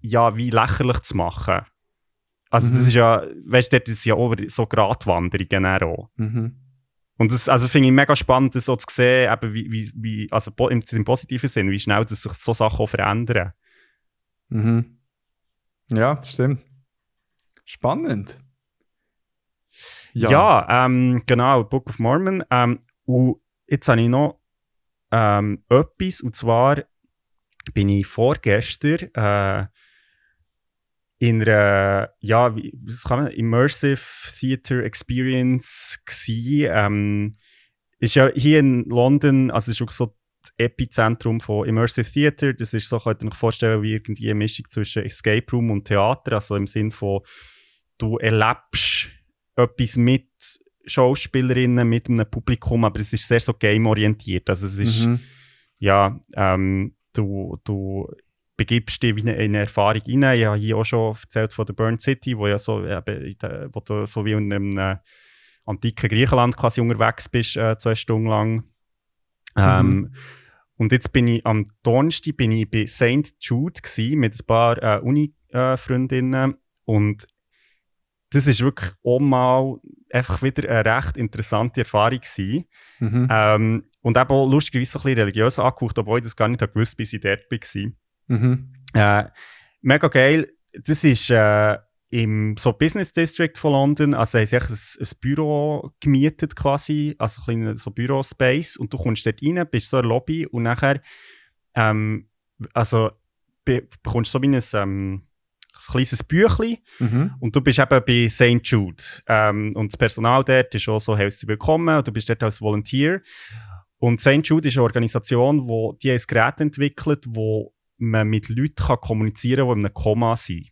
ja, wie lächerlich zu machen? Also das Mhm. ist ja, weißt du, dort ist ja auch so Gratwanderungen auch. Mhm. Und das also finde ich mega spannend, das so zu sehen, eben wie, wie, wie, also im, im positiven Sinn, wie schnell dass sich so Sachen auch verändern. Mhm. Ja, das stimmt. Spannend. Ja, ähm, genau, Book of Mormon. Ähm, und jetzt habe ich noch ähm, etwas, und zwar bin ich vorgestern äh, in einer, ja, wie, was kann man, Immersive Theater Experience gsi. Ähm, ist ja hier in London, also ist wirklich so das Epizentrum von Immersive Theater. Das ist so, könnt ihr euch vorstellen, wie irgendwie eine Mischung zwischen Escape Room und Theater, also im Sinn von, du erlebst etwas mit Schauspielerinnen, mit einem Publikum, aber es ist sehr so game-orientiert. Also es ist, Mhm. ja, ähm, du, du begibst dich in eine, in eine Erfahrung rein. Ich habe hier auch schon erzählt von der Burn City, wo, ja so, eben, wo du so wie in einem äh, antiken Griechenland quasi unterwegs bist, äh, zwei Stunden lang. Ähm, und jetzt bin ich am Donnerstag bin ich bei St. Jude gsi mit ein paar äh, Uni-Freundinnen und das ist wirklich auch mal einfach wieder eine recht interessante Erfahrung gewesen. Mhm. Ähm, und eben auch lustigerweise so ein bisschen religiös angehaucht, obwohl ich das gar nicht gewusst bis ich dort war. Mhm. Äh, mega geil. Das ist äh, im so Business District von London. Also haben sie ein, ein Büro gemietet quasi, also ein kleiner so Bürospace. Und du kommst dort rein, bist so in der Lobby und nachher ähm, also be bekommst so wie ein, ähm, ein kleines Büchlein Mhm. und du bist eben bei St. Jude. Ähm, und das Personal dort ist auch so herzlich willkommen und du bist dort als Volunteer. Und St. Jude ist eine Organisation, wo die ein Gerät entwickelt, wo man mit Leuten kann kommunizieren kann, die in einem Koma sind.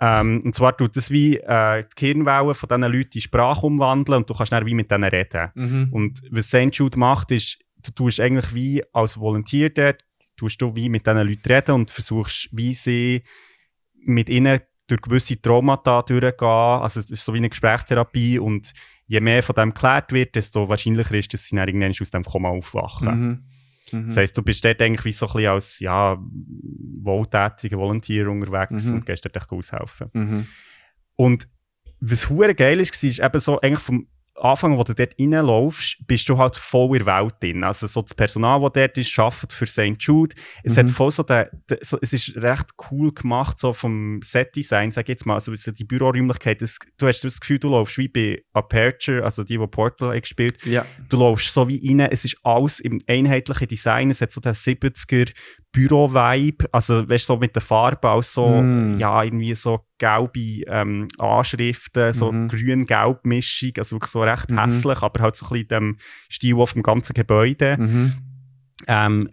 ähm, und zwar tut das wie äh, die Hirnwellen von diesen Leuten in Sprache umwandeln und du kannst dann wie mit denen reden. Mhm. Und was St. Jude macht, ist, du tust eigentlich wie als Volunteer dort, tust du wie mit diesen Leuten reden und versuchst, wie sie mit ihnen durch gewisse Traumata durchgehen. Also es ist so wie eine Gesprächstherapie und je mehr von dem geklärt wird, desto wahrscheinlicher ist, dass sie dann irgendwann aus dem Koma aufwachen. Mhm. Mhm. Das heisst, du bist dort eigentlich wie so ein bisschen als ja, wohltätiger Volunteer unterwegs Mhm. und gehst dort aushelfen. Mhm. Und was hure geil ist, war, ist eben so, eigentlich vom Anfang, wo du dort reinlaufst, bist du halt voll in der Welt drin. Also so das Personal, das dort ist, arbeitet für St. Jude. Es Mhm. hat voll so, den, den, so, es ist recht cool gemacht, so vom Set-Design, sag ich jetzt mal. Also so die Büroräumlichkeit, das, du hast das Gefühl, du laufst wie bei Aperture, also die, die Portal gespielt Ja. du läufst so wie rein, es ist alles im einheitlichen Design, es hat so den 70er Büro-Vibe, also weißt du, so mit den Farben, auch so, Mm. ja, irgendwie so gelbe ähm, Anschriften, so Mhm. grün-gelb Mischung, also wirklich so recht Mhm. hässlich, aber halt so ein bisschen dem Stil auf dem ganzen Gebäude. Mhm. Ähm,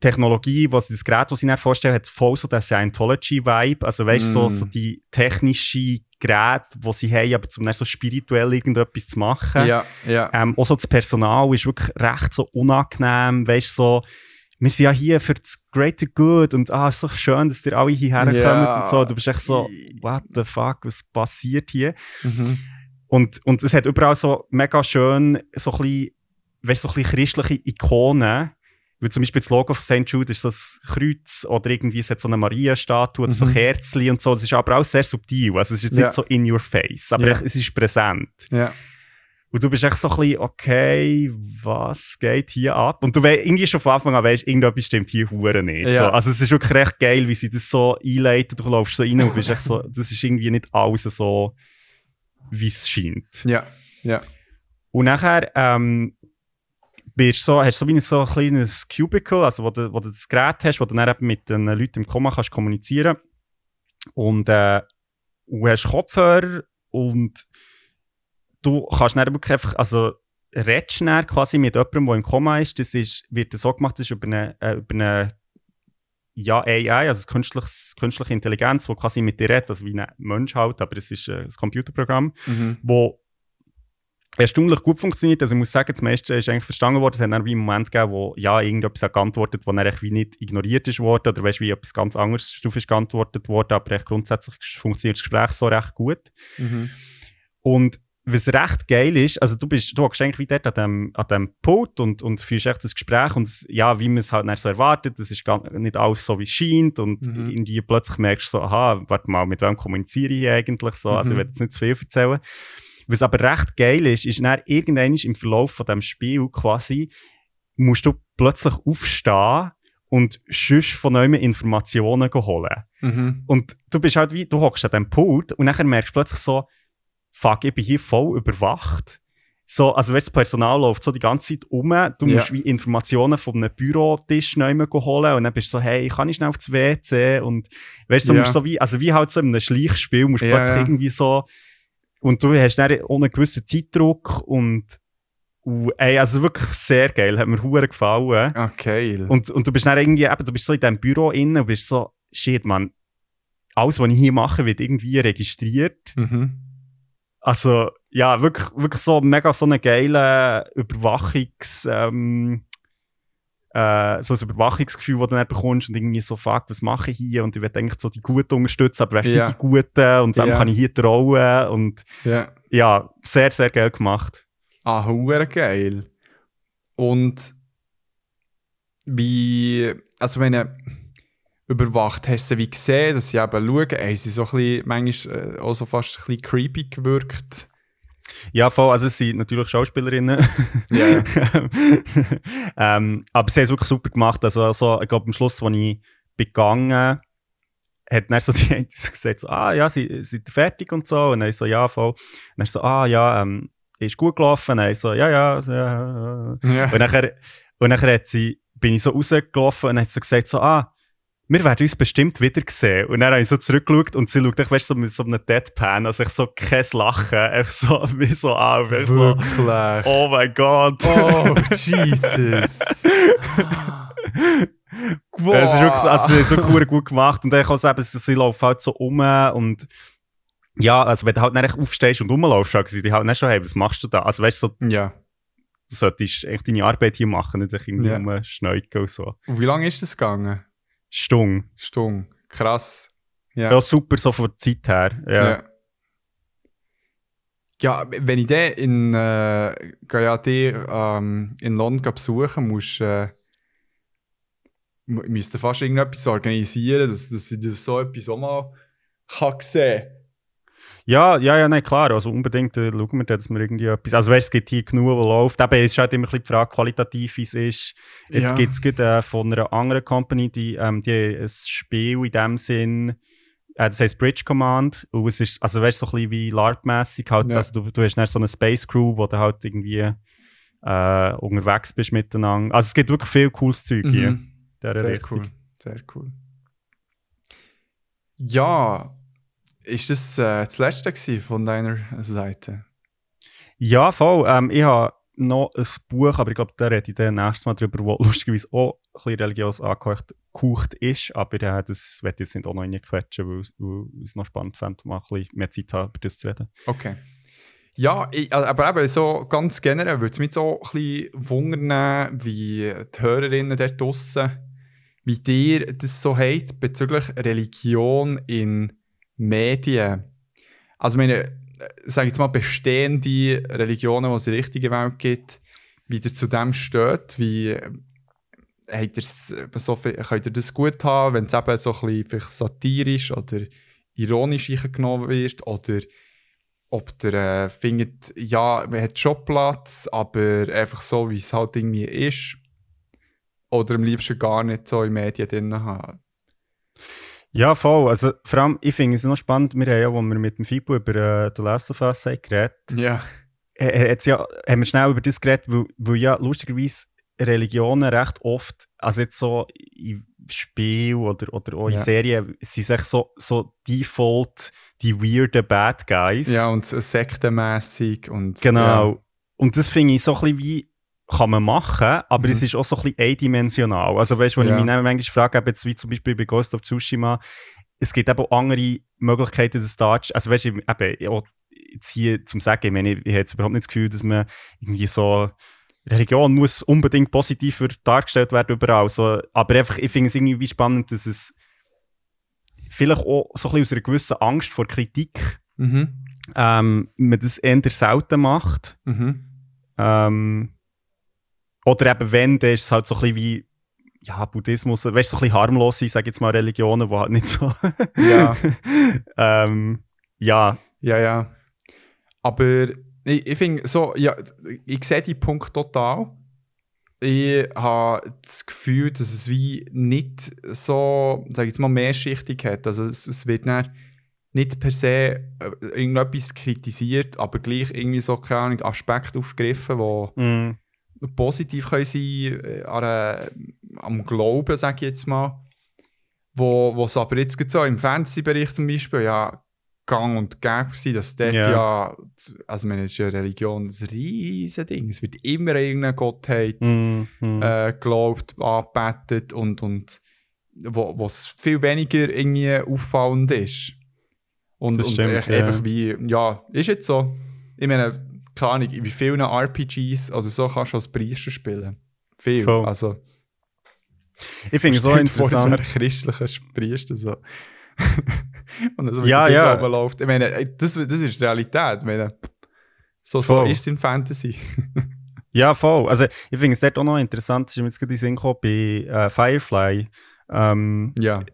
Technologie, was das Gerät, das ich mir vorstelle, hat voll so den Scientology-Vibe. Also weißt du, so, Mm. so die technische Geräte, die sie haben, aber zum so spirituell irgendetwas zu machen. Ja, ja. Ähm, auch so das Personal ist wirklich recht so unangenehm. Weißt du, so, wir sind ja hier für das Greater Good und ah, ist so schön, dass ihr alle hierher kommt und so. Du bist echt so, what the fuck, was passiert hier? Mhm. Und, und es hat überall so mega schön, so ein bisschen, weißt, so ein bisschen christliche Ikonen. Wie zum Beispiel das Logo von St. Jude ist ein Kreuz oder irgendwie es hat so eine Maria-Statue oder so Mhm. Kerzchen und so. Das ist aber auch sehr subtil. Also es ist jetzt Ja. nicht so in your face, aber Ja. es ist präsent. Ja. Und du bist echt so ein bisschen, okay, was geht hier ab? Und du we irgendwie schon von Anfang an weißt, irgendetwas stimmt hier hure nicht. Ja. So, also es ist wirklich recht geil, wie sie das so einleiten. Du läufst so rein und bist echt so, das ist irgendwie nicht alles so, wie es scheint. Ja. Ja. Und nachher ähm, bist so, hast du so wie ein so ein kleines Cubicle, also wo du, wo du das Gerät hast, wo du dann eben mit den Leuten im Komma kannst kommunizieren und äh, du hast Kopfhörer und du kannst dann wirklich einfach, also redest dann quasi mit jemandem, der im Komma ist, das ist, wird so gemacht, das ist über eine, äh, über eine ja, AI, also künstliche, künstliche Intelligenz, die quasi mit dir redet, also wie ein Mensch halt, aber es ist äh, ein Computerprogramm Mhm. wo erstaunlich gut funktioniert. Also ich muss sagen, das meiste ist eigentlich verstanden worden. Es hat dann wie einen Moment gegeben, wo ja, irgendetwas hat geantwortet, wo dann eigentlich wie nicht ignoriert ist worden oder weißt, wie etwas ganz anderes drauf ist geantwortet worden, aber echt grundsätzlich funktioniert das Gespräch so recht gut. Mhm. Und was recht geil ist, also du bist, du hockst eigentlich wie dort an dem, an dem Pult und, und führst echt das Gespräch und es- ja, wie man es halt dann so erwartet, das ist gar nicht alles so, wie es scheint und Mhm. irgendwie plötzlich merkst du so, aha, warte mal, mit wem kommuniziere ich eigentlich so, also ich Mhm. will jetzt nicht zu viel erzählen. Was aber recht geil ist, ist dann irgendwann im Verlauf von dem Spiel quasi, musst du plötzlich aufstehen und sonst von neuem Informationen holen. Mhm. Und du bist halt wie, du hockst an dem Pult und nachher merkst du plötzlich so, fuck, ich bin hier voll überwacht. So, also weißt, das Personal läuft so die ganze Zeit um, du Ja. musst wie Informationen von einem Bürotisch neu holen und dann bist du so, hey, kann ich schnell aufs WC? Und weißt du, Ja. musst so wie, also wie halt so in einem Schleichspiel, musst du Ja, plötzlich ja. irgendwie so, und du hast dann einen gewissen Zeitdruck und, und ey, also wirklich sehr geil, hat mir hure gefallen. Ah, geil. Und, und du bist dann irgendwie, eben, du bist so in diesem Büro innen und bist so, shit, man, alles, was ich hier mache, wird irgendwie registriert. mhm. Also, ja, wirklich, wirklich so mega so eine geile Überwachungs, ähm, äh, so ein Überwachungsgefühl, das du dann bekommst und irgendwie so, fuck, was mache ich hier? Und ich will eigentlich so die Guten unterstützen, aber wer sind Ja. die Guten und wem Ja. kann ich hier trauen? Und Ja. ja, sehr, sehr geil gemacht. Ah, hure geil. Und wie, also wenn du überwacht, hast du sie wie gesehen, dass sie eben schauen, haben sie so ein bisschen, manchmal äh, auch so fast ein bisschen creepy gewirkt. Ja, voll. Also, es sind natürlich Schauspielerinnen. Ja, ähm, aber sie haben es wirklich super gemacht. Also, also ich glaube, am Schluss, als ich begangen hat dann so die eine so gesagt, so, ah ja, sie, ihr fertig und so. Und dann so, ja, voll. Und dann so, ah ja, ähm, ist gut gelaufen. Und dann so, ja, ja, so, ja, ja. ja. Und nachher, und nachher hat sie, bin ich so rausgelaufen und dann hat sie gesagt, so, ah, wir werden uns bestimmt wieder sehen. Und dann habe ich so zurückgeschaut und sie schaut, ich weißt, so mit so einem Deadpan, also ich so kein Lachen, echt so, wie so auf, ich so, Wirklich. oh mein Gott. Oh, Jesus. Wow. Es ist wirklich, also, so cool gut gemacht. Und dann kann es eben, sie laufen halt so um und ja, also wenn du halt dann echt aufstehst und rumlaufst, sagen sie dir halt nicht schon, hey, was machst du da? Also weißt du, so, Ja. du solltest echt deine Arbeit hier machen, nicht dich irgendwie Ja. rumschneuken und so. Und wie lange ist das gegangen? Stung. Stunde. Krass. Ja. Ja, super, so von der Zeit her. Ja. Ja. Ja, wenn ich den in, äh, ja ähm, in London besuchen muss, äh, müsste fast irgendetwas organisieren, dass, dass ich das so etwas auch mal kann sehen Ja, ja, ja, nein, klar. Also unbedingt äh, schauen wir dass wir irgendwie etwas. Also weißt, es gibt hier genug, was läuft. Eben, es ist halt immer ein bisschen die Frage, qualitativ wie es ist. Jetzt Ja. gibt es äh, von einer anderen Company, die, ähm, die ein Spiel in dem Sinn, äh, das heißt Bridge Command. Und es ist, also weißt du, so ein bisschen wie LARP-mässig. Halt, Ja. also du, du hast dann so eine Space Crew, wo du halt irgendwie äh, unterwegs bist miteinander. Also es gibt wirklich viel cooles Zeug hier. Mhm. Sehr Richtung. cool. Sehr cool. Ja, ist das äh, das letzte von deiner Seite? Ja, voll. Ähm, ich habe noch ein Buch, aber ich glaube, da rede ich dann nächstes Mal drüber, wo lustigerweise auch ein bisschen religiös angehaucht gehaucht ist. Aber äh, das werde ich jetzt nicht auch noch reinquetschen, weil, weil ich es noch spannend fände, mal ein bisschen mehr Zeit haben, über das zu reden. Okay. Ja, ich, aber eben so ganz generell würde es mich so ein bisschen wundern, wie die Hörerinnen dort draussen, wie dir das so habt bezüglich Religion in Medien. Also, meine, sage jetzt mal, bestehende Religionen, die es in der richtigen Welt gibt, wie ihr zu dem steht, wie äh, habt äh, so viel, könnt ihr das gut haben, wenn es eben so ein bisschen satirisch oder ironisch eingenommen wird, oder ob der äh, findet, ja, man hat schon Platz, aber einfach so, wie es halt irgendwie ist. Oder am liebsten gar nicht so in Medien drin haben. Ja, voll. Also, vor allem, ich finde es noch spannend, wir haben ja, als wir mit dem Fibu über äh, The Last of Us geredet Ja. äh, hat's ja, haben wir schnell über das geredet, weil, weil ja lustigerweise Religionen recht oft, also jetzt so in Spiel oder, oder auch in Ja. Serien, sind echt so, so default die weirden Bad Guys. Ja, und so sektenmässig und. Genau. Und das finde ich so ein bisschen wie, kann man machen, aber Mhm. es ist auch so ein bisschen eindimensional. Also weißt du, wenn Ja. ich mich manchmal frage, eben jetzt wie zum Beispiel bei Ghost of Tsushima, es gibt eben auch andere Möglichkeiten, das darzustellen. Also weißt du, eben, auch jetzt hier zum Sagen, ich meine, ich, ich habe jetzt überhaupt nicht das Gefühl, dass man irgendwie so Religion muss unbedingt positiver dargestellt werden überall. So, aber einfach, ich finde es irgendwie spannend, dass es vielleicht auch so ein bisschen aus einer gewissen Angst vor Kritik Mhm. ähm, man das eher selten macht. Mhm. Ähm, oder eben wenn, dann ist es halt so ein bisschen wie ja, Buddhismus, weißt du, so ein bisschen harmlos sein, sage ich jetzt mal, Religionen, die halt nicht so. Ja. ähm, ja, Ja, ja. Aber ich, ich finde so, ja, ich sehe die Punkt total. Ich habe das Gefühl, dass es wie nicht so, sage ich jetzt mal, mehrschichtig hat. Also es, es wird dann nicht per se äh, irgendetwas kritisiert, aber gleich irgendwie so, keine Ahnung, Aspekte aufgegriffen, die positiv können sein äh, an einer, am Glauben, sage ich jetzt mal. Wo, wo es aber jetzt so im Fantasy-Bereich zum Beispiel ja gang und gäbe war, dass dort Ja. ja, also man ist ja Religion ein riesen Ding. Es wird immer irgendeine Gottheit mm, mm. äh, geglaubt, angebetet und, und wo es viel weniger irgendwie auffallend ist. Und, Das und stimmt, echt ja. einfach wie, ja, ist jetzt so. Ich meine, keine Ahnung, wie vielen RPGs, also so kannst du als Priester spielen. Viel. Voll. Also, ich finde es so dir vor, interessant. ein christlicher Priester so. und das Ja, ja. ja. läuft. Ich meine, das, das ist Realität. Ich meine, so, so ist es in Fantasy. Ja, voll. Also, ich finde es dort auch noch interessant, das ist mir jetzt gerade in den Sinn gekommen, bei äh, Firefly. Ähm, ja.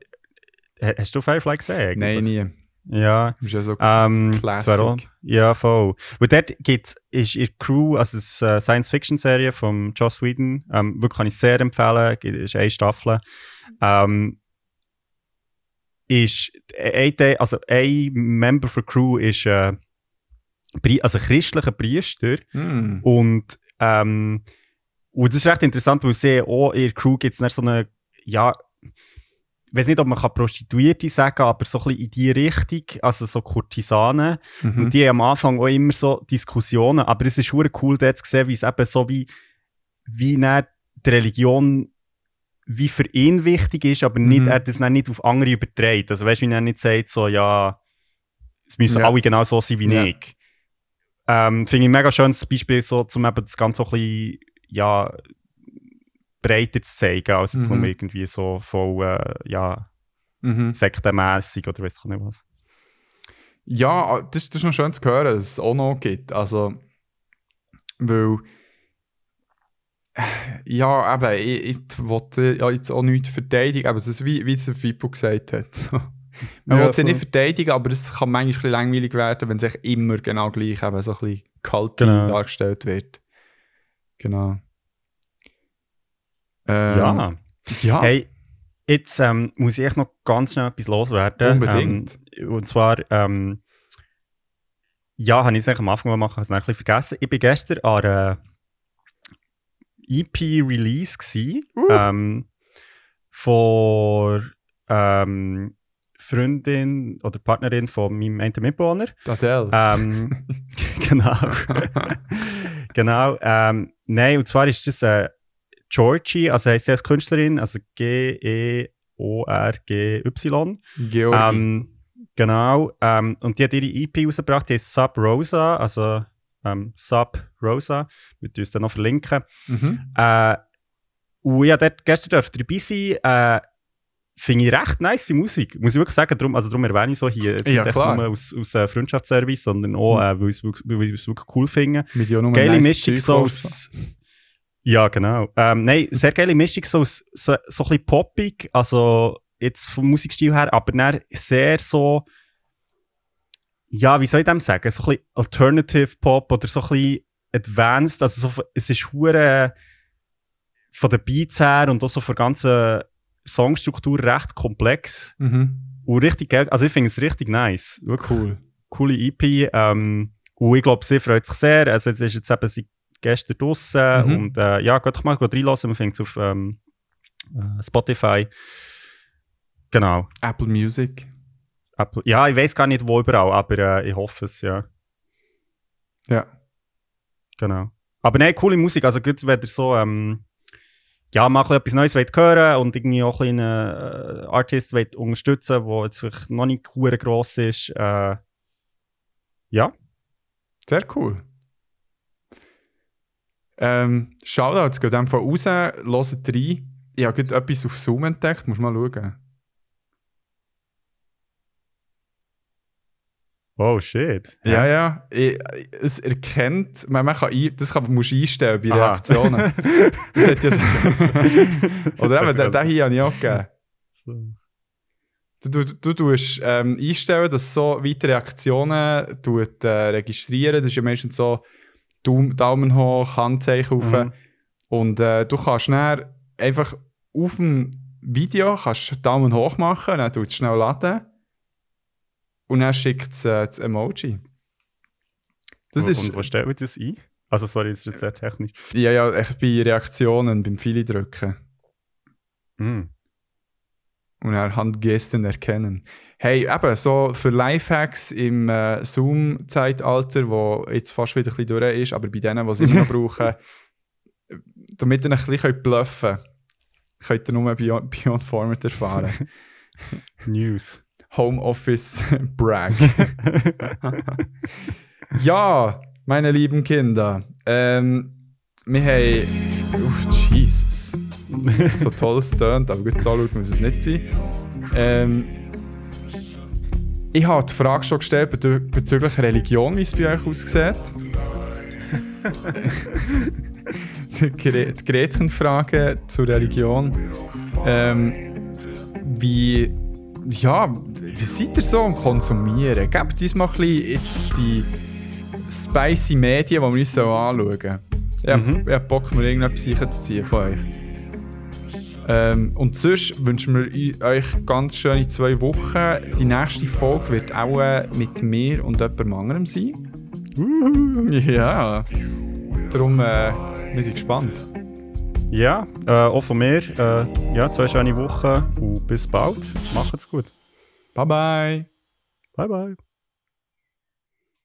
ha- hast du Firefly gesehen? Nein, nie. Ja. Das ist ja so Ähm, Classic. Ja, voll. Weil dort gibt's, ist ihr Crew, also es ist eine Science-Fiction-Serie von Joss Whedon, ähm, wirklich kann ich sehr empfehlen, gibt- ist eine Staffel. Ähm, ist, ein, also ein Member für Crew ist, äh, Pri- also christlicher Priester Hm. und, ähm, und das ist recht interessant, weil sie auch in ihrer Crew gibt es so eine, ja, ich weiß nicht, ob man kann Prostituierte sagen aber so ein bisschen in die Richtung, also so Kurtisanen. Mhm. Und die haben am Anfang auch immer so Diskussionen, aber es ist schon cool, dort zu sehen, wie es eben so wie, wie die Religion wie für ihn wichtig ist, aber nicht, Mhm. er das dann nicht auf andere überträgt. Also weißt du, wie er nicht sagt, so, ja, es müssen Ja. alle genau so sein wie Ja. ich. Ähm, Finde ich ein mega schönes Beispiel, so, um eben das Ganze so ein bisschen, ja, breiter zu zeigen, als jetzt Mhm. nur irgendwie so voll, äh, ja, Mhm. sektenmässig oder weiß ich nicht was. Ja, das, das ist noch schön zu hören, dass es auch noch gibt. Also, weil, ja, eben, ich, ich wollte ja jetzt auch nichts verteidigen, aber es ist wie, wie es der Fippo gesagt hat. Man Ja, will sie nicht verteidigen, aber es kann manchmal ein bisschen langweilig werden, wenn es echt immer genau gleich eben so ein bisschen kalt Genau. dargestellt wird. Genau. Ähm, ja. Ja. Hey, jetzt ähm, muss ich noch ganz schnell etwas loswerden. Unbedingt. Ähm, und zwar, ähm, ja, habe ich es eigentlich am Anfang machen, habe es ein bisschen vergessen. Ich bin gestern an einer EP-Release gsi ähm, von ähm, Freundin oder Partnerin von meinem einen Mitbewohner. Adele. Ähm, genau. genau. Ähm, nein, und zwar ist das äh, Georgie, also heißt sie als Künstlerin, also G-E-O-R-G-Y. Georgi. Ähm, genau. Ähm, und die hat ihre EP rausgebracht, die heißt Sub Rosa, also ähm, Sub Rosa. Wir tun uns dann noch verlinken. mhm. Äh, und ich durfte dort gestern dürfte dabei sein. Äh, Finde ich recht nice Musik. Muss ich wirklich sagen, darum, also darum erwähne ich so hier. Ja, nicht klar. nur aus, aus äh, Freundschaftsservice, sondern auch, äh, weil ich es wirklich, cool finde. Mit Geile nice Mischung so aus. Ja, genau. Ähm, nein, sehr geile Mischung so so, so ein bisschen poppig, also jetzt vom Musikstil her, aber dann sehr so. Ja, wie soll ich dem sagen? So ein bisschen Alternative Pop oder so ein bisschen advanced. Also so, es ist hure von den Beats her und auch so von der ganzen Songstruktur recht komplex Mhm. und richtig geil. Also ich finde es richtig nice. Wirklich cool. Coole EP. Ähm, und ich glaube, sie freut sich sehr. Also jetzt ist jetzt eben sie gestern draussen Mhm. und äh, ja, geht doch mal reinlassen. Man findet es auf ähm, äh, Spotify. Genau. Apple Music. Apple. Ja, ich weiß gar nicht wo überall, aber äh, ich hoffe es, ja. Ja. Genau. Aber nein, coole Musik. Also gut, wenn ihr so ähm, ja, mal etwas Neues wollt hören und irgendwie auch einen äh, Artist wollt unterstützen, der jetzt vielleicht noch nicht gross ist. Äh, ja, Sehr cool. Ähm, Shoutouts, geht einfach raus, hört rein. Ich habe gerade etwas auf Zoom entdeckt, muss mal schauen. Oh shit. Ja, ja. Ich, es erkennt, man, man kann ein, das kann, musst du einstellen bei Aha. Reaktionen. das hat ja so, Oder eben, den, den hier habe ich auch gegeben. So. Du, du, du tust ähm, einstellen, dass so weitere Reaktionen tut, äh, registrieren. Das ist ja meistens so Daumen hoch, Handzeichen rauf. Mhm. Und äh, du kannst schnell einfach auf dem Video kannst Daumen hoch machen, dann tut es schnell laden. Und dann schickt es äh, das Emoji. Das und, ist. und wo stellen wir das ein? Also, sorry, das ist jetzt sehr technisch. Ja, ja, echt bei Reaktionen, beim Viele drücken. Mhm. Und dann Handgesten erkennen. Hey, eben, so für Lifehacks im äh, Zoom-Zeitalter, wo jetzt fast wieder ein bisschen durch ist, aber bei denen, die es immer noch brauchen, damit ihr ein bisschen bluffen könnt, könnt ihr nur Beyond, Beyond Format erfahren. News. Homeoffice Brag. ja, meine lieben Kinder, ähm, wir haben. Uff, Jesus. so toll es tönt, aber gut, so laut muss es nicht sein. Ähm, ich habe die Frage schon gestellt bezü bezüglich Religion, wie es bei euch aussieht. die Gre- die Gretchenfrage zur Religion. Ähm, wie, ja, wie seid ihr so am Konsumieren? Gebt uns mal ein bisschen jetzt die spicy Medien, die wir uns so anschauen sollen. Ich hab- Mhm. ich hab Bock, mir irgendetwas sicher von euch. Ähm, und sonst wünschen wir eu- euch ganz schöne zwei Wochen. Die nächste Folge wird auch äh, mit mir und jemandem anderem sein. Ja. Darum, äh, wir sind gespannt. Ja, äh, auch von mir. Äh, ja, zwei schöne Wochen und bis bald. Macht's gut. Bye bye. Bye, bye.